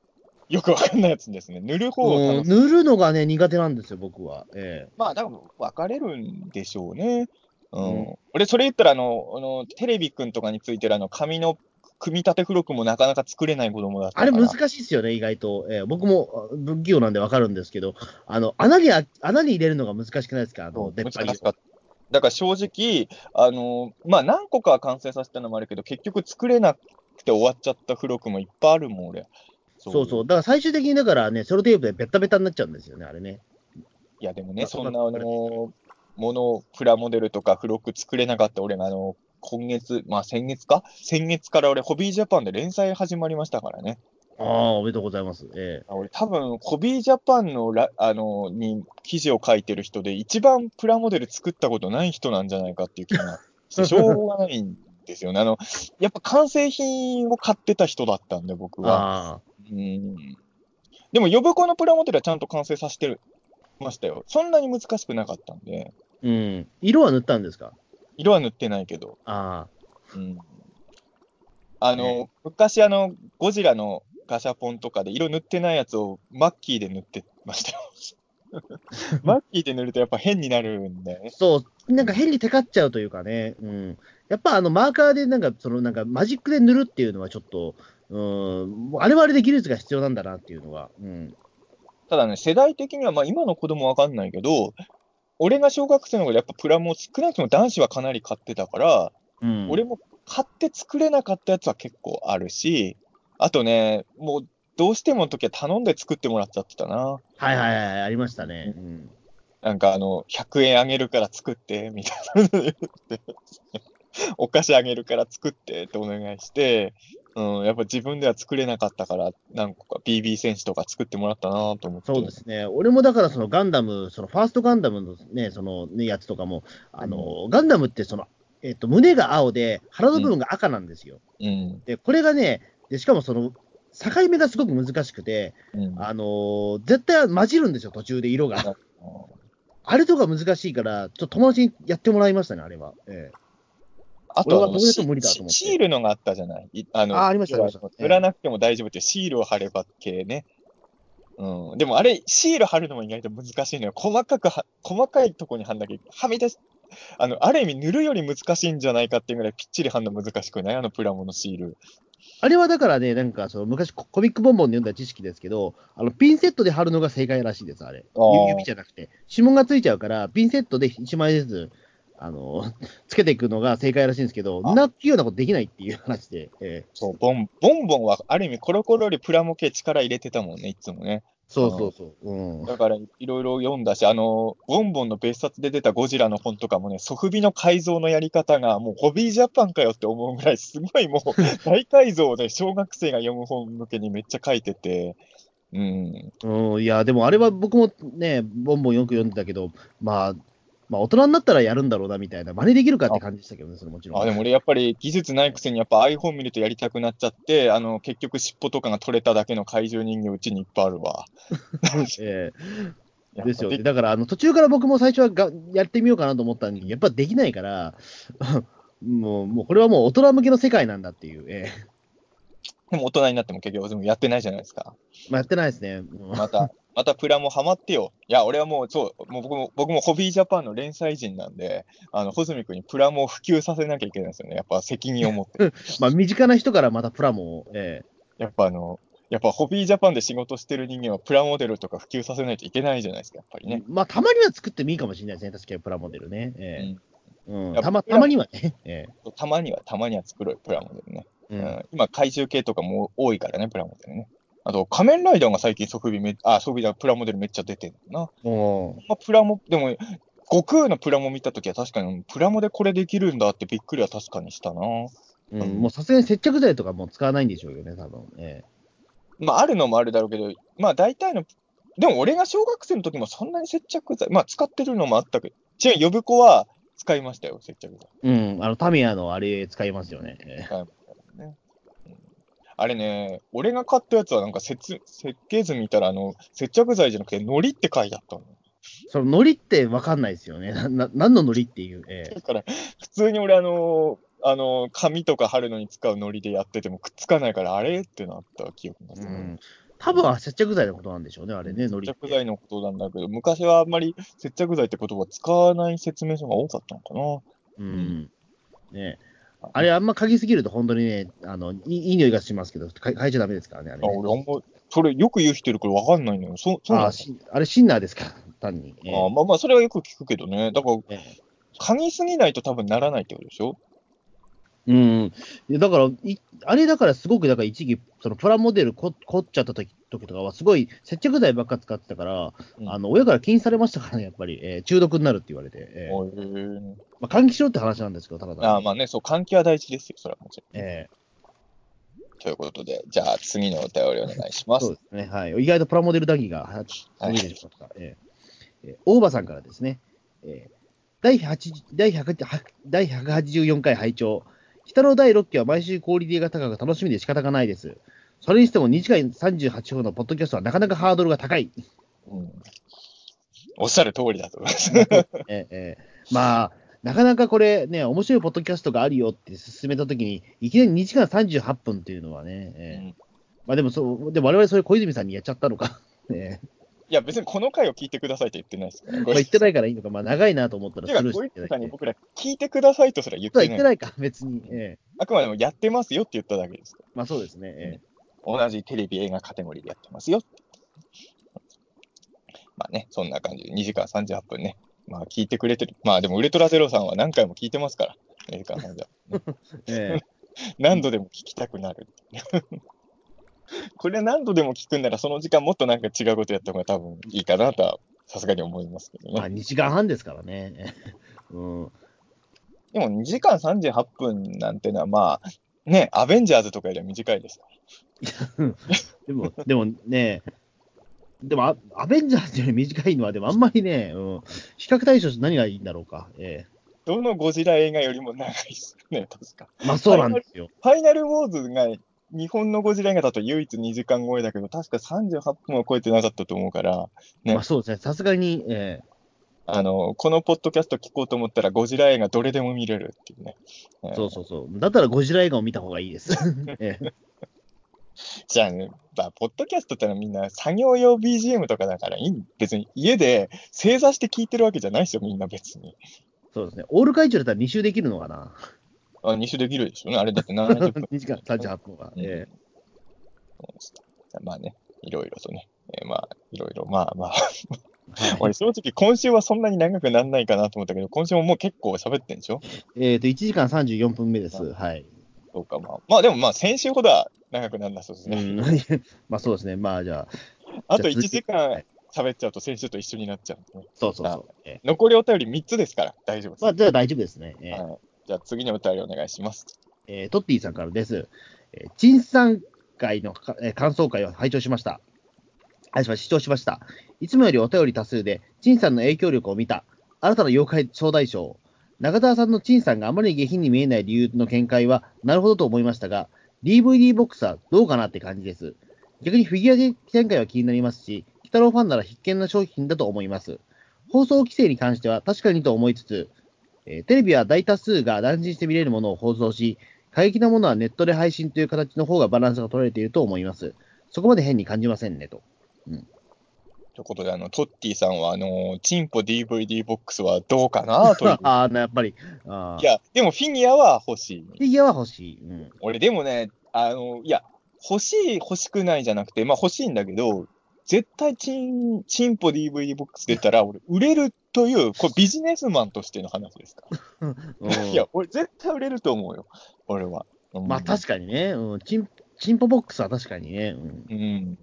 よくわかんないやつですね。塗る方をうん楽し塗るのがね、苦手なんですよ、僕は。ええ。まあ、だから分かれるんでしょうね。うん。うん俺、それ言ったら、あの、あのテレビくんとかについてるあの、紙の組み立て付録もなかなか作れない子供だったから。あれ難しいですよね、意外と。ええ、僕もあ不器用なんでわかるんですけど、あの、穴にあ、穴に入れるのが難しくないですか？あの、出っ張り難しかった。だから正直、あのまあ、何個かは完成させたのもあるけど、結局作れなくて終わっちゃった付録もいっぱいあるもん、俺。そそうそう。だから最終的にだからね、セロテープでベッタベタになっちゃうんですよね、あれね。いや、でもね、まあそんな、あのもの、プラモデルとか付録作れなかった俺が、あの、今月、まあ先月か？先月から俺、ホビージャパンで連載始まりましたからね。ああ、おめでとうございます。ええ。あ俺、多分、ホビージャパンのラ、あの、に記事を書いてる人で、一番プラモデル作ったことない人なんじゃないかっていう気がして、しょうがないんですよね。あの、やっぱ完成品を買ってた人だったんで、僕は。ああ。うん。でも、呼ぶ子のプラモデルはちゃんと完成させてましたよ。そんなに難しくなかったんで、うん。色は塗ったんですか？色は塗ってないけど。あうん。あの、ね昔、あの、ゴジラのガシャポンとかで色塗ってないやつをマッキーで塗ってましたよ。マッキーで塗るとやっぱ変になるんだよねあ。。そう。なんか変にテカっちゃうというかね。うん。やっぱあの、マーカーでなんか、そのなんかマジックで塗るっていうのはちょっと、うん。あれはあれで技術が必要なんだなっていうのは。うん。ただね、世代的には、まあ今の子供わかんないけど、俺が小学生の頃やっぱプラモ少なくとも男子はかなり買ってたから、うん。俺も買って作れなかったやつは結構あるし、あとね、もうどうしてもの時は頼んで作ってもらっちゃってたな。はいはいはい、ありましたね。うん。なんかあの、100円あげるから作って、みたいなお菓子あげるから作ってってお願いして、うん、やっぱ自分では作れなかったから、何個か BB 戦士とか作ってもらったなと思って。そうですね。俺もだからそのガンダム、そのファーストガンダムのね、そのね、やつとかも、あの、ガンダムってその、えっと、胸が青で、腹の部分が赤なんですよ。うん。で、これがね、で、しかもその、境目がすごく難しくて、うん。あのー絶対混じるんですよ、途中で色が。あれとか難しいから、ちょっと友達にやってもらいましたね、あれは。えあとあと思ってシシールのがあったじゃない？いあのあありました要はありました塗らなくても大丈夫ってシールを貼れば系ね。うん。でもあれ、シール貼るのも意外と難しいのよ。細かくは、細かいとこに貼んなきゃ、はみ出し、あの、ある意味塗るより難しいんじゃないかっていうぐらいぴっちり貼るの難しくない？あのプラモのシール。あれはだからね、なんかその昔ココミックボンボンで読んだ知識ですけど、あのピンセットで貼るのが正解らしいです、あれ。あ指じゃなくて。指紋がついちゃうから、ピンセットで1枚ずつ、あの、つけていくのが正解らしいんですけど、あなっていうようなことできないっていう話で、ええそう、ボン、ボンボンはある意味コロコロよりプラモ系力入れてたもんね、いつもね。そうそうそう。うん。だから、いろいろ読んだし、あの、ボンボンの別冊で出たゴジラの本とかもね、ソフビの改造のやり方が、もうホビージャパンかよって思うぐらい、すごいもう、大改造で小学生が読む本向けにめっちゃ書いてて、うん。うん、いや、でもあれは僕もね、ボンボンよく読んでたけど、まあ、まあ、大人になったらやるんだろうなみたいな、真似できるかって感じでしたけどね、それもちろん。あ、でも俺やっぱり技術ないくせにやっぱ iPhone 見るとやりたくなっちゃって、あの、結局尻尾とかが取れただけの怪獣人形うちにいっぱいあるわ。えやっぱえですよね。だから、あの途中から僕も最初はがやってみようかなと思ったのに、やっぱできないから、もう、もうこれはもう大人向けの世界なんだっていう、ええでも大人になっても結局やってないじゃないですか。まあ、やってないですね。うんまた、またプラもハマってよ。いや、俺はもう、そう、もう僕も、僕もホビージャパンの連載人なんで、あの、ホズミ君にプラモを普及させなきゃいけないんですよね。やっぱ責任を持って。まあ、身近な人からまたプラモを、えやっぱあの、やっぱホビージャパンで仕事してる人間はプラモデルとか普及させないといけないじゃないですか、やっぱりえね。まあ、たまには作ってもいいかもしれないですね、確かにプラモデルね。ええうんやっぱたまたまにはね。えたまには、たまには作ろうよ、プラモデルね。えうんうん、今、怪獣系とかも多いからね、プラモデルね。あと、仮面ライダーが最近ソフビめ、あ、ソフビだ、プラモデルめっちゃ出てるな。おーまあ、プラモ、でも、悟空のプラモ見たときは確かに、プラモでこれできるんだってびっくりは確かにしたな。うん、もうさすがに接着剤とかもう使わないんでしょうよね、多分。えまあ、あるのもあるだろうけど、まあ、大体の、でも俺が小学生の時もそんなに接着剤、まあ、使ってるのもあったけど、ちなみに呼子は使いましたよ、接着剤。えうん、あの、タミヤのあれ使いますよね。ええ使いましたねうんあれね、俺が買ったやつはなんか設設計図見たら、あの、接着剤じゃなくて、糊って書いてあったの。そのノリってわかんないですよね。な、な何のノリっていう？ええだから、普通に俺、あのあの紙とか貼るのに使う糊でやっててもくっつかないから、あれってなった記憶が。うん。多分は接着剤のことなんでしょうね、あれね、ノリって。接着剤のことなんだけど、昔はあんまり接着剤って言葉使わない説明書が多かったのかな。うん。ねあれ、あんま嗅ぎすぎると、本当にね、あの、いい匂いがしますけど、か嗅いちゃダメですからね、あれあね、俺あんま、それよく言う人いるからわかんないのよ。そそうあしあれ、シンナーですか、単に。ええあまあまあ、それはよく聞くけどね。だから、ええ嗅ぎすぎないと多分ならないってことでしょ？うん。だから、いあれだからすごく、だから一時、そのプラモデルこ凝っちゃった時時とかは、すごい接着剤ばっか使ってたから、うんあの親から禁止されましたからね、やっぱり、えー中毒になるって言われて、えーまあ、換気しろって話なんですけど、ただただあまあね、そう、換気は大事ですよ、それはもちろん。えということで、じゃあ次のお便りお願いしますーそう。ですね、はい。意外とプラモデル談義がは多いでしょうか。えーえー大場さんからですね、えー第8第100は第184回拝聴北の第6期は毎週クオリティが高く楽しみで仕方がないです。それにしても2時間38分のポッドキャストはなかなかハードルが高い。うんおっしゃる通りだと思います。えーえーまあ、なかなかこれね、面白いポッドキャストがあるよって進めたときに、いきなり2時間38分っていうのはね、えーうんまあでもそう、でも我々それ小泉さんにやっちゃったのか。ね いや、別にこの回を聞いてくださいって言ってないですから。まあ言ってないからいいのか、まあ長いなと思ったらスルしてさんに僕ら聞いてくださいとすら言ってない。言ってないか、別に。ええあくまでもやってますよって言っただけです。まあそうですね。え同じテレビ映画カテゴリーでやってますよ。まあね、そんな感じで2時間38分ね。まあ聞いてくれてる。まあでもウルトラゼロさんは何回も聞いてますから。2時間38分。ええ何度でも聞きたくなる。これ何度でも聞くんならその時間もっとなんか違うことやった方が多分いいかなとはさすがに思いますけどえまあね。2時間半ですからね。え えうん、でも2時間38分なんてのはまあ、ね、アベンジャーズとかよりは短いです。でも、でもね、でもア、アベンジャーズより短いのは、でもあんまりね、うん、比較対象何がいいんだろうか。えどのゴジラ映画よりも長いですね、確か。えまあそうなんですよ。ファイナルウォーズが日本のゴジラ映画だと唯一2時間超えだけど、確か38分は超えてなかったと思うから、ねまあそうですね。さすがに、えあの、このポッドキャスト聞こうと思ったらゴジラ映画どれでも見れるっていうね。えそうそうそう。だったらゴジラ映画を見た方がいいです。ええ じゃあね、まあ、ポッドキャストってのはみんな作業用 BGM とかだからいい、別に家で正座して聞いてるわけじゃないですよ、みんな別に。そうですね。オール会長だったら2周できるのかな？あ、2種できるでしょうね。あれだって70分。2時間38分は。うまあね、いろいろとね。えーまあ、いろいろ、まあまあ。え俺、正直、今週はそんなに長くならないかなと思ったけど、今週ももう結構喋ってんでしょ？えーと、1時間34分目です。はい。そうか、まあ。まあ、でもまあ、先週ほどは長くならなそうですね。うん まあそうですね。まあじゃあ、あと1じゃあ続き時は間い喋っちゃうと先週と一緒になっちゃうん。そうそうそう。えー残りお便り3つですから、大丈夫です。まあじゃあ大丈夫ですね。えーはい、じゃあ次のお便りお願いします。えートッティさんからです。えー、陳さん会のか、えー感想会を拝聴しました。あ、しま視聴しました。いつもよりお便り多数で、陳さんの影響力を見た、新たな妖怪招待賞。中澤さんの陳さんがあまり下品に見えない理由の見解は、なるほどと思いましたが、DVD ボックスはどうかなって感じです。逆にフィギュア展開は気になりますし、鬼太郎ファンなら必見な商品だと思います。放送規制に関しては確かにと思いつつ、えーテレビは大多数が断じして見れるものを放送し、過激なものはネットで配信という形の方がバランスが取られていると思います。そこまで変に感じませんねと。ということで、あの、トッティさんは、あの、チンポ DVD ボックスはどうかなという。ああ、やっぱり。いや、でもフィギュアは欲しい。フィギュアは欲しい。うん。俺、でもね、あの、いや、欲しい、欲しくないじゃなくて、まあ欲しいんだけど、絶対チン、チンポ DVD ボックス出たら、俺、売れるという、これビジネスマンとしての話ですか いや、俺、絶対売れると思うよ。俺は。うんまあ確かにね、うん、チンチンポボックスは確かにね。うん、うん。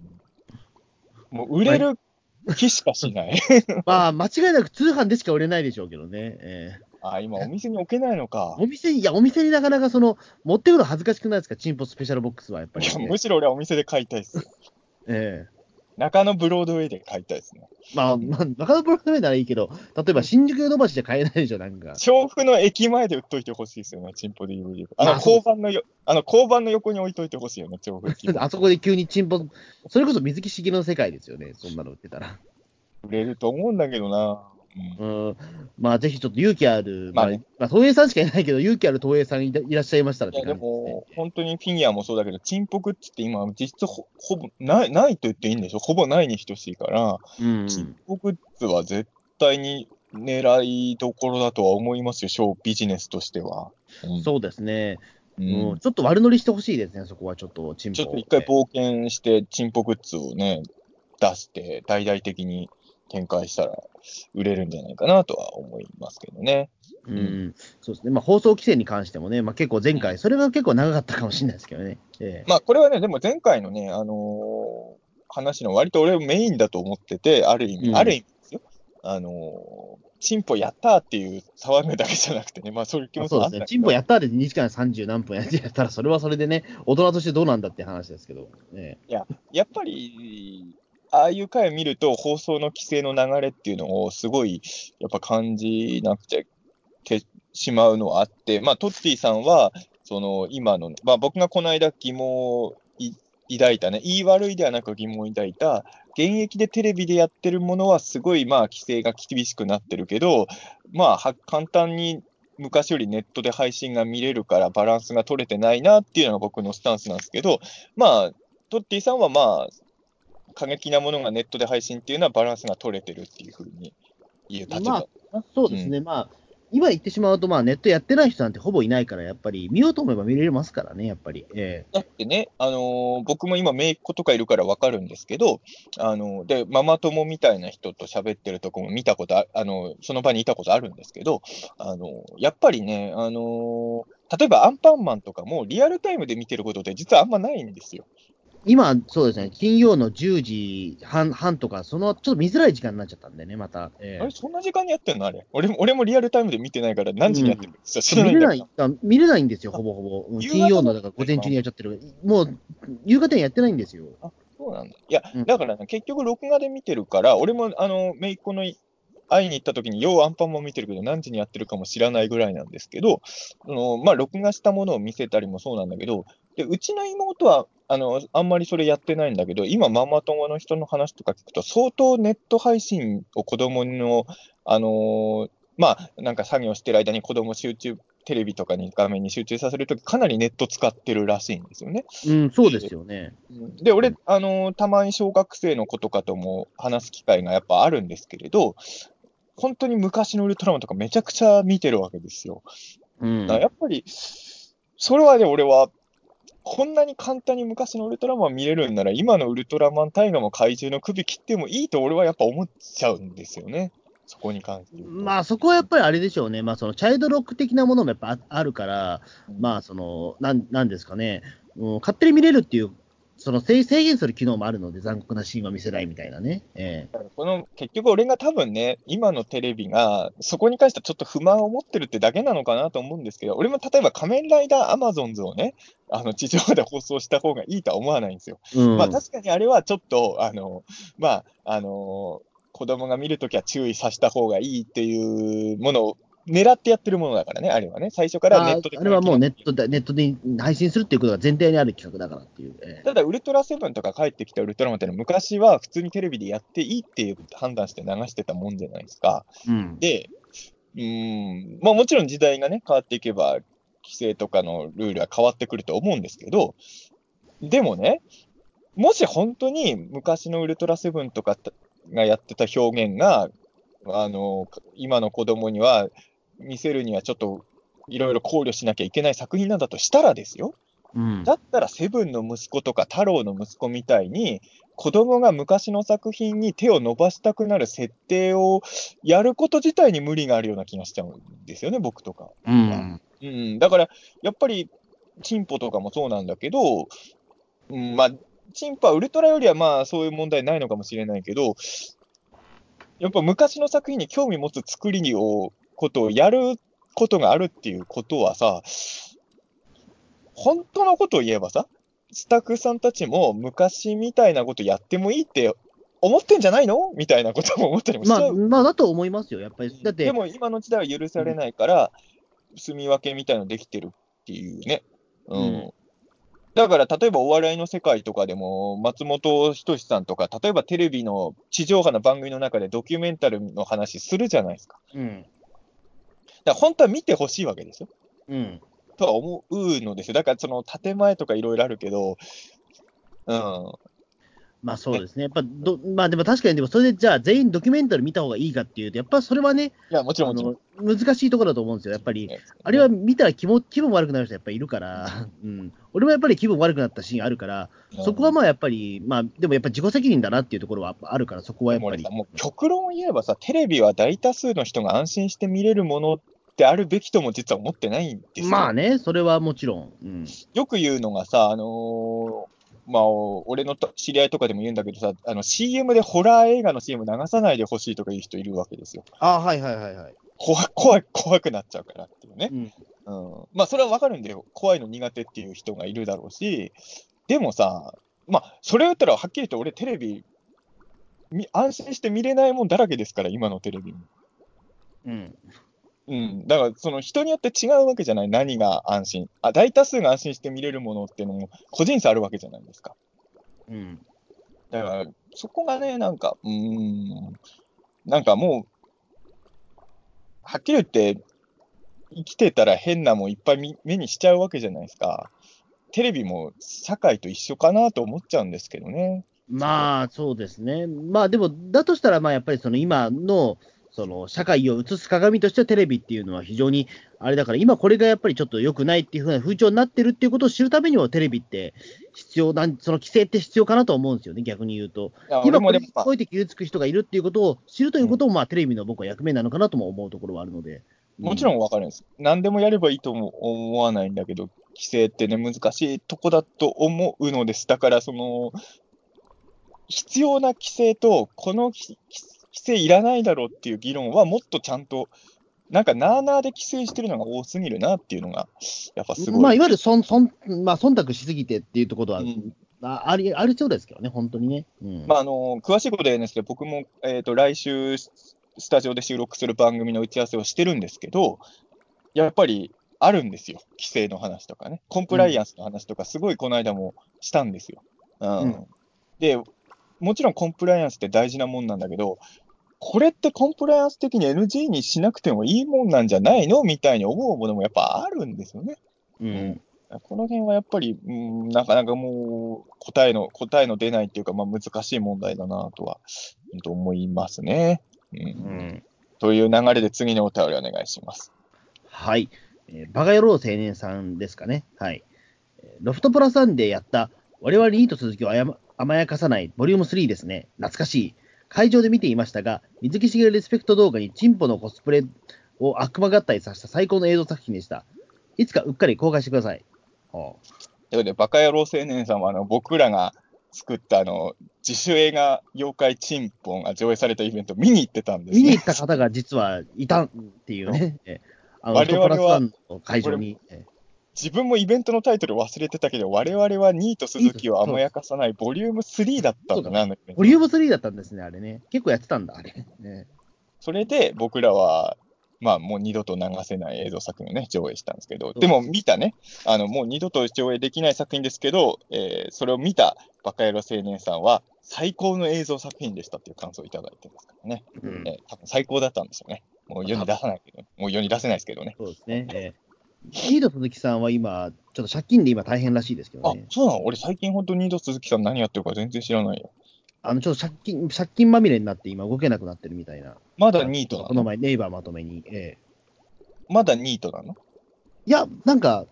もう売れる気しかしない。まあ間違いなく通販でしか売れないでしょうけどね。えあ、今お店に置けないのかー。お店に、いや、お店になかなかその、持ってくの恥ずかしくないですか、チンポスペシャルボックスはやっぱり、ね。むしろ俺はお店で買いたいですよ。ええ中野ブロードウェイで買いたいですね。まあ、まあ、中野プログラムならいいけど、例えば新宿ヨドバシじゃ買えないでしょ、なんか。調布の駅前で売っといてほしいですよね、チンポ。あの、まあそう交番のよ、あの、交番の横に置いといてほしいよね、調布駅前。あそこで急にチンポ、それこそ水木しげるの世界ですよね、そんなの売ってたら。売れると思うんだけどな。うん。うん、まあぜひちょっと勇気ある、まあ、まあね。まあ、東映さんしかいないけど、勇気ある東映さんいらいらっしゃいましたらっいや、でも、本当にフィギュアもそうだけど、チンポグッズって今、実質ほほぼない、ないと言っていいんでしょ？ほぼないに等しいから、うん。チンポグッズは絶対に狙いどころだとは思いますよ、ショービジネスとしては。うん。そうですね、ううんん、ちょっと悪乗りしてほしいですね、そこはちょっと、チンポ。ちょっと一回冒険して、チンポグッズをね、出して、大々的に展開したら、売れるんじゃないかなとは思いますけどね。うん、そうですね、まあ、放送規制に関してもね、まあ、結構前回、それが結構長かったかもしれないですけどね。ええ。まあ、これはね、でも前回のね、あのー話の割と俺メインだと思ってて、ある意味、うん。ある意味ですよ。あのーチンポやったーっていう騒ぐだけじゃなくてね、まあそういう気持ちもあったそうですね、チンポやったーで2時間30何分やってやったら、それはそれでね、大人としてどうなんだって話ですけど、ね、やっぱり、ああいう回を見ると、放送の規制の流れっていうのをすごい、やっぱ感じなくちゃけしまうのはあって、まあ、トッティさんは、その今の、まあ、僕がこの間疑問を抱いたね、言い悪いではなく疑問を抱いた、現役でテレビでやってるものはすごい、まあ、規制が厳しくなってるけど、まあ、は簡単に昔よりネットで配信が見れるからバランスが取れてないなっていうのが僕のスタンスなんですけど、まあ、トッティさんはまあ、過激なものがネットで配信っていうのはバランスが取れてるっていうふうに言う立場。まあ、そうですね、まあ、今言ってしまうと、まあ、ネットやってない人なんてほぼいないから、やっぱり、見ようと思えば見れますからね、やっぱり。えだってね、あのー僕も今、姪っ子とかいるから分かるんですけど、あのーで、ママ友みたいな人と喋ってるとこも見たことあ、あのーその場にいたことあるんですけど、あのーやっぱりね、あのー例えばアンパンマンとかもリアルタイムで見てることって実はあんまないんですよ。今、そうですね、金曜の10時半半とか、そのちょっと見づらい時間になっちゃったんでね、また。えあれ、そんな時間にやってんの？あれ。俺も、俺もリアルタイムで見てないから何時にやってるか知え見れらない見れないんですよ、ほぼほぼ。金曜の、だから午前中にやっちゃってる。もう、夕方にやってないんですよ。そうなんだ。いやうん、だからね、結局、録画で見てるから、俺も、あの、姪っ子の会いに行った時に、ようアンパンも見てるけど、何時にやってるかも知らないぐらいなんですけど、そのまあ、録画したものを見せたりもそうなんだけど、でうちの妹は、あの、あんまりそれやってないんだけど、今、ママ友の人の話とか聞くと、相当ネット配信を子供の、あのーまあ、なんか作業してる間に子供集中テレビとかに画面に集中させるとき、かなりネット使ってるらしいんですよね。うん、そうですよね。で、俺、あのーたまに小学生の子とかとも話す機会がやっぱあるんですけれど、本当に昔のウルトラマンとかめちゃくちゃ見てるわけですよ。うんやっぱり、それはね、俺は、こんなに簡単に昔のウルトラマン見れるんなら、今のウルトラマン大河も怪獣の首切ってもいいと俺はやっぱ思っちゃうんですよね。そこに関して。まあそこはやっぱりあれでしょうね、まあ、そのチャイルドロック的なものもやっぱああるから、まあそのなん、なんですかね、うん、勝手に見れるっていう、その制制限する機能もあるので、残酷なシーンは見せないみたいなね。えだからこの結局、俺が多分ね、今のテレビが、そこに関してはちょっと不満を持ってるってだけなのかなと思うんですけど、俺も例えば仮面ライダーアマゾンズをね、あの地上で放送した方がいいとは思わないんですよ。えうんまあ確かにあれはちょっと、あの、まあ、あの、子供が見るときは注意させた方がいいっていうものを狙ってやってるものだからね、あれはね。最初からネットで。ああれはもうネットでネットで配信するっていうことが前提にある企画だからっていう。ええただ、ウルトラセブンとか帰ってきたウルトラマンってのは昔は普通にテレビでやっていいっていう判断して流してたもんじゃないですか。うんで、うーん、まあもちろん時代がね、変わっていけば、規制とかのルールは変わってくると思うんですけど、でもね、もし本当に昔のウルトラセブンとかがやってた表現が、あの、今の子供には見せるにはちょっといろいろ考慮しなきゃいけない作品なんだとしたらですよ。うんだったらセブンの息子とか太郎の息子みたいに、子供が昔の作品に手を伸ばしたくなる設定をやること自体に無理があるような気がしちゃうんですよね、僕とか。うんうん、だから、やっぱり、チンポとかもそうなんだけど、うん、まあ、チンポはウルトラよりはまあ、そういう問題ないのかもしれないけど、やっぱ昔の作品に興味持つ作りを、ことをやることがあるっていうことはさ、本当のことを言えばさ、スタッフさんたちも昔みたいなことやってもいいって思ってんじゃないの？みたいなことも思ったりもしちまあ、ゃう。まあ、だと思いますよ、やっぱり。だって、でも今の時代は許されないから、住み分けみたいのできてるっていうね。うん。うんだから、例えばお笑いの世界とかでも、松本人志さんとか、例えばテレビの地上波の番組の中でドキュメンタルの話するじゃないですか。うん。だ本当は見てほしいわけですよ。うん。とは思うのですよ。だから、その建前とかいろいろあるけど、うん。まあそうですね。やっぱど、まあでも確かに、でもそれでじゃあ全員ドキュメンタル見た方がいいかっていうと、やっぱそれはね、いや、もちろんあも難しいところだと思うんですよ。やっぱり、ねあれは見たら気も気分悪くなる人やっぱりいるから、うん。俺もやっぱり気分悪くなったシーンあるから、そこはまあやっぱり、まあでもやっぱ自己責任だなっていうところはあるから、そこはやっぱりでもう極論を言えばさ、テレビは大多数の人が安心して見れるものであるべきとも実は思ってないんですよ。まあね、それはもちろん。うん。よく言うのがさ、あのーまあ、俺のと知り合いとかでも言うんだけどさ、あの CM でホラー映画の CM 流さないでほしいとか言う人いるわけですよ。あはいはいはいはい。怖い怖い怖くなっちゃうからっていうね。うん。うん。まあ、それはわかるんだよ。怖いの苦手っていう人がいるだろうし、でもさ、まあ、それを言ったらはっきり言って俺テレビ、み安心して見れないもんだらけですから、今のテレビも。うん。うん、だからその人によって違うわけじゃない、何が安心。あ、大多数が安心して見れるものっていうのも個人差あるわけじゃないですか。うん。だから、そこがね、なんか、うーん、なんかもう、はっきり言って、生きてたら変なもんいっぱい見目にしちゃうわけじゃないですか。テレビも社会と一緒かなと思っちゃうんですけどね。まあ、そうですね。まあ、でも、だとしたら、まあ、やっぱりその今の、その社会を映す鏡としてテレビっていうのは非常にあれだから、今これがやっぱりちょっと良くないっていうふうな風潮になってるっていうことを知るためにもテレビって必要なん、その規制って必要かなと思うんですよね、逆に言うと。今これにおいて傷つく人がいるっていうことを知るということも、まあ、テレビの僕は役目なのかなとも思うところはあるので。もちろんわかるんです。何でもやればいいとも思わないんだけど、規制ってね、難しいとこだと思うのです。だから、その、必要な規制と、この規規制いらないだろうっていう議論は、もっとちゃんと、なんか、なあなあで規制してるのが多すぎるなっていうのが、やっぱすごい。まあ、いわゆるそんそん、まあ、忖度しすぎてっていうところは、うんあありありそうですけどね、本当にね。うんまあ、あの詳しいことは言えないんですけど、僕も、えー、と来週、スタジオで収録する番組の打ち合わせをしてるんですけど、やっぱりあるんですよ、規制の話とかね、コンプライアンスの話とか、すごいこの間もしたんですよ。うんうんで、もちろんコンプライアンスって大事なもんなんだけど、これってコンプライアンス的に NG にしなくてもいいもんなんじゃないの？みたいに思うものもやっぱあるんですよね。うん。この辺はやっぱり、うん、なかなかもう答えの、答えの出ないっていうか、まあ、難しい問題だなとは、うんと思いますね。うんうん。という流れで次のお便りお願いします。はい。えーバカ野郎青年さんですかね。はい。えーロフトプラさんでやった、我々にいいと続きをあやま甘やかさないボリューム3ですね。懐かしい。会場で見ていましたが、水木しげるリスペクト動画にチンポのコスプレを悪魔合体させた最高の映像作品でした。いつかうっかり公開してください。はあということで、バカ野郎青年さんは、あの、僕らが作った、あの、自主映画妖怪チンポンが上映されたイベント見に行ってたんですね。見に行った方が実はいたっていうね。えーあの、我々はの会場に。えー自分もイベントのタイトル忘れてたけど、我々はニート鈴木を甘やかさないボリューム3だったんだな、ボリューム3だったんですね、あれね。結構やってたんだ、あれ。ねそれで僕らは、まあもう二度と流せない映像作品をね、上映したんですけど、うでも見たね、あの、もう二度と上映できない作品ですけど、えーそれを見たバカ野郎青年さんは、最高の映像作品でしたっていう感想をいただいてますからね。うんえー多分最高だったんですよね。もう世に出さないけど、もう世に出せないですけどね。そうですね。えーリード鈴木さんは今、ちょっと借金で今大変らしいですけどあね、。そうなの？俺最近本当に二度鈴木さん何やってるか全然知らないよ。あの、ちょっと借金、借金まみれになって今動けなくなってるみたいな。まだニートなの？この前、ネイバーまとめに。えまだニートなの？ーいや、なんか、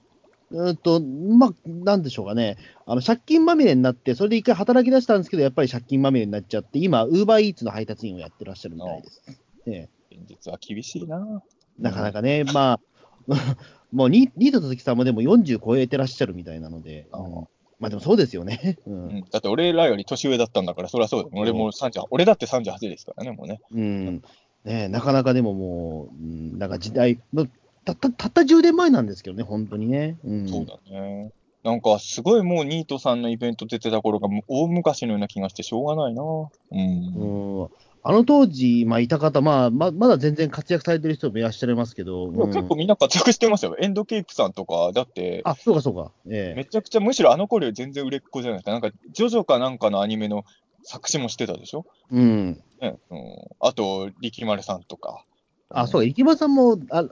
うーんと、まあ、なんでしょうかね。あの、借金まみれになって、それで一回働き出したんですけど、やっぱり借金まみれになっちゃって、今、ウーバーイーツの配達員をやってらっしゃるみたいです。え現実は厳しいな。ーなかなかね、まあ、もうニ、ニート鈴木さんもでも40超えてらっしゃるみたいなので、あーうんまあでもそうですよね。う うんん、だって俺らより年上だったんだから、そりゃそうだよ。俺も38、俺だって38ですからね、もうね。うん、ねえなかなかでももう、うん、なんか時代、またったたった10年前なんですけどね、本当にね。うん、そうだね。なんか、すごいもうニートさんのイベント出てた頃がもう大昔のような気がしてしょうがないな。うん。うんあの当時、まあ、いた方、まあま、まだ全然活躍されてる人もいらっしゃいますけど、でも結構みんな活躍してますよ。エンドケープさんとか、だって、あ、そうかそうか。ええめちゃくちゃ、むしろあの頃より全然売れっ子じゃないですか。なんか、ジョジョかなんかのアニメの作詞もしてたでしょ？うん。ねうん、あと、力丸さんとか。あ、そうか、生間さんも、あ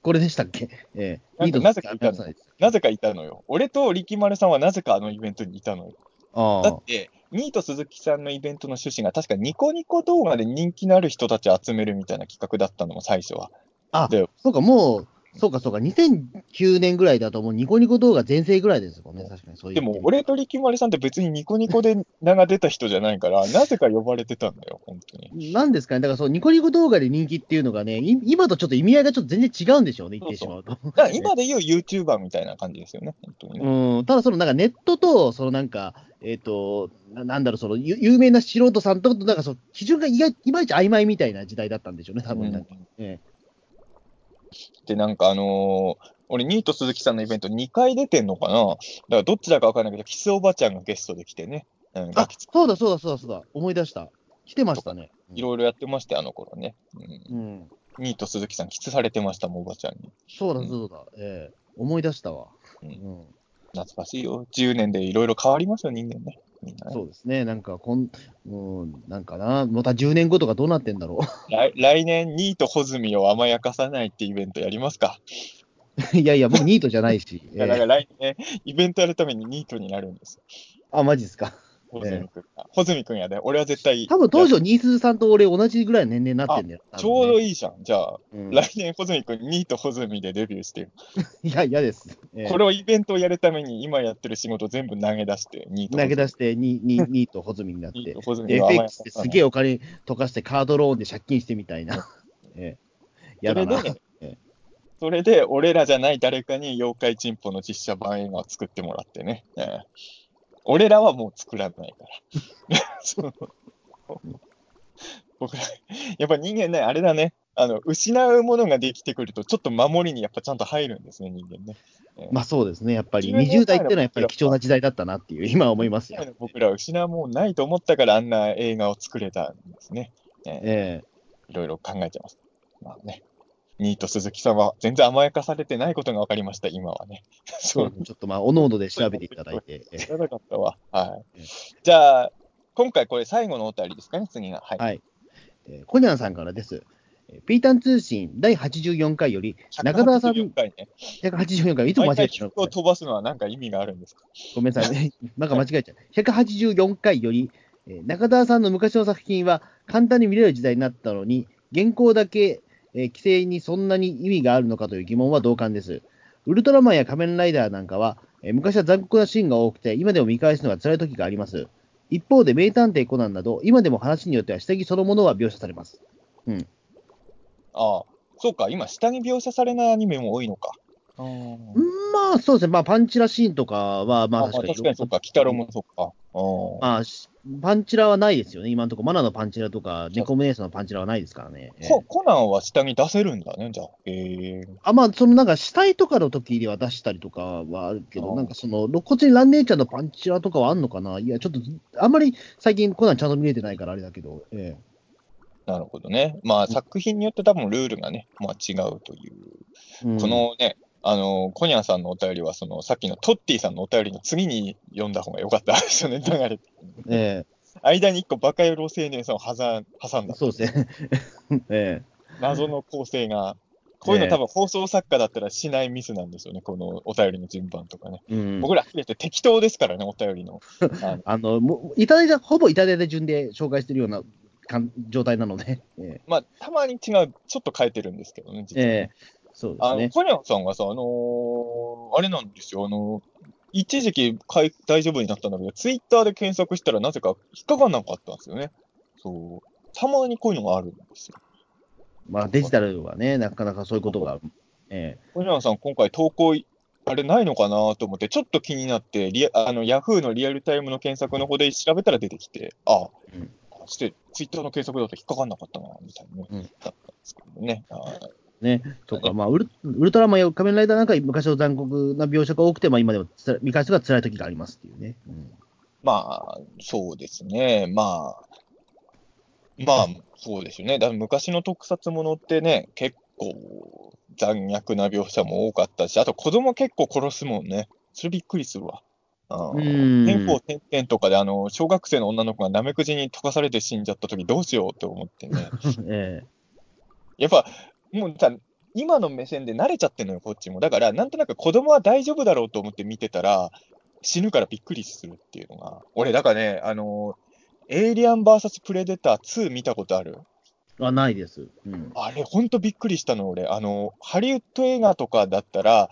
これでしたっけ？ええなぜかいたのなぜかいたのよ。俺と力丸さんはなぜかあのイベントにいたのよ。ああだって、ニート鈴木さんのイベントの趣旨が、確かニコニコ動画で人気のある人たちを集めるみたいな企画だったのも、最初は。あで、そうか、もう、そうかそうか、2009年ぐらいだともうニコニコ動画全盛ぐらいですもんね、確かにそういう。でも、俺と力丸さんって別にニコニコで名が出た人じゃないから、なぜか呼ばれてたんだよ、本当に。なんですかね、だからそう、ニコニコ動画で人気っていうのがね、い今とちょっと意味合いがちょっと全然違うんでしょうね、言ってしまうと。だから今で言う YouTuber みたいな感じですよね、本当にね。うん、ただそのなんかネットと、そのなんか、えっ、とな、なんだろう、そのゆ有名な素人さんと、なんかそう、基準がいまいち曖昧みたいな時代だったんでしょうね、多分なんか。えで、なんかあのー俺、ニート鈴木さんのイベント2回出てんのかな？だからどっちだかわかんないけど、キスおばちゃんがゲストで来てね。うん、あそうだそうだそうだそうだ、思い出した。来てましたね。いろいろやってましたよ、あの頃ね。うんうん。ニート鈴木さん、キスされてましたもん、おばちゃんに。そうだそうだ、ええ思い出したわ。ううんん。懐かしいよ。10年でいろいろ変わりますよ、人間ね。そうですね、なんかこん、うん、なんかな、また10年後とかどうなってんだろ来来年、ニート穂積を甘やかさないってイベントやりますか？う。いやいや、僕ニートじゃないし。いやだかええら来年、イベントやるためにニートになるんですよ。あ、マジですか。穂積君が。穂積君やで、俺は絶対。多分当時、ニースさんと俺同じぐらいの年齢になってんだよ。ちょうどいい。じゃん。じゃあ、うん来年、穂積君、ニート穂積でデビューしてよ いや、嫌です。ええこれをイベントをやるために、今やってる仕事全部投げ出して、ニート。投げ出してニ、ート、ホズミになって FX ですげえお金溶かしてカードローンで借金してみたいな。ええ、やだな。それでえそれで、俺らじゃない誰かに妖怪チンポの実写版映画を作ってもらってね。ええ俺らはもう作らないから。そう僕ら、やっぱ人間ね、あれだね。あの、失うものができてくると、ちょっと守りにやっぱちゃんと入るんですね、人間ね。ええまあそうですね、やっぱり10年20代っていうのはやっぱり貴重な時代だったなっていう、今は思いますよ。僕らは失うもんないと思ったから、あんな映画を作れたんですね。えええいろいろ考えちゃいます。まあね。ニート鈴木さんは全然甘やかされてないことが分かりました、今はね。そうちょっとまあ、おのおので調べていただいて。え 知らなかったわ。はいうん。じゃあ、今回これ最後のお便りですかね、次が。はい。はいえーコニャンさんからです。えーピータン通信第84回より、中澤さん、184回ね。184回、いつも間違えちゃう曲。を飛ばすのはなんか意味があるんですかごめんなさいね。なんか間違えちゃう。184回より、えー中澤さんの昔の作品は簡単に見れる時代になったのに、原稿だけ、えー規制にそんなに意味があるのかという疑問は同感です。ウルトラマンや仮面ライダーなんかは、えー昔は残酷なシーンが多くて、今でも見返すのが辛い時があります。一方で、名探偵コナンなど、今でも話によっては下着そのものは描写されます。ああ、そうか、今、下に描写されないアニメも多いのか。あーまあ、そうですね。まあ、パンチラシーンとかは、まあ、あまあ確かに。確かにそうか、鬼太郎もそうか。まあ、しパンチラはないですよね。今のところ、マナのパンチラとか、ネコムネースのパンチラはないですからね。ええココナンは下に出せるんだね、じゃあ。えー、あまあ、そのなんか死体とかの時では出したりとかはあるけど、なんかその露骨にランネイチャーのパンチラとかはあんのかな？いや、ちょっと、あんまり最近コナンちゃんと見れてないからあれだけど、えなるほどね。まあ、作品によって多分ルールがね、まあ違うという。えうんこのね、あの、コニャンさんのお便りは、その、さっきのトッティさんのお便りの次に読んだ方が良かったですよね、流れて。え間に一個バカ野郎青年さんを挟ん挟んだ。えそうですね。え謎の構成が。こういうのええ多分放送作家だったらしないミスなんですよね、このお便りの順番とかね。えうん、僕らすべて適当ですからね、お便りの。あ のあの、もういただいた、ほぼいただいた順で紹介してるようなかん状態なので、えまあ、たまに違う、ちょっと変えてるんですけどね、実はね、えええそうですあの、ね。コニャンさんがさ、あのーあれなんですよ、あのー一時期かい大丈夫になったんだけど、ツイッターで検索したらなぜか引っかかんなかったんですよね。そう。たまにこういうのがあるんですよ。まあ、デジタルはね、なかなかそういうことが、えコニャンさん、今回投稿、あれないのかなと思って、ちょっと気になって、リアあの、ヤフーのリアルタイムの検索の方で調べたら出てきて、ああ、うんして、ツイッターの検索だと引っかかんなかったな、みたいなね、うんだったんですけどね。ああえね。とか、まあウル、ウルトラマンや仮面ライダーなんか昔の残酷な描写が多くて、まあ今でも見返すが辛い時がありますっていうね。うんまあ、そうですね。まあ、まあ、そうですよね。だ昔の特撮ものってね、結構残虐な描写も多かったし、あと子供結構殺すもんね。それびっくりするわ。天候点々とかで、あの、小学生の女の子がナメクジに溶かされて死んじゃった時どうしようって思ってね。えやっぱ、もうさ、今の目線で慣れちゃってるのよ、こっちも。だから、なんとなく子供は大丈夫だろうと思って見てたら、死ぬからびっくりするっていうのが。俺、だからね、あのエイリアン VS プレデター2見たことある？えはないです。うん。あれ、ほんとびっくりしたの、俺。あの、ハリウッド映画とかだったら、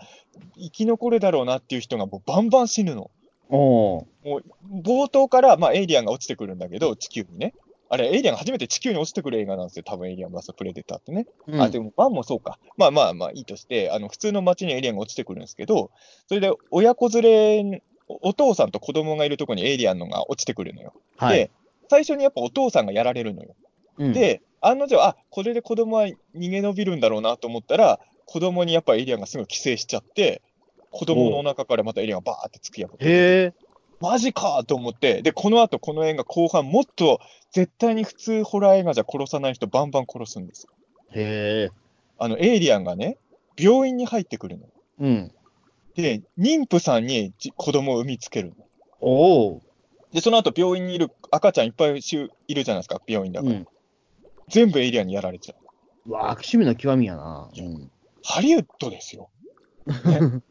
生き残るだろうなっていう人がもうバンバン死ぬの。おーもう、冒頭から、まあ、エイリアンが落ちてくるんだけど、地球にね。あれ、エイリアンが初めて地球に落ちてくる映画なんですよ。多分、エイリアン VS プレデターってね。うんあ、でも、ワンもそうか。まあまあまあ、いいとして、あの、普通の街にエイリアンが落ちてくるんですけど、それで、親子連れ、おお父さんと子供がいるところにエイリアンのが落ちてくるのよ。はい。で、最初にやっぱお父さんがやられるのよ。うん、で、案の定、あ、これで子供は逃げ延びるんだろうなと思ったら、子供にやっぱエイリアンがすぐ寄生しちゃって、子供のお腹からまたエイリアンがバーって突き破って。マジかと思って、で、この後この映画後半もっと絶対に普通ホラー映画じゃ殺さない人バンバン殺すんですよ。へえ。あの、エイリアンがね、病院に入ってくるの。うん。で、妊婦さんにじ子供を産みつけるの。おお。で、その後病院にいる赤ちゃんいっぱいしゅいるじゃないですか、病院だから。うん。全部エイリアンにやられちゃう。うわ、悪趣味の極みやな。うん。ハリウッドですよ。ね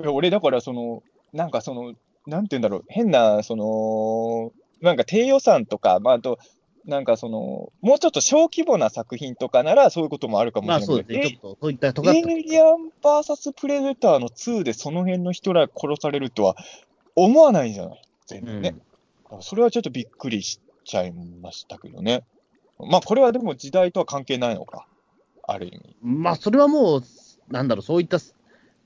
いや俺、だから、その、なんかその、なんて言うんだろう、変な、その、なんか低予算とか、まあ、あと、なんかその、もうちょっと小規模な作品とかなら、そういうこともあるかもしまあれないそうですね。ちょっと、そういったとエ。イリアン VS プレデターの2でその辺の人ら殺されるとは思わないじゃない、全然ね。だからそれはちょっとびっくりしちゃいましたけどね。まあ、これはでも時代とは関係ないのか、ある意味。うんまあ、それはもう、なんだろう、そういった、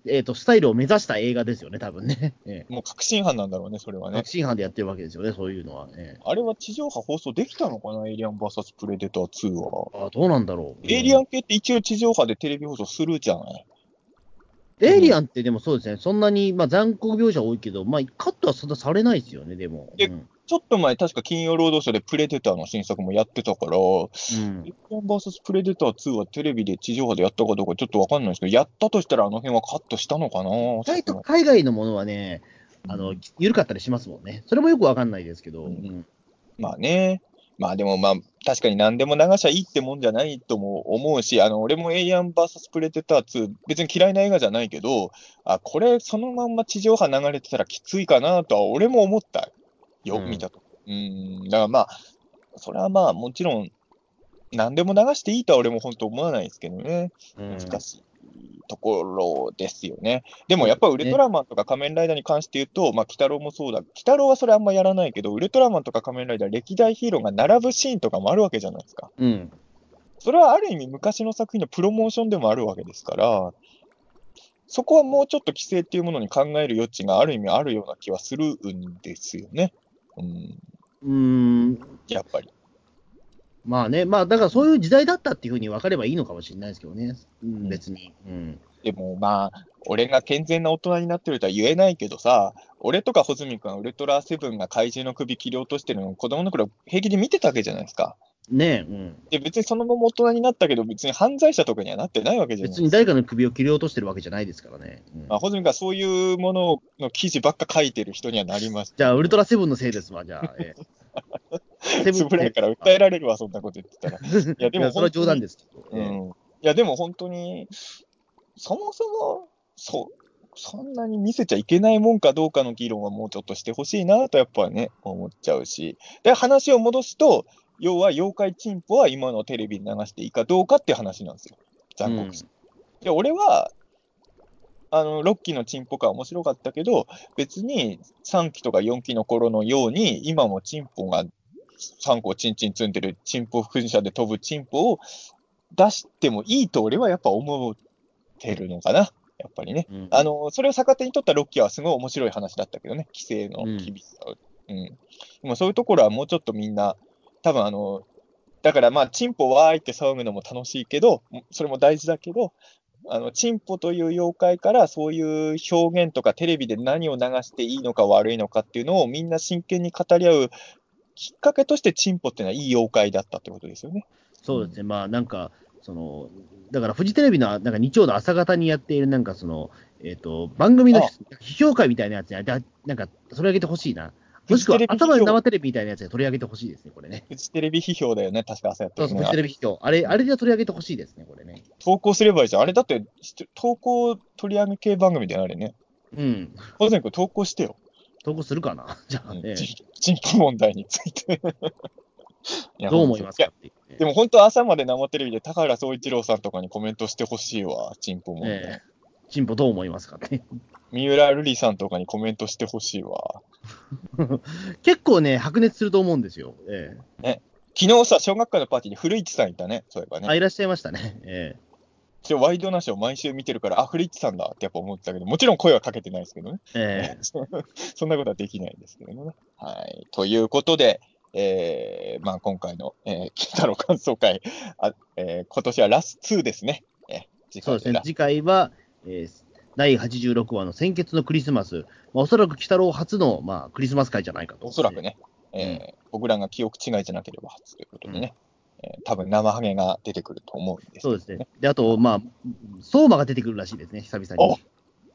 えっ、と、スタイルを目指した映画ですよね、多分ね。えもう確信犯なんだろうね、それはねえ確。信犯でやってるわけですよね、そういうのは。えあれは地上波放送できたのかな、エイリアン VS プレデター2は。えあどうなんだろう。エイリアンン系って一応地上波でテレビ放送するじゃない。エイリアンってでもそうですね、そんなに、まあ、残酷描写多いけど、まあ、カットはそんなされないですよね、でも。でうんちょっと前、確か金曜ロードショーでプレデターの新作もやってたから、エうんイリアン VS プレデター2はテレビで地上波でやったかどうかちょっとわかんないですけど、やったとしたらあの辺はカットしたのかな？意外と海外のものはね、あの、緩かったりしますもんね。それもよくわかんないですけど。うんうんまあね。まあでもまあ、確かに何でも流しゃいいってもんじゃないとも思うし、あの、俺もエイアン VS プレデター2、別に嫌いな映画じゃないけど、あ、これそのまんま地上波流れてたらきついかなとは俺も思ったよ、うん見たと。うん、だからまあ、それはまあもちろん、何でも流していいとは俺も本当思わないですけどね。うん難しいところですよね。でもやっぱりウルトラマンとか仮面ライダーに関して言うと、まあ、鬼太郎もそうだ。鬼太郎はそれあんまやらないけど、ウルトラマンとか仮面ライダー、歴代ヒーローが並ぶシーンとかもあるわけじゃないですか。うん。それはある意味昔の作品のプロモーションでもあるわけですから、そこはもうちょっと規制っていうものに考える余地がある意味あるような気はするんですよね。うん、うーん。やっぱり。まあね、まあだからそういう時代だったっていうふうに分かればいいのかもしれないですけどね。うん、別に。うん。でもまあ、俺が健全な大人になってるとは言えないけどさ、俺とか穂積君はウルトラセブンが怪獣の首切り落としてるのを子供の頃平気で見てたわけじゃないですか。ねえ、うん。で、別にそのまま大人になったけど、別に犯罪者とかにはなってないわけじゃないですか。別に誰かの首を切り落としてるわけじゃないですからね。うんまあ、穂積君がそういうものの記事ばっか書いてる人にはなります。じゃあ、ウルトラセブンのせいですわ、じゃあ。ええ、セつぶらいから訴えられるわ、そんなこと言ってたら。いやでもそれは冗談ですけど。ええうん。いや、でも本当に、そもそも、そう、そんなに見せちゃいけないもんかどうかの議論はもうちょっとしてほしいなと、やっぱね、思っちゃうし。で、話を戻すと、要は妖怪チンポは今のテレビに流していいかどうかっていう話なんですよ。残酷して。で、俺は、あの、6期のチンポが面白かったけど、別に3期とか4期の頃のように、今もチンポが3個チンチン積んでるチンポ噴射で飛ぶチンポを出してもいいと俺はやっぱ思ってるのかな。やっぱりね。うんあの、それを逆手に取った6期はすごい面白い話だったけどね。規制の厳しさを。うん。でもそういうところはもうちょっとみんな、多分あの、だからまあ、チンポわーいって騒ぐのも楽しいけど、それも大事だけど、あの、チンポという妖怪からそういう表現とかテレビで何を流していいのか悪いのかっていうのをみんな真剣に語り合うきっかけとしてチンポっていうのはいい妖怪だったってことですよね。そうですね、まあなんか、その、だからフジテレビのなんか日曜の朝方にやっている、なんかその、えっ、と、番組のあ批評会みたいなやつに、だなんか取り上げてほしいな。もしくはフジテレビ批評朝まで生テレビみたいなやつで取り上げてほしいですね、これね。フジテレビ批評だよね、確か朝やってそうそう、るねフジテレビ批評。あれ、あれで取り上げてほしいですね、これね。投稿すればいいじゃん。あれだって、し投稿取り上げ系番組であれね。うん。小泉君投稿してよ。投稿するかな？じゃあね、チンチンポ問題について。いやどう思いますかでも本当朝まで生テレビで高原総一郎さんとかにコメントしてほしいわ、チンポ問題。ええチンポどう思いますかって。三浦瑠麗さんとかにコメントしてほしいわ。結構ね、白熱すると思うんですよ。え昨日さ、小学校のパーティーに古市さんいたね、そういえばね。えあ、いらっしゃいましたね。え一応ワイドナショー毎週見てるから、あ、古市さんだってやっぱ思ってたけど、もちろん声はかけてないですけどね。ええ そんなことはできないんですけどね。はい。ということで、えー、まあ今回の、えー、金太郎感想会、あえー、今年はラス2ですね。えー、次回ラ。そうですね次回は、えー第86話の先決のクリスマス、まあ、おそらく鬼太郎初の、まあ、クリスマス会じゃないかと。おそらくね、えー僕らが記憶違いじゃなければ初ということでね、えー多分生ハゲが出てくると思うんですけどそうですね。で、あと、まあ、相馬が出てくるらしいですね、久々に。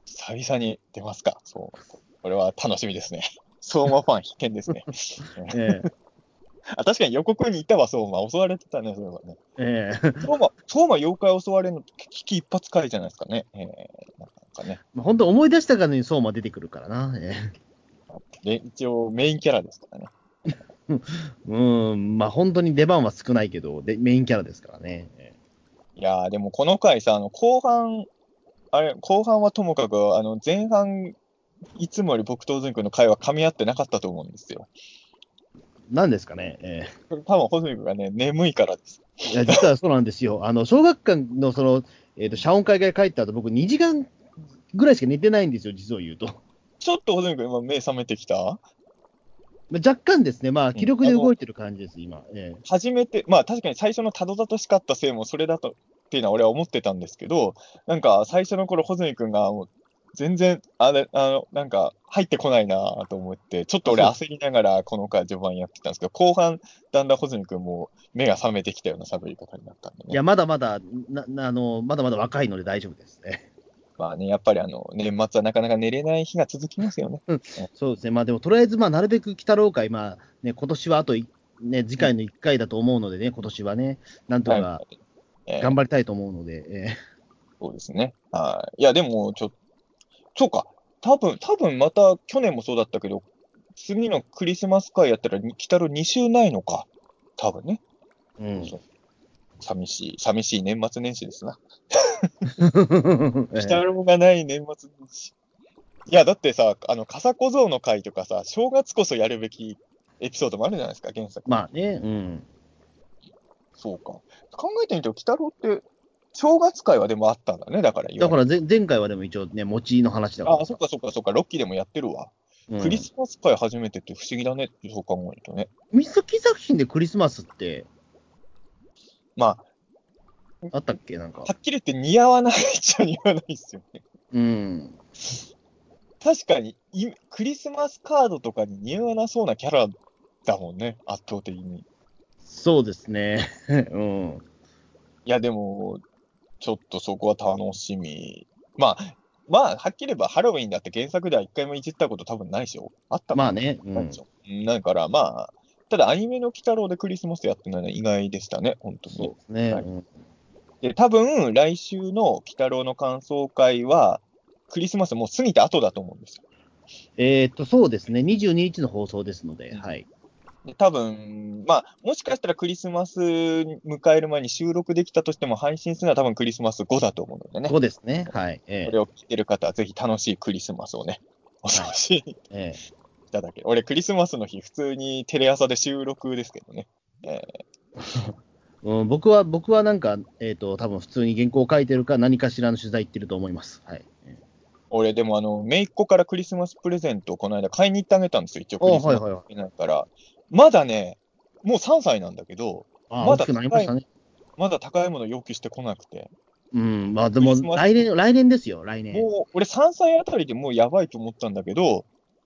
久々に出ますか。そう。これは楽しみですね。相馬ファン必見ですね。ええあ確かに予告にいたわ、相馬。襲われてたね、そういえばね。ええ相馬、相馬妖怪襲われるの危機一髪回じゃないですかね。えー、なんかね。まあ本当思い出したかのに相馬出てくるからな。えで、一応 メインキャラですからね。えうん、まあ本当に出番は少ないけど、でメインキャラですからね。えいやー、でもこの回さ、あの、後半、あれ、後半はともかく、あの、前半、いつもより僕と尾君の会話噛み合ってなかったと思うんですよ。えなんですかね？えこれ多分、穂積君がね、眠いからです。えいや、実はそうなんですよ。あの、小学館のその、えっ、と、謝恩会が帰った後、僕2時間ぐらいしか寝てないんですよ、実を言うと。ちょっと穂積君、今目覚めてきた？まあ若干ですね、まあ、気力で動いてる感じです、今。ええ初めて、まあ確かに最初のたどたどしかったせいもそれだとっていうのは俺は思ってたんですけど、なんか最初の頃、穂積君がもう全然、あれ、あの、なんか入ってこないなと思って、ちょっと俺焦りながらこの回序盤やってたんですけど、後半、だんだん穂積君も目が覚めてきたような喋り方になったんでね。いや、まだまだ、ななあの、まだまだ若いので大丈夫ですね。まあね、やっぱりあの、年末はなかなか寝れない日が続きますよね。そうですね、まあでも、とりあえず、まあ、なるべく鬼太郎会、まあ、ね、今年はあといね、次回の1回だと思うのでね、今年はね、なんとか頑張りたいと思うので、えそうですね。はい。いや、でも、ちょっと、そうか。多分、多分また去年もそうだったけど、次のクリスマス会やったら、に北太郎2週ないのか。多分ね。ーうんそう寂しい、寂しい年末年始ですな。え北郎がない年末年始。いや、だってさ、あの、笠小僧の会とかさ、正月こそやるべきエピソードもあるじゃないですか、原作。まあね、うん。そうか。考えてみても、北郎って、正月会はでもあったんだね、だから。だから前前回はでも一応ね、餅の話だから。あ、そっかそっかそっか、ロッキーでもやってるわ。うんクリスマス会初めてって不思議だねって、そう考えるとね。水木作品でクリスマスってまあったっけ？なんあ、か。はっきり言って似合わないっちゃ似合わないですよね。うん。確かに、いクリスマスカードとかに似合わなそうなキャラだもんね、圧倒的に。そうですね。うん。いや、でも、ちょっとそこは楽しみ。まあ、まあ、はっきり言えばハロウィンだって原作では一回もいじったこと多分ないでしょ？あったまあね。うんだからまあ、ただアニメの鬼太郎でクリスマスやってないのは意外でしたね、本当にね。そうですね。はいうんで、多分来週の鬼太郎の感想会は、クリスマスもう過ぎた後だと思うんですよ。えーっと、そうですね。22日の放送ですので、はい。で多分、まあ、もしかしたらクリスマス迎える前に収録できたとしても、配信するのは多分クリスマス後だと思うのでね。そうですね。はい。えこれを聞いてる方は、ぜひ楽しいクリスマスをね、お過ごしいええただけ。俺、クリスマスの日、普通にテレ朝で収録ですけどね。ええ うん、僕は、僕はなんか、えーっと、多分普通に原稿を書いてるか、何かしらの取材行ってると思います。はい。俺、でも、あの、姪っ子からクリスマスプレゼントをこの間買いに行ってあげたんですよ、一応クリスマスあはいはいだから。まだね、もう3歳なんだけど、まだ高いもの要求してこなくて。うん、まあでも、来年、来年ですよ、来年。もう、俺3歳あたりでもうやばいと思ったんだけど、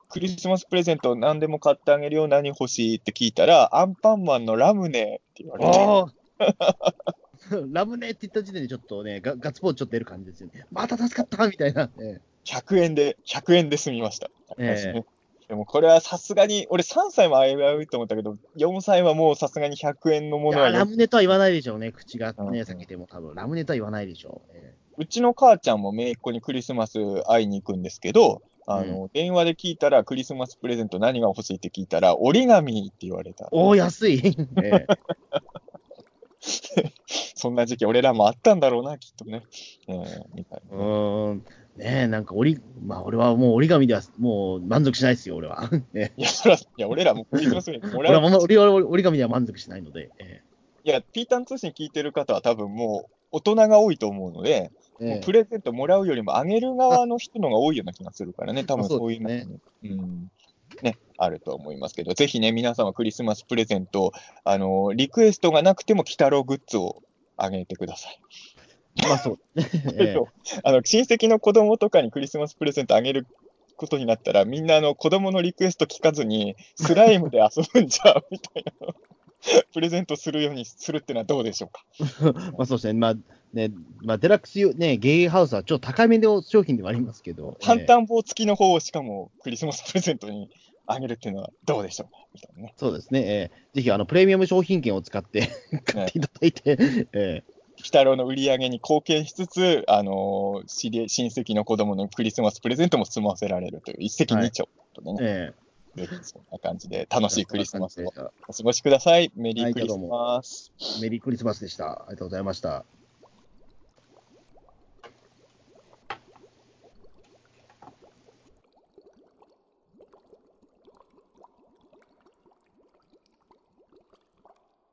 クリスマスプレゼント何でも買ってあげるよ、何欲しいって聞いたら、アンパンマンのラムネって言われて、ラムネって言った時点でちょっとね、ガガッツポーズちょっと出る感じですよね。また助かったみたいな。え100円で、100円で済みました。えでもこれはさすがに、俺3歳は危ういと思ったけど、4歳はもうさすがに100円のものはよムネとは言わないでしょうね、口がね、うん避けても多分。ラムネとは言わないでしょう。えうちの母ちゃんも姪っ子にクリスマス会いに行くんですけど、あの、電話で聞いたら、クリスマスプレゼント何が欲しいって聞いたら、折り紙って言われた。おお、安い。ええ そんな時期俺らもあったんだろうな、きっとね。えーみたいうな。ーん。ねえ、なんか折り、まあ俺はもう折り紙ではもう満足しないですよ、俺は。ねいや、そら、いや、俺らもクリスマスにも俺は折り紙では満足しないので。えいや、ピータン通信聞いてる方は多分もう大人が多いと思うので、ええもうプレゼントもらうよりもあげる側の人のが多いような気がするからね、多分そういうのね、うん、ね、あると思いますけど、ぜひね、皆様クリスマスプレゼント、あの、リクエストがなくても、鬼太郎グッズをあげてください。まあそう あの、親戚の子供とかにクリスマスプレゼントあげることになったら、みんなあの、子供のリクエスト聞かずに、スライムで遊ぶんじゃうみたいな。プレゼントするようにするってのはどうでしょうか？まあそうですね。まあね、まあデラックスよ、ね、ゲイハウスはちょっと高めの商品ではありますけど。簡ええ単棒付きの方をしかもクリスマスプレゼントにあげるっていうのはどうでしょう？かみたいなね。そうですね。ええぜひあのプレミアム商品券を使って 買っていただいて、ええ鬼太郎の売り上げに貢献しつつ、あのー知り親戚の子供のクリスマスプレゼントも済ませられるという一石二鳥とね、ええぜひそんな感じで楽しいクリスマスをお過ごしください。メリークリスマス。メリークリスマスでした。ありがとうございました。